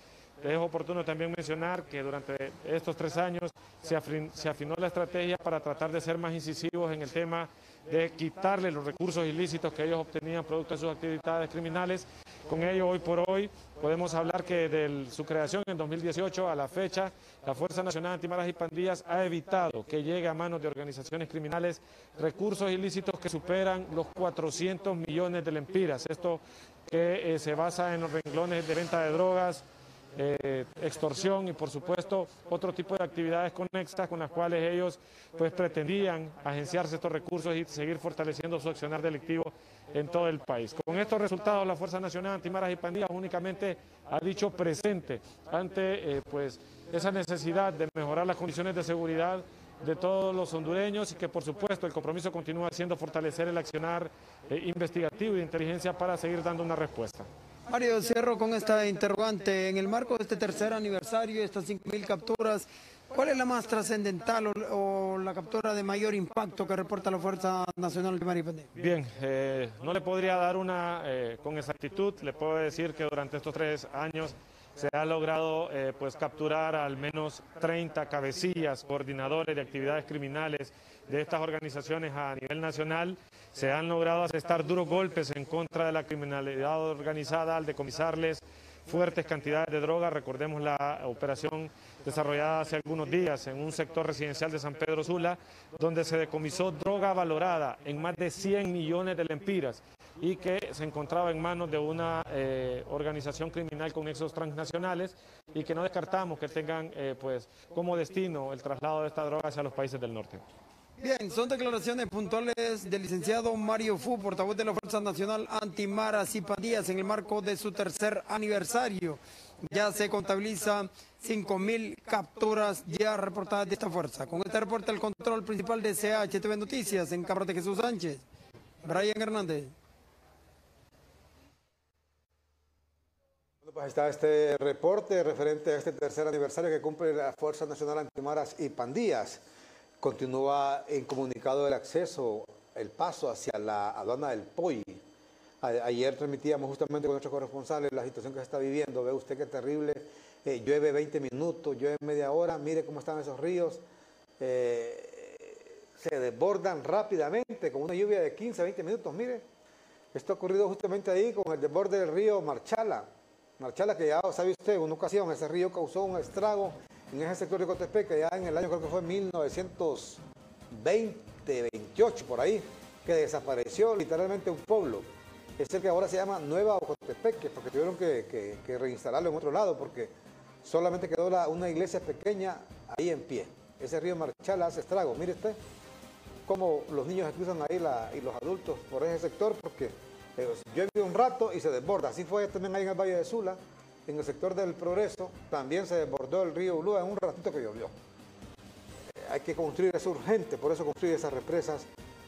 es oportuno también mencionar que durante estos tres años se, afinó la estrategia para tratar de ser más incisivos en el tema de quitarle los recursos ilícitos que ellos obtenían producto de sus actividades criminales con ello hoy por hoy podemos hablar que de su creación en 2018 a la fecha, la Fuerza Nacional Antimaras y Pandillas ha evitado que llegue a manos de organizaciones criminales recursos ilícitos que superan los 400 millones de lempiras. Esto que eh, se basa en los renglones de venta de drogas, eh, extorsión y por supuesto otro tipo de actividades conexas con las cuales ellos pues pretendían agenciarse estos recursos y seguir fortaleciendo su accionar delictivo en todo el país. Con estos resultados la Fuerza Nacional Antimaras y Pandillas únicamente ha dicho presente ante eh, pues esa necesidad de mejorar las condiciones de seguridad de todos los hondureños y que por supuesto el compromiso continúa siendo fortalecer el accionar eh, investigativo y de inteligencia para seguir dando una respuesta. Mario, cierro con esta interrogante. En el marco de este tercer aniversario, estas 5.000 capturas, ¿cuál es la más trascendental o, la captura de mayor impacto que reporta la Fuerza Nacional de Maripandé? Bien, eh, no le podría dar una eh, con exactitud, le puedo decir que durante estos tres años se ha logrado eh, pues capturar al menos 30 cabecillas, coordinadores de actividades criminales de estas organizaciones a nivel nacional. Se han logrado asestar duros golpes en contra de la criminalidad organizada al decomisarles fuertes cantidades de droga. Recordemos la operación desarrollada hace algunos días en un sector residencial de San Pedro Sula, donde se decomisó droga valorada en más de 100 millones de lempiras y que se encontraba en manos de una eh, organización criminal con nexos transnacionales y que no descartamos que tengan eh, pues, como destino el traslado de esta droga hacia los países del norte. Bien, son declaraciones puntuales del licenciado Mario Fu, portavoz de la Fuerza Nacional Antimaras y Pandillas en el marco de su tercer aniversario. Ya se contabiliza 5.000 capturas ya reportadas de esta fuerza. Con este reporte el control principal de CHTV Noticias en Cabra de Jesús Sánchez. Brian Hernández. Pues está este reporte referente a este tercer aniversario que cumple la Fuerza Nacional Antimaras y Pandillas. Continúa en comunicado el acceso, el paso hacia la aduana del POI. ayer transmitíamos justamente con nuestros corresponsales la situación que se está viviendo. Ve usted qué terrible. Eh, llueve 20 minutos, llueve media hora. Mire cómo están esos ríos. Eh, se desbordan rápidamente con una lluvia de 15, 20 minutos. Mire, esto ha ocurrido justamente ahí con el desborde del río Marchala. Marchala, que ya sabe usted, en una ocasión ese río causó un estrago en ese sector de Cotepeque, ya en el año creo que fue 1920, 28, por ahí, que desapareció literalmente un pueblo. Es el que ahora se llama Nueva Ocotepeque, porque tuvieron que, reinstalarlo en otro lado, porque solamente quedó una iglesia pequeña ahí en pie. Ese río Marchala hace estrago. Mire usted cómo los niños cruzan ahí y los adultos por ese sector, porque eh, llueve un rato y se desborda. Así fue también ahí en el Valle de Sula en el sector del Progreso también se desbordó el río Ulúa en un ratito que llovió. Eh, hay que construir, es urgente, por eso construir esas represas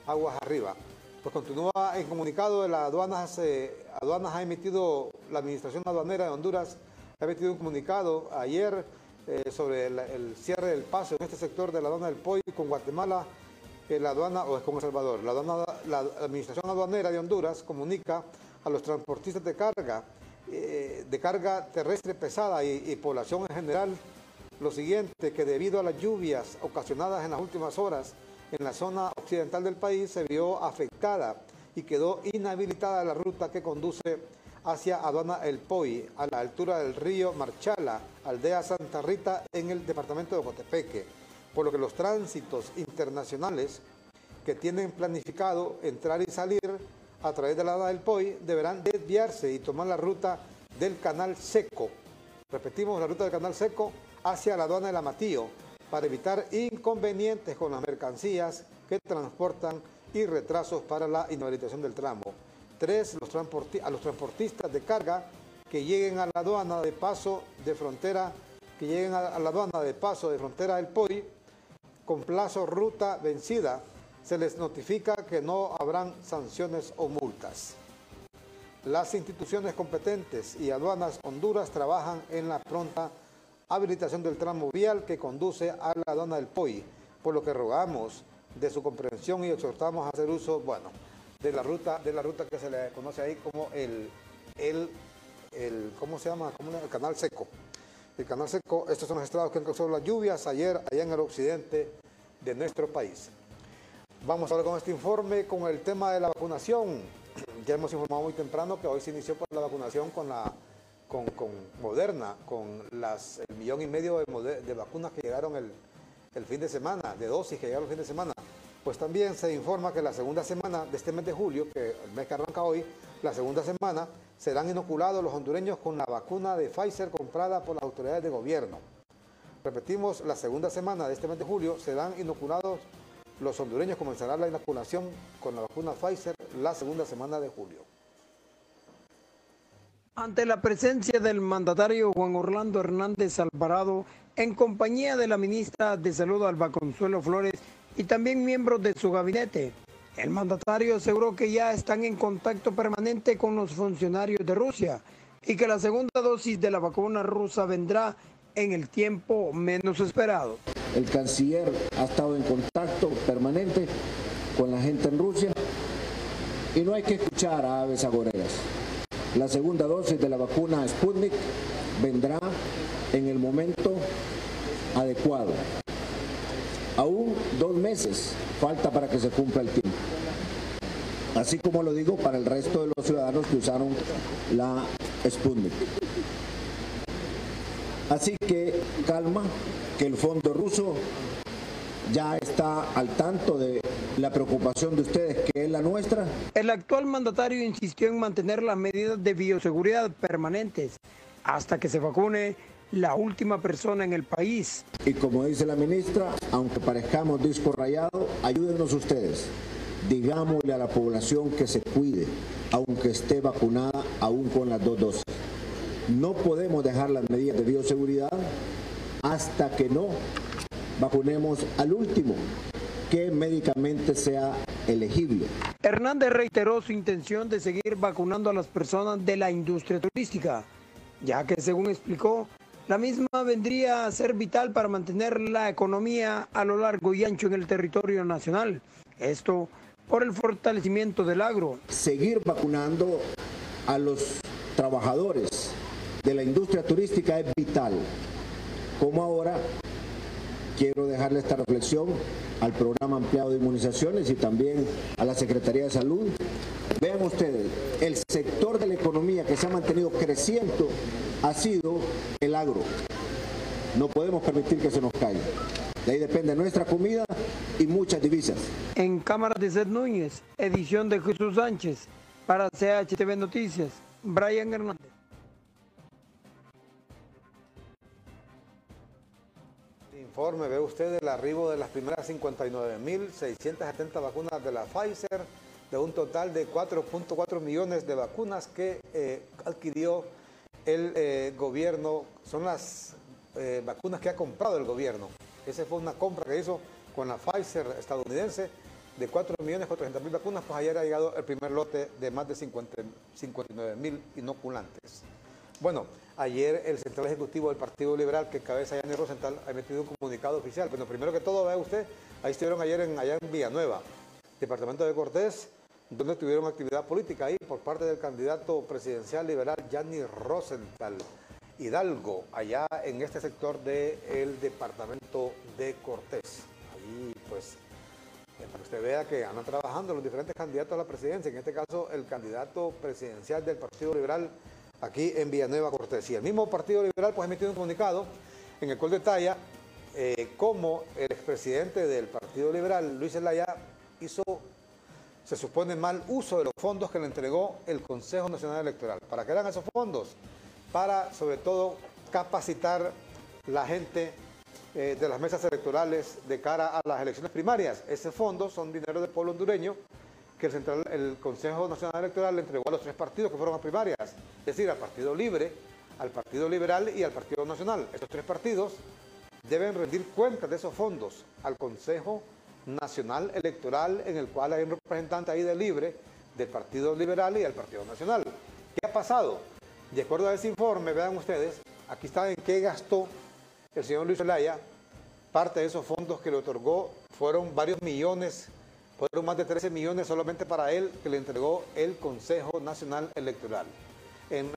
aguas arriba. Pues continúa en comunicado de las aduanas, eh, aduanas ha emitido, la Administración Aduanera de Honduras ha emitido un comunicado ayer eh, sobre el, cierre del paso en este sector de la aduana del POI con Guatemala, la aduana, o es con El Salvador. La, la Administración Aduanera de Honduras comunica a los transportistas de carga eh, de carga terrestre pesada y, población en general, lo siguiente, que debido a las lluvias ocasionadas en las últimas horas en la zona occidental del país se vio afectada y quedó inhabilitada la ruta que conduce hacia Aduana El Poi, a la altura del río Marchala, aldea Santa Rita, en el departamento de Cotepeque, por lo que los tránsitos internacionales que tienen planificado entrar y salir a través de la del POI deberán desviarse y tomar la ruta del canal seco. Repetimos, la ruta del canal seco hacia la aduana del Amatillo para evitar inconvenientes con las mercancías que transportan y retrasos para la inhabilitación del tramo. Tres, los a los transportistas de carga que lleguen a la aduana de paso de frontera, que lleguen a la aduana de paso de frontera del POI con plazo ruta vencida se les notifica que no habrán sanciones o multas. Las instituciones competentes y aduanas Honduras trabajan en la pronta habilitación del tramo vial que conduce a la aduana del POI, por lo que rogamos de su comprensión y exhortamos a hacer uso, bueno, de la ruta, de la ruta que se le conoce ahí como el, el, el ¿cómo se llama? El canal seco. El canal seco, estos son los estados que han causado las lluvias ayer allá en el occidente de nuestro país. Vamos ahora con este informe con el tema de la vacunación. ya hemos informado muy temprano que hoy se inició pues, la vacunación con la con, con Moderna, con el millón y medio de vacunas que llegaron el, el fin de semana, de dosis que llegaron el fin de semana. Pues también se informa que la segunda semana de este mes de julio, que el mes que arranca hoy, la segunda semana, serán inoculados los hondureños con la vacuna de Pfizer comprada por las autoridades de gobierno. Repetimos, la segunda semana de este mes de julio serán inoculados los hondureños, comenzará la inoculación con la vacuna Pfizer la segunda semana de julio. Ante la presencia del mandatario Juan Orlando Hernández Alvarado, en compañía de la ministra de Salud Alba Consuelo Flores y también miembros de su gabinete, el mandatario aseguró que ya están en contacto permanente con los funcionarios de Rusia y que la segunda dosis de la vacuna rusa vendrá en el tiempo menos esperado. El canciller ha estado en contacto permanente con la gente en Rusia y no hay que escuchar a aves agoreras. La segunda dosis de la vacuna Sputnik vendrá en el momento adecuado. Aún dos meses falta para que se cumpla el tiempo. Así como lo digo para el resto de los ciudadanos que usaron la Sputnik. Así que calma, que el fondo ruso ya está al tanto de la preocupación de ustedes, que es la nuestra. El actual mandatario insistió en mantener las medidas de bioseguridad permanentes hasta que se vacune la última persona en el país. Y como dice la ministra, aunque parezcamos disco rayado, ayúdenos ustedes. Digámosle a la población que se cuide, aunque esté vacunada aún con las dos dosis. No podemos dejar las medidas de bioseguridad hasta que no vacunemos al último que médicamente sea elegible. Hernández reiteró su intención de seguir vacunando a las personas de la industria turística, ya que según explicó, la misma vendría a ser vital para mantener la economía a lo largo y ancho en el territorio nacional. Esto por el fortalecimiento del agro. Seguir vacunando a los trabajadores de la industria turística es vital. Como ahora quiero dejarle esta reflexión al programa ampliado de inmunizaciones y también a la Secretaría de Salud. Vean ustedes, el sector de la economía que se ha mantenido creciendo ha sido el agro. No podemos permitir que se nos caiga. De ahí depende nuestra comida y muchas divisas. En cámara de Seth Núñez, edición de Jesús Sánchez, para CHTV Noticias, Brian Hernández. Informe, ve usted el arribo de las primeras 59.670 vacunas de la Pfizer, de un total de 4.4 millones de vacunas que eh, adquirió el eh, gobierno. Son las eh, vacunas que ha comprado el gobierno. Esa fue una compra que hizo con la Pfizer estadounidense de 4.400.000 vacunas, pues ayer ha llegado el primer lote de más de 50 59.000 inoculantes. Bueno, ayer el Central Ejecutivo del Partido Liberal, que cabeza Yanni Rosenthal, ha emitido un comunicado oficial. Bueno, primero que todo, vea usted, ahí estuvieron ayer en, allá en Villanueva, departamento de Cortés, donde tuvieron actividad política ahí por parte del candidato presidencial liberal Yanni Rosenthal Hidalgo, allá en este sector del departamento de Cortés. Ahí, pues, eh, para que usted vea que andan trabajando los diferentes candidatos a la presidencia, en este caso el candidato presidencial del Partido Liberal aquí en Villanueva Cortés. Y el mismo Partido Liberal pues ha emitido un comunicado en el cual detalla eh, cómo el expresidente del Partido Liberal, Luis Zelaya, hizo, se supone, mal uso de los fondos que le entregó el Consejo Nacional Electoral. ¿Para qué eran esos fondos? Para, sobre todo, capacitar la gente eh, de las mesas electorales de cara a las elecciones primarias. Ese fondo son dinero del pueblo hondureño que el, Consejo Nacional Electoral le entregó a los tres partidos que fueron a primarias, es decir, al Partido Libre, al Partido Liberal y al Partido Nacional. Estos tres partidos deben rendir cuentas de esos fondos al Consejo Nacional Electoral, en el cual hay un representante ahí de Libre, del Partido Liberal y del Partido Nacional. ¿Qué ha pasado? De acuerdo a ese informe, vean ustedes, aquí está en qué gastó el señor Luis Zelaya, parte de esos fondos que le otorgó fueron varios millones fueron más de 13 millones solamente para él que le entregó el Consejo Nacional Electoral. En,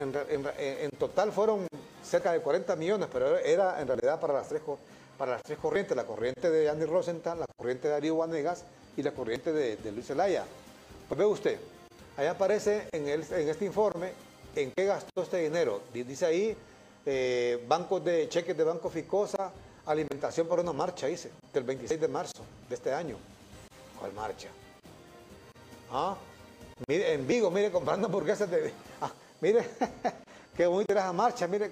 total fueron cerca de 40 millones, pero era en realidad para las tres, para las tres corrientes, la corriente de Andy Rosenthal, la corriente de Darío Vanegas y la corriente de, Luis Zelaya. Pues ve usted, Ahí aparece en, este informe en qué gastó este dinero. Di- Dice ahí, eh, bancos de cheques de Banco Ficosa, alimentación por una marcha, dice, del 26 de marzo de este año. ¿Cuál marcha? Ah, mire, en Vigo, mire, comprando hamburguesas de... ah, mire, qué bonita era esa marcha, mire,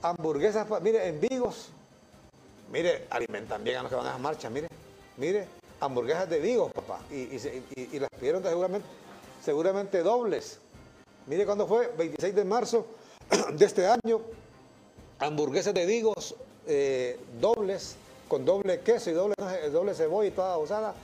hamburguesas, mire, en Vigos, mire, alimentan bien a los que van a esa marcha, mire, mire, hamburguesas de Vigo, papá, y, y las pidieron seguramente, seguramente dobles. Mire cuándo fue, 26 de marzo de este año, hamburguesas de Vigos eh, dobles, con doble queso y doble, doble cebolla y toda usada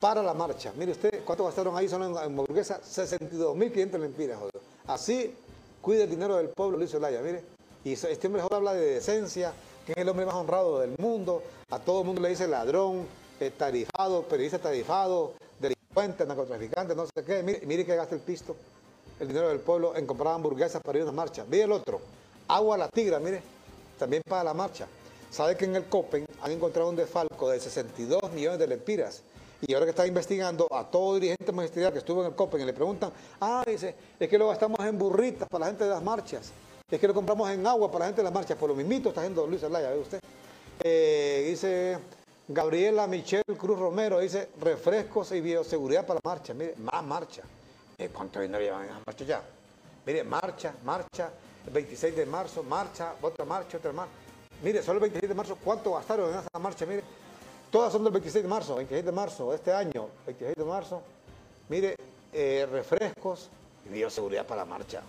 para la marcha. Mire usted, ¿cuánto gastaron ahí solo en hamburguesas? 62.500 lempiras, joder. Así cuida el dinero del pueblo Luis Zelaya, mire. Y este hombre habla de decencia, que es el hombre más honrado del mundo. A todo el mundo le dice ladrón, eh, tarifado, periodista tarifado, delincuente, narcotraficante, no sé qué. Mire, mire que gasta el pisto, el dinero del pueblo en comprar hamburguesas para ir a una marcha. Mire el otro, agua la tigra, mire, también para la marcha. Sabe que en el COPEN han encontrado un desfalco de 62 millones de lempiras. Y ahora que está investigando a todo dirigente magisterial que estuvo en el COPEN y le preguntan, ah, dice, es que lo gastamos en burritas para la gente de las marchas. Es que lo compramos en agua para la gente de las marchas. Por lo mismito está haciendo Luis Alaya, ¿ve usted? Eh, dice Gabriela Michelle Cruz Romero, dice refrescos y bioseguridad para la marcha. Mire, más marcha. Mire, ¿Cuánto dinero llevan en marcha ya? Mire, marcha, marcha, el 26 de marzo, marcha, otra marcha, otra marcha. Mire, solo el 26 de marzo, ¿cuánto gastaron en esa marcha? Mire, todas son del 26 de marzo, 26 de marzo, este año, 26 de marzo. Mire, eh, refrescos y bioseguridad para la marcha.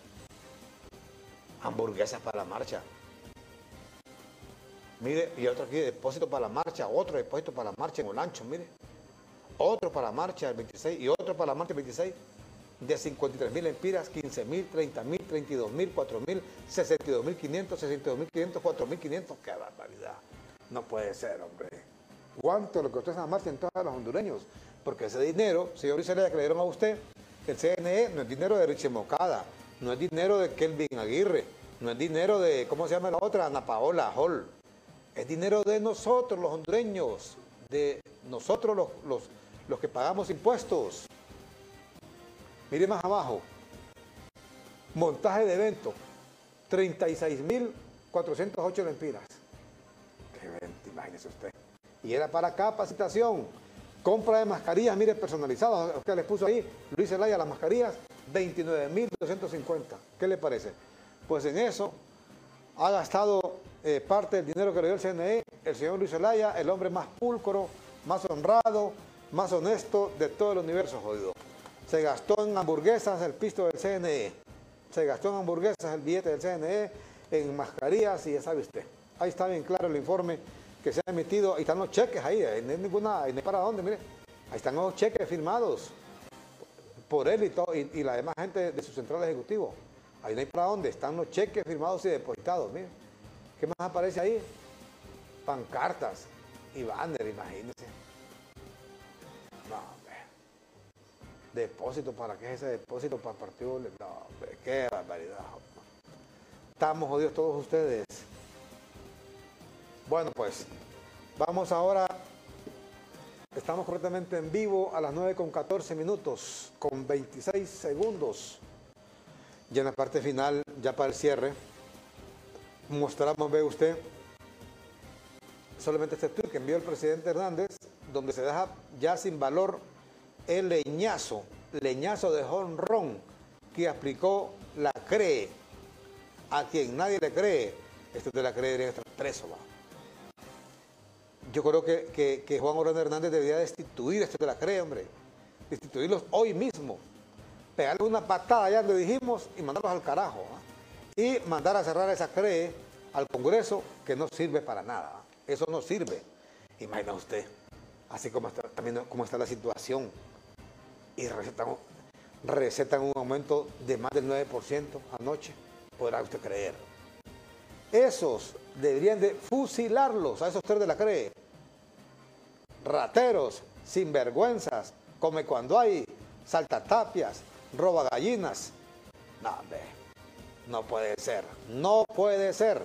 Hamburguesas para la marcha. Mire, y otro aquí, depósito para la marcha, otro depósito para la marcha en Olancho, mire. Otro para la marcha el 26 y otro para la marcha el 26 de 53 mil empiras, 15 mil, 30 mil, 32 mil, 4 mil, 62 mil 500, 62 mil 500, 4 mil 500. ¡Qué barbaridad! No puede ser, hombre. ¿Cuánto le costó esa marcha en todos los hondureños? Porque ese dinero, señor Isabel, que le dieron a usted, el CNE no es dinero de Richie Mocada, no es dinero de Kelvin Aguirre, no es dinero de, ¿cómo se llama la otra? Ana Paola Hall. Es dinero de nosotros, los hondureños, de nosotros los, los, los que pagamos impuestos. Mire más abajo. Montaje de evento. 36.408 lempiras. Qué evento, imagínese usted. Y era para capacitación. Compra de mascarillas, mire, personalizadas. Usted les puso ahí, Luis Zelaya, las mascarillas, 29.250. ¿Qué le parece? Pues en eso ha gastado eh, parte del dinero que le dio el CNE, el señor Luis Zelaya, el hombre más pulcro, más honrado, más honesto de todo el universo, jodido. Se gastó en hamburguesas el pisto del CNE. Se gastó en hamburguesas el billete del CNE, en mascarillas y ya sabe usted. Ahí está bien claro el informe que se ha emitido. Ahí están los cheques ahí, ahí no hay ninguna, ahí no hay para dónde, mire. Ahí están los cheques firmados por él y, todo, y, y la demás gente de su central ejecutivo. Ahí no hay para dónde, están los cheques firmados y depositados, mire. ¿Qué más aparece ahí? Pancartas y banner, imagínense. Depósito, ¿para qué es ese depósito para partido? No, qué barbaridad. Estamos jodidos todos ustedes. Bueno, pues, vamos ahora. Estamos correctamente en vivo a las 9 con 14 minutos, con 26 segundos. Ya en la parte final, ya para el cierre, mostramos, ve usted, solamente este tweet que envió el presidente Hernández, donde se deja ya sin valor el leñazo, leñazo de honrón que aplicó la CRE. A quien nadie le cree, esto de la CRE debería estar preso. va. Yo creo que, que- Juan Orlando Hernández debería destituir esto de la CRE, hombre. Destituirlos hoy mismo. Pegarle una patada, ya lo dijimos, y mandarlos al carajo. Y mandar a cerrar esa CRE al Congreso, que no sirve para nada. Eso no sirve. Imagina usted, así como está, también como está la situación. Y recetan, recetan un aumento de más del 9% anoche. Podrá usted creer. Esos deberían de fusilarlos a esos tres de la CRE. Rateros, sinvergüenzas, come cuando hay, saltatapias, roba gallinas. No, hombre, no puede ser, no puede ser.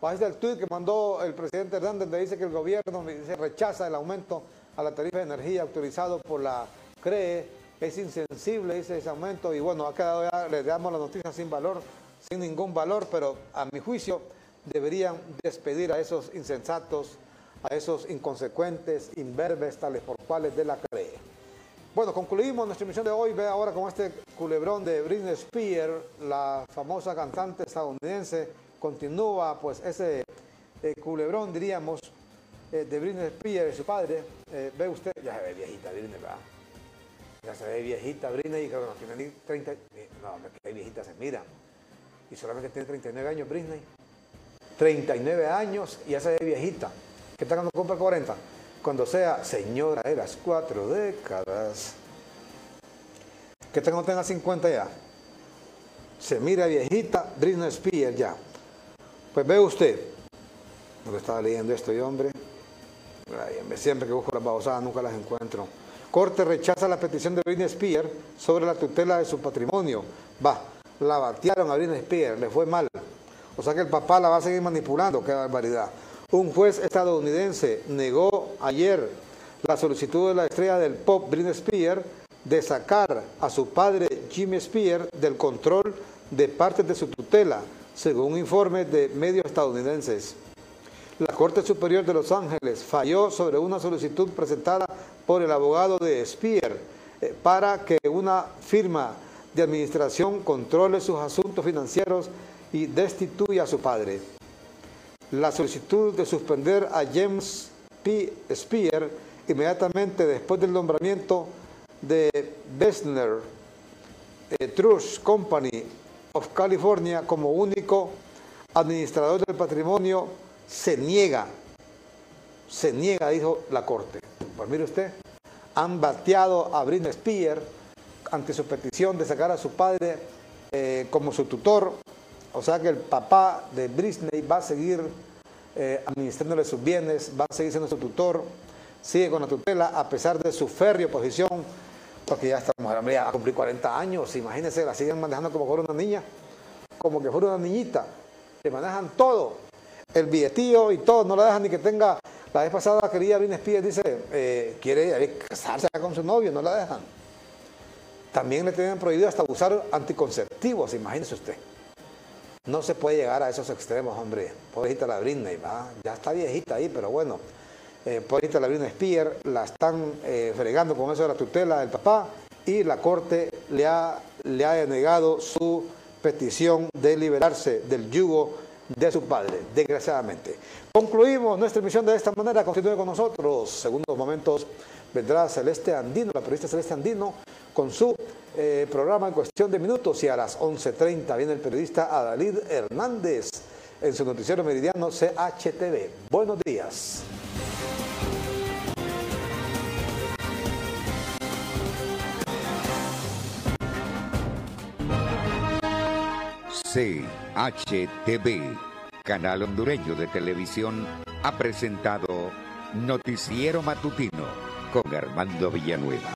Pues el tuit que mandó el presidente Hernández, donde dice que el gobierno rechaza el aumento a la tarifa de energía autorizado por la CRE es insensible, dice ese aumento, y bueno, ha quedado ya, le damos la noticia sin valor, sin ningún valor, pero a mi juicio deberían despedir a esos insensatos, a esos inconsecuentes, imberbes, tales por cuales de la cree. Bueno, concluimos nuestra emisión de hoy. Ve ahora con este culebrón de Britney Spears, la famosa cantante estadounidense. Continúa pues ese eh, culebrón, diríamos, eh, de Britney Spears y su padre. Eh, ve usted, ya se ve viejita Britney, ¿verdad? Ya se ve viejita Britney y creo que no tiene ni 30, no, que viejita se mira. Y solamente tiene 39 años Britney. 39 años y ya se ve viejita. ¿Qué tal cuando compra 40? Cuando sea señora de las cuatro décadas. ¿Qué tal cuando tenga 50 ya? Se mira viejita Britney Spears ya. Pues ve usted. No estaba leyendo esto hombre. Siempre que busco las babosadas nunca las encuentro. Corte rechaza la petición de Britney Spears sobre la tutela de su patrimonio. Va, la batearon a Britney Spears, le fue mal. O sea que el papá la va a seguir manipulando, qué barbaridad. Un juez estadounidense negó ayer la solicitud de la estrella del pop Britney Spears de sacar a su padre Jimmy Spears del control de partes de su tutela, según un informe de medios estadounidenses. La Corte Superior de Los Ángeles falló sobre una solicitud presentada por el abogado de Spears eh, para que una firma de administración controle sus asuntos financieros y destituya a su padre. La solicitud de suspender a James P. Spear inmediatamente después del nombramiento de Bessner eh, Trust Company of California como único administrador del patrimonio se niega, se niega, dijo la Corte. Pues mire usted, han bateado a Britney Spears ante su petición de sacar a su padre eh, como su tutor. O sea que el papá de Britney va a seguir eh, administrándole sus bienes, va a seguir siendo su tutor, sigue con la tutela a pesar de su férrea posición, porque ya esta mujer va a cumplir 40 años, imagínense, la siguen manejando como fuera una niña, como que fuera una niñita, le manejan todo, el billetillo y todo, no la dejan ni que tenga, la vez pasada quería Britney Spears, dice, eh, quiere casarse con su novio, no la dejan. También le tienen prohibido hasta usar anticonceptivos, imagínese usted. No se puede llegar a esos extremos, hombre. Pobrecita la Britney, ¿va? ya está viejita ahí, pero bueno. Eh, pobrecita la Britney Spears, la están eh, fregando con eso de la tutela del papá y la corte le ha, le ha denegado su petición de liberarse del yugo de su padre, desgraciadamente. Concluimos nuestra emisión de esta manera. Continúe con nosotros. Segundos momentos vendrá Celeste Andino, la periodista Celeste Andino, con su eh, programa en cuestión de minutos y a las 11.30 viene el periodista Adalid Hernández en su noticiero meridiano CHTV. Buenos días. CHTV, canal hondureño de televisión, ha presentado Noticiero Matutino con Armando Villanueva.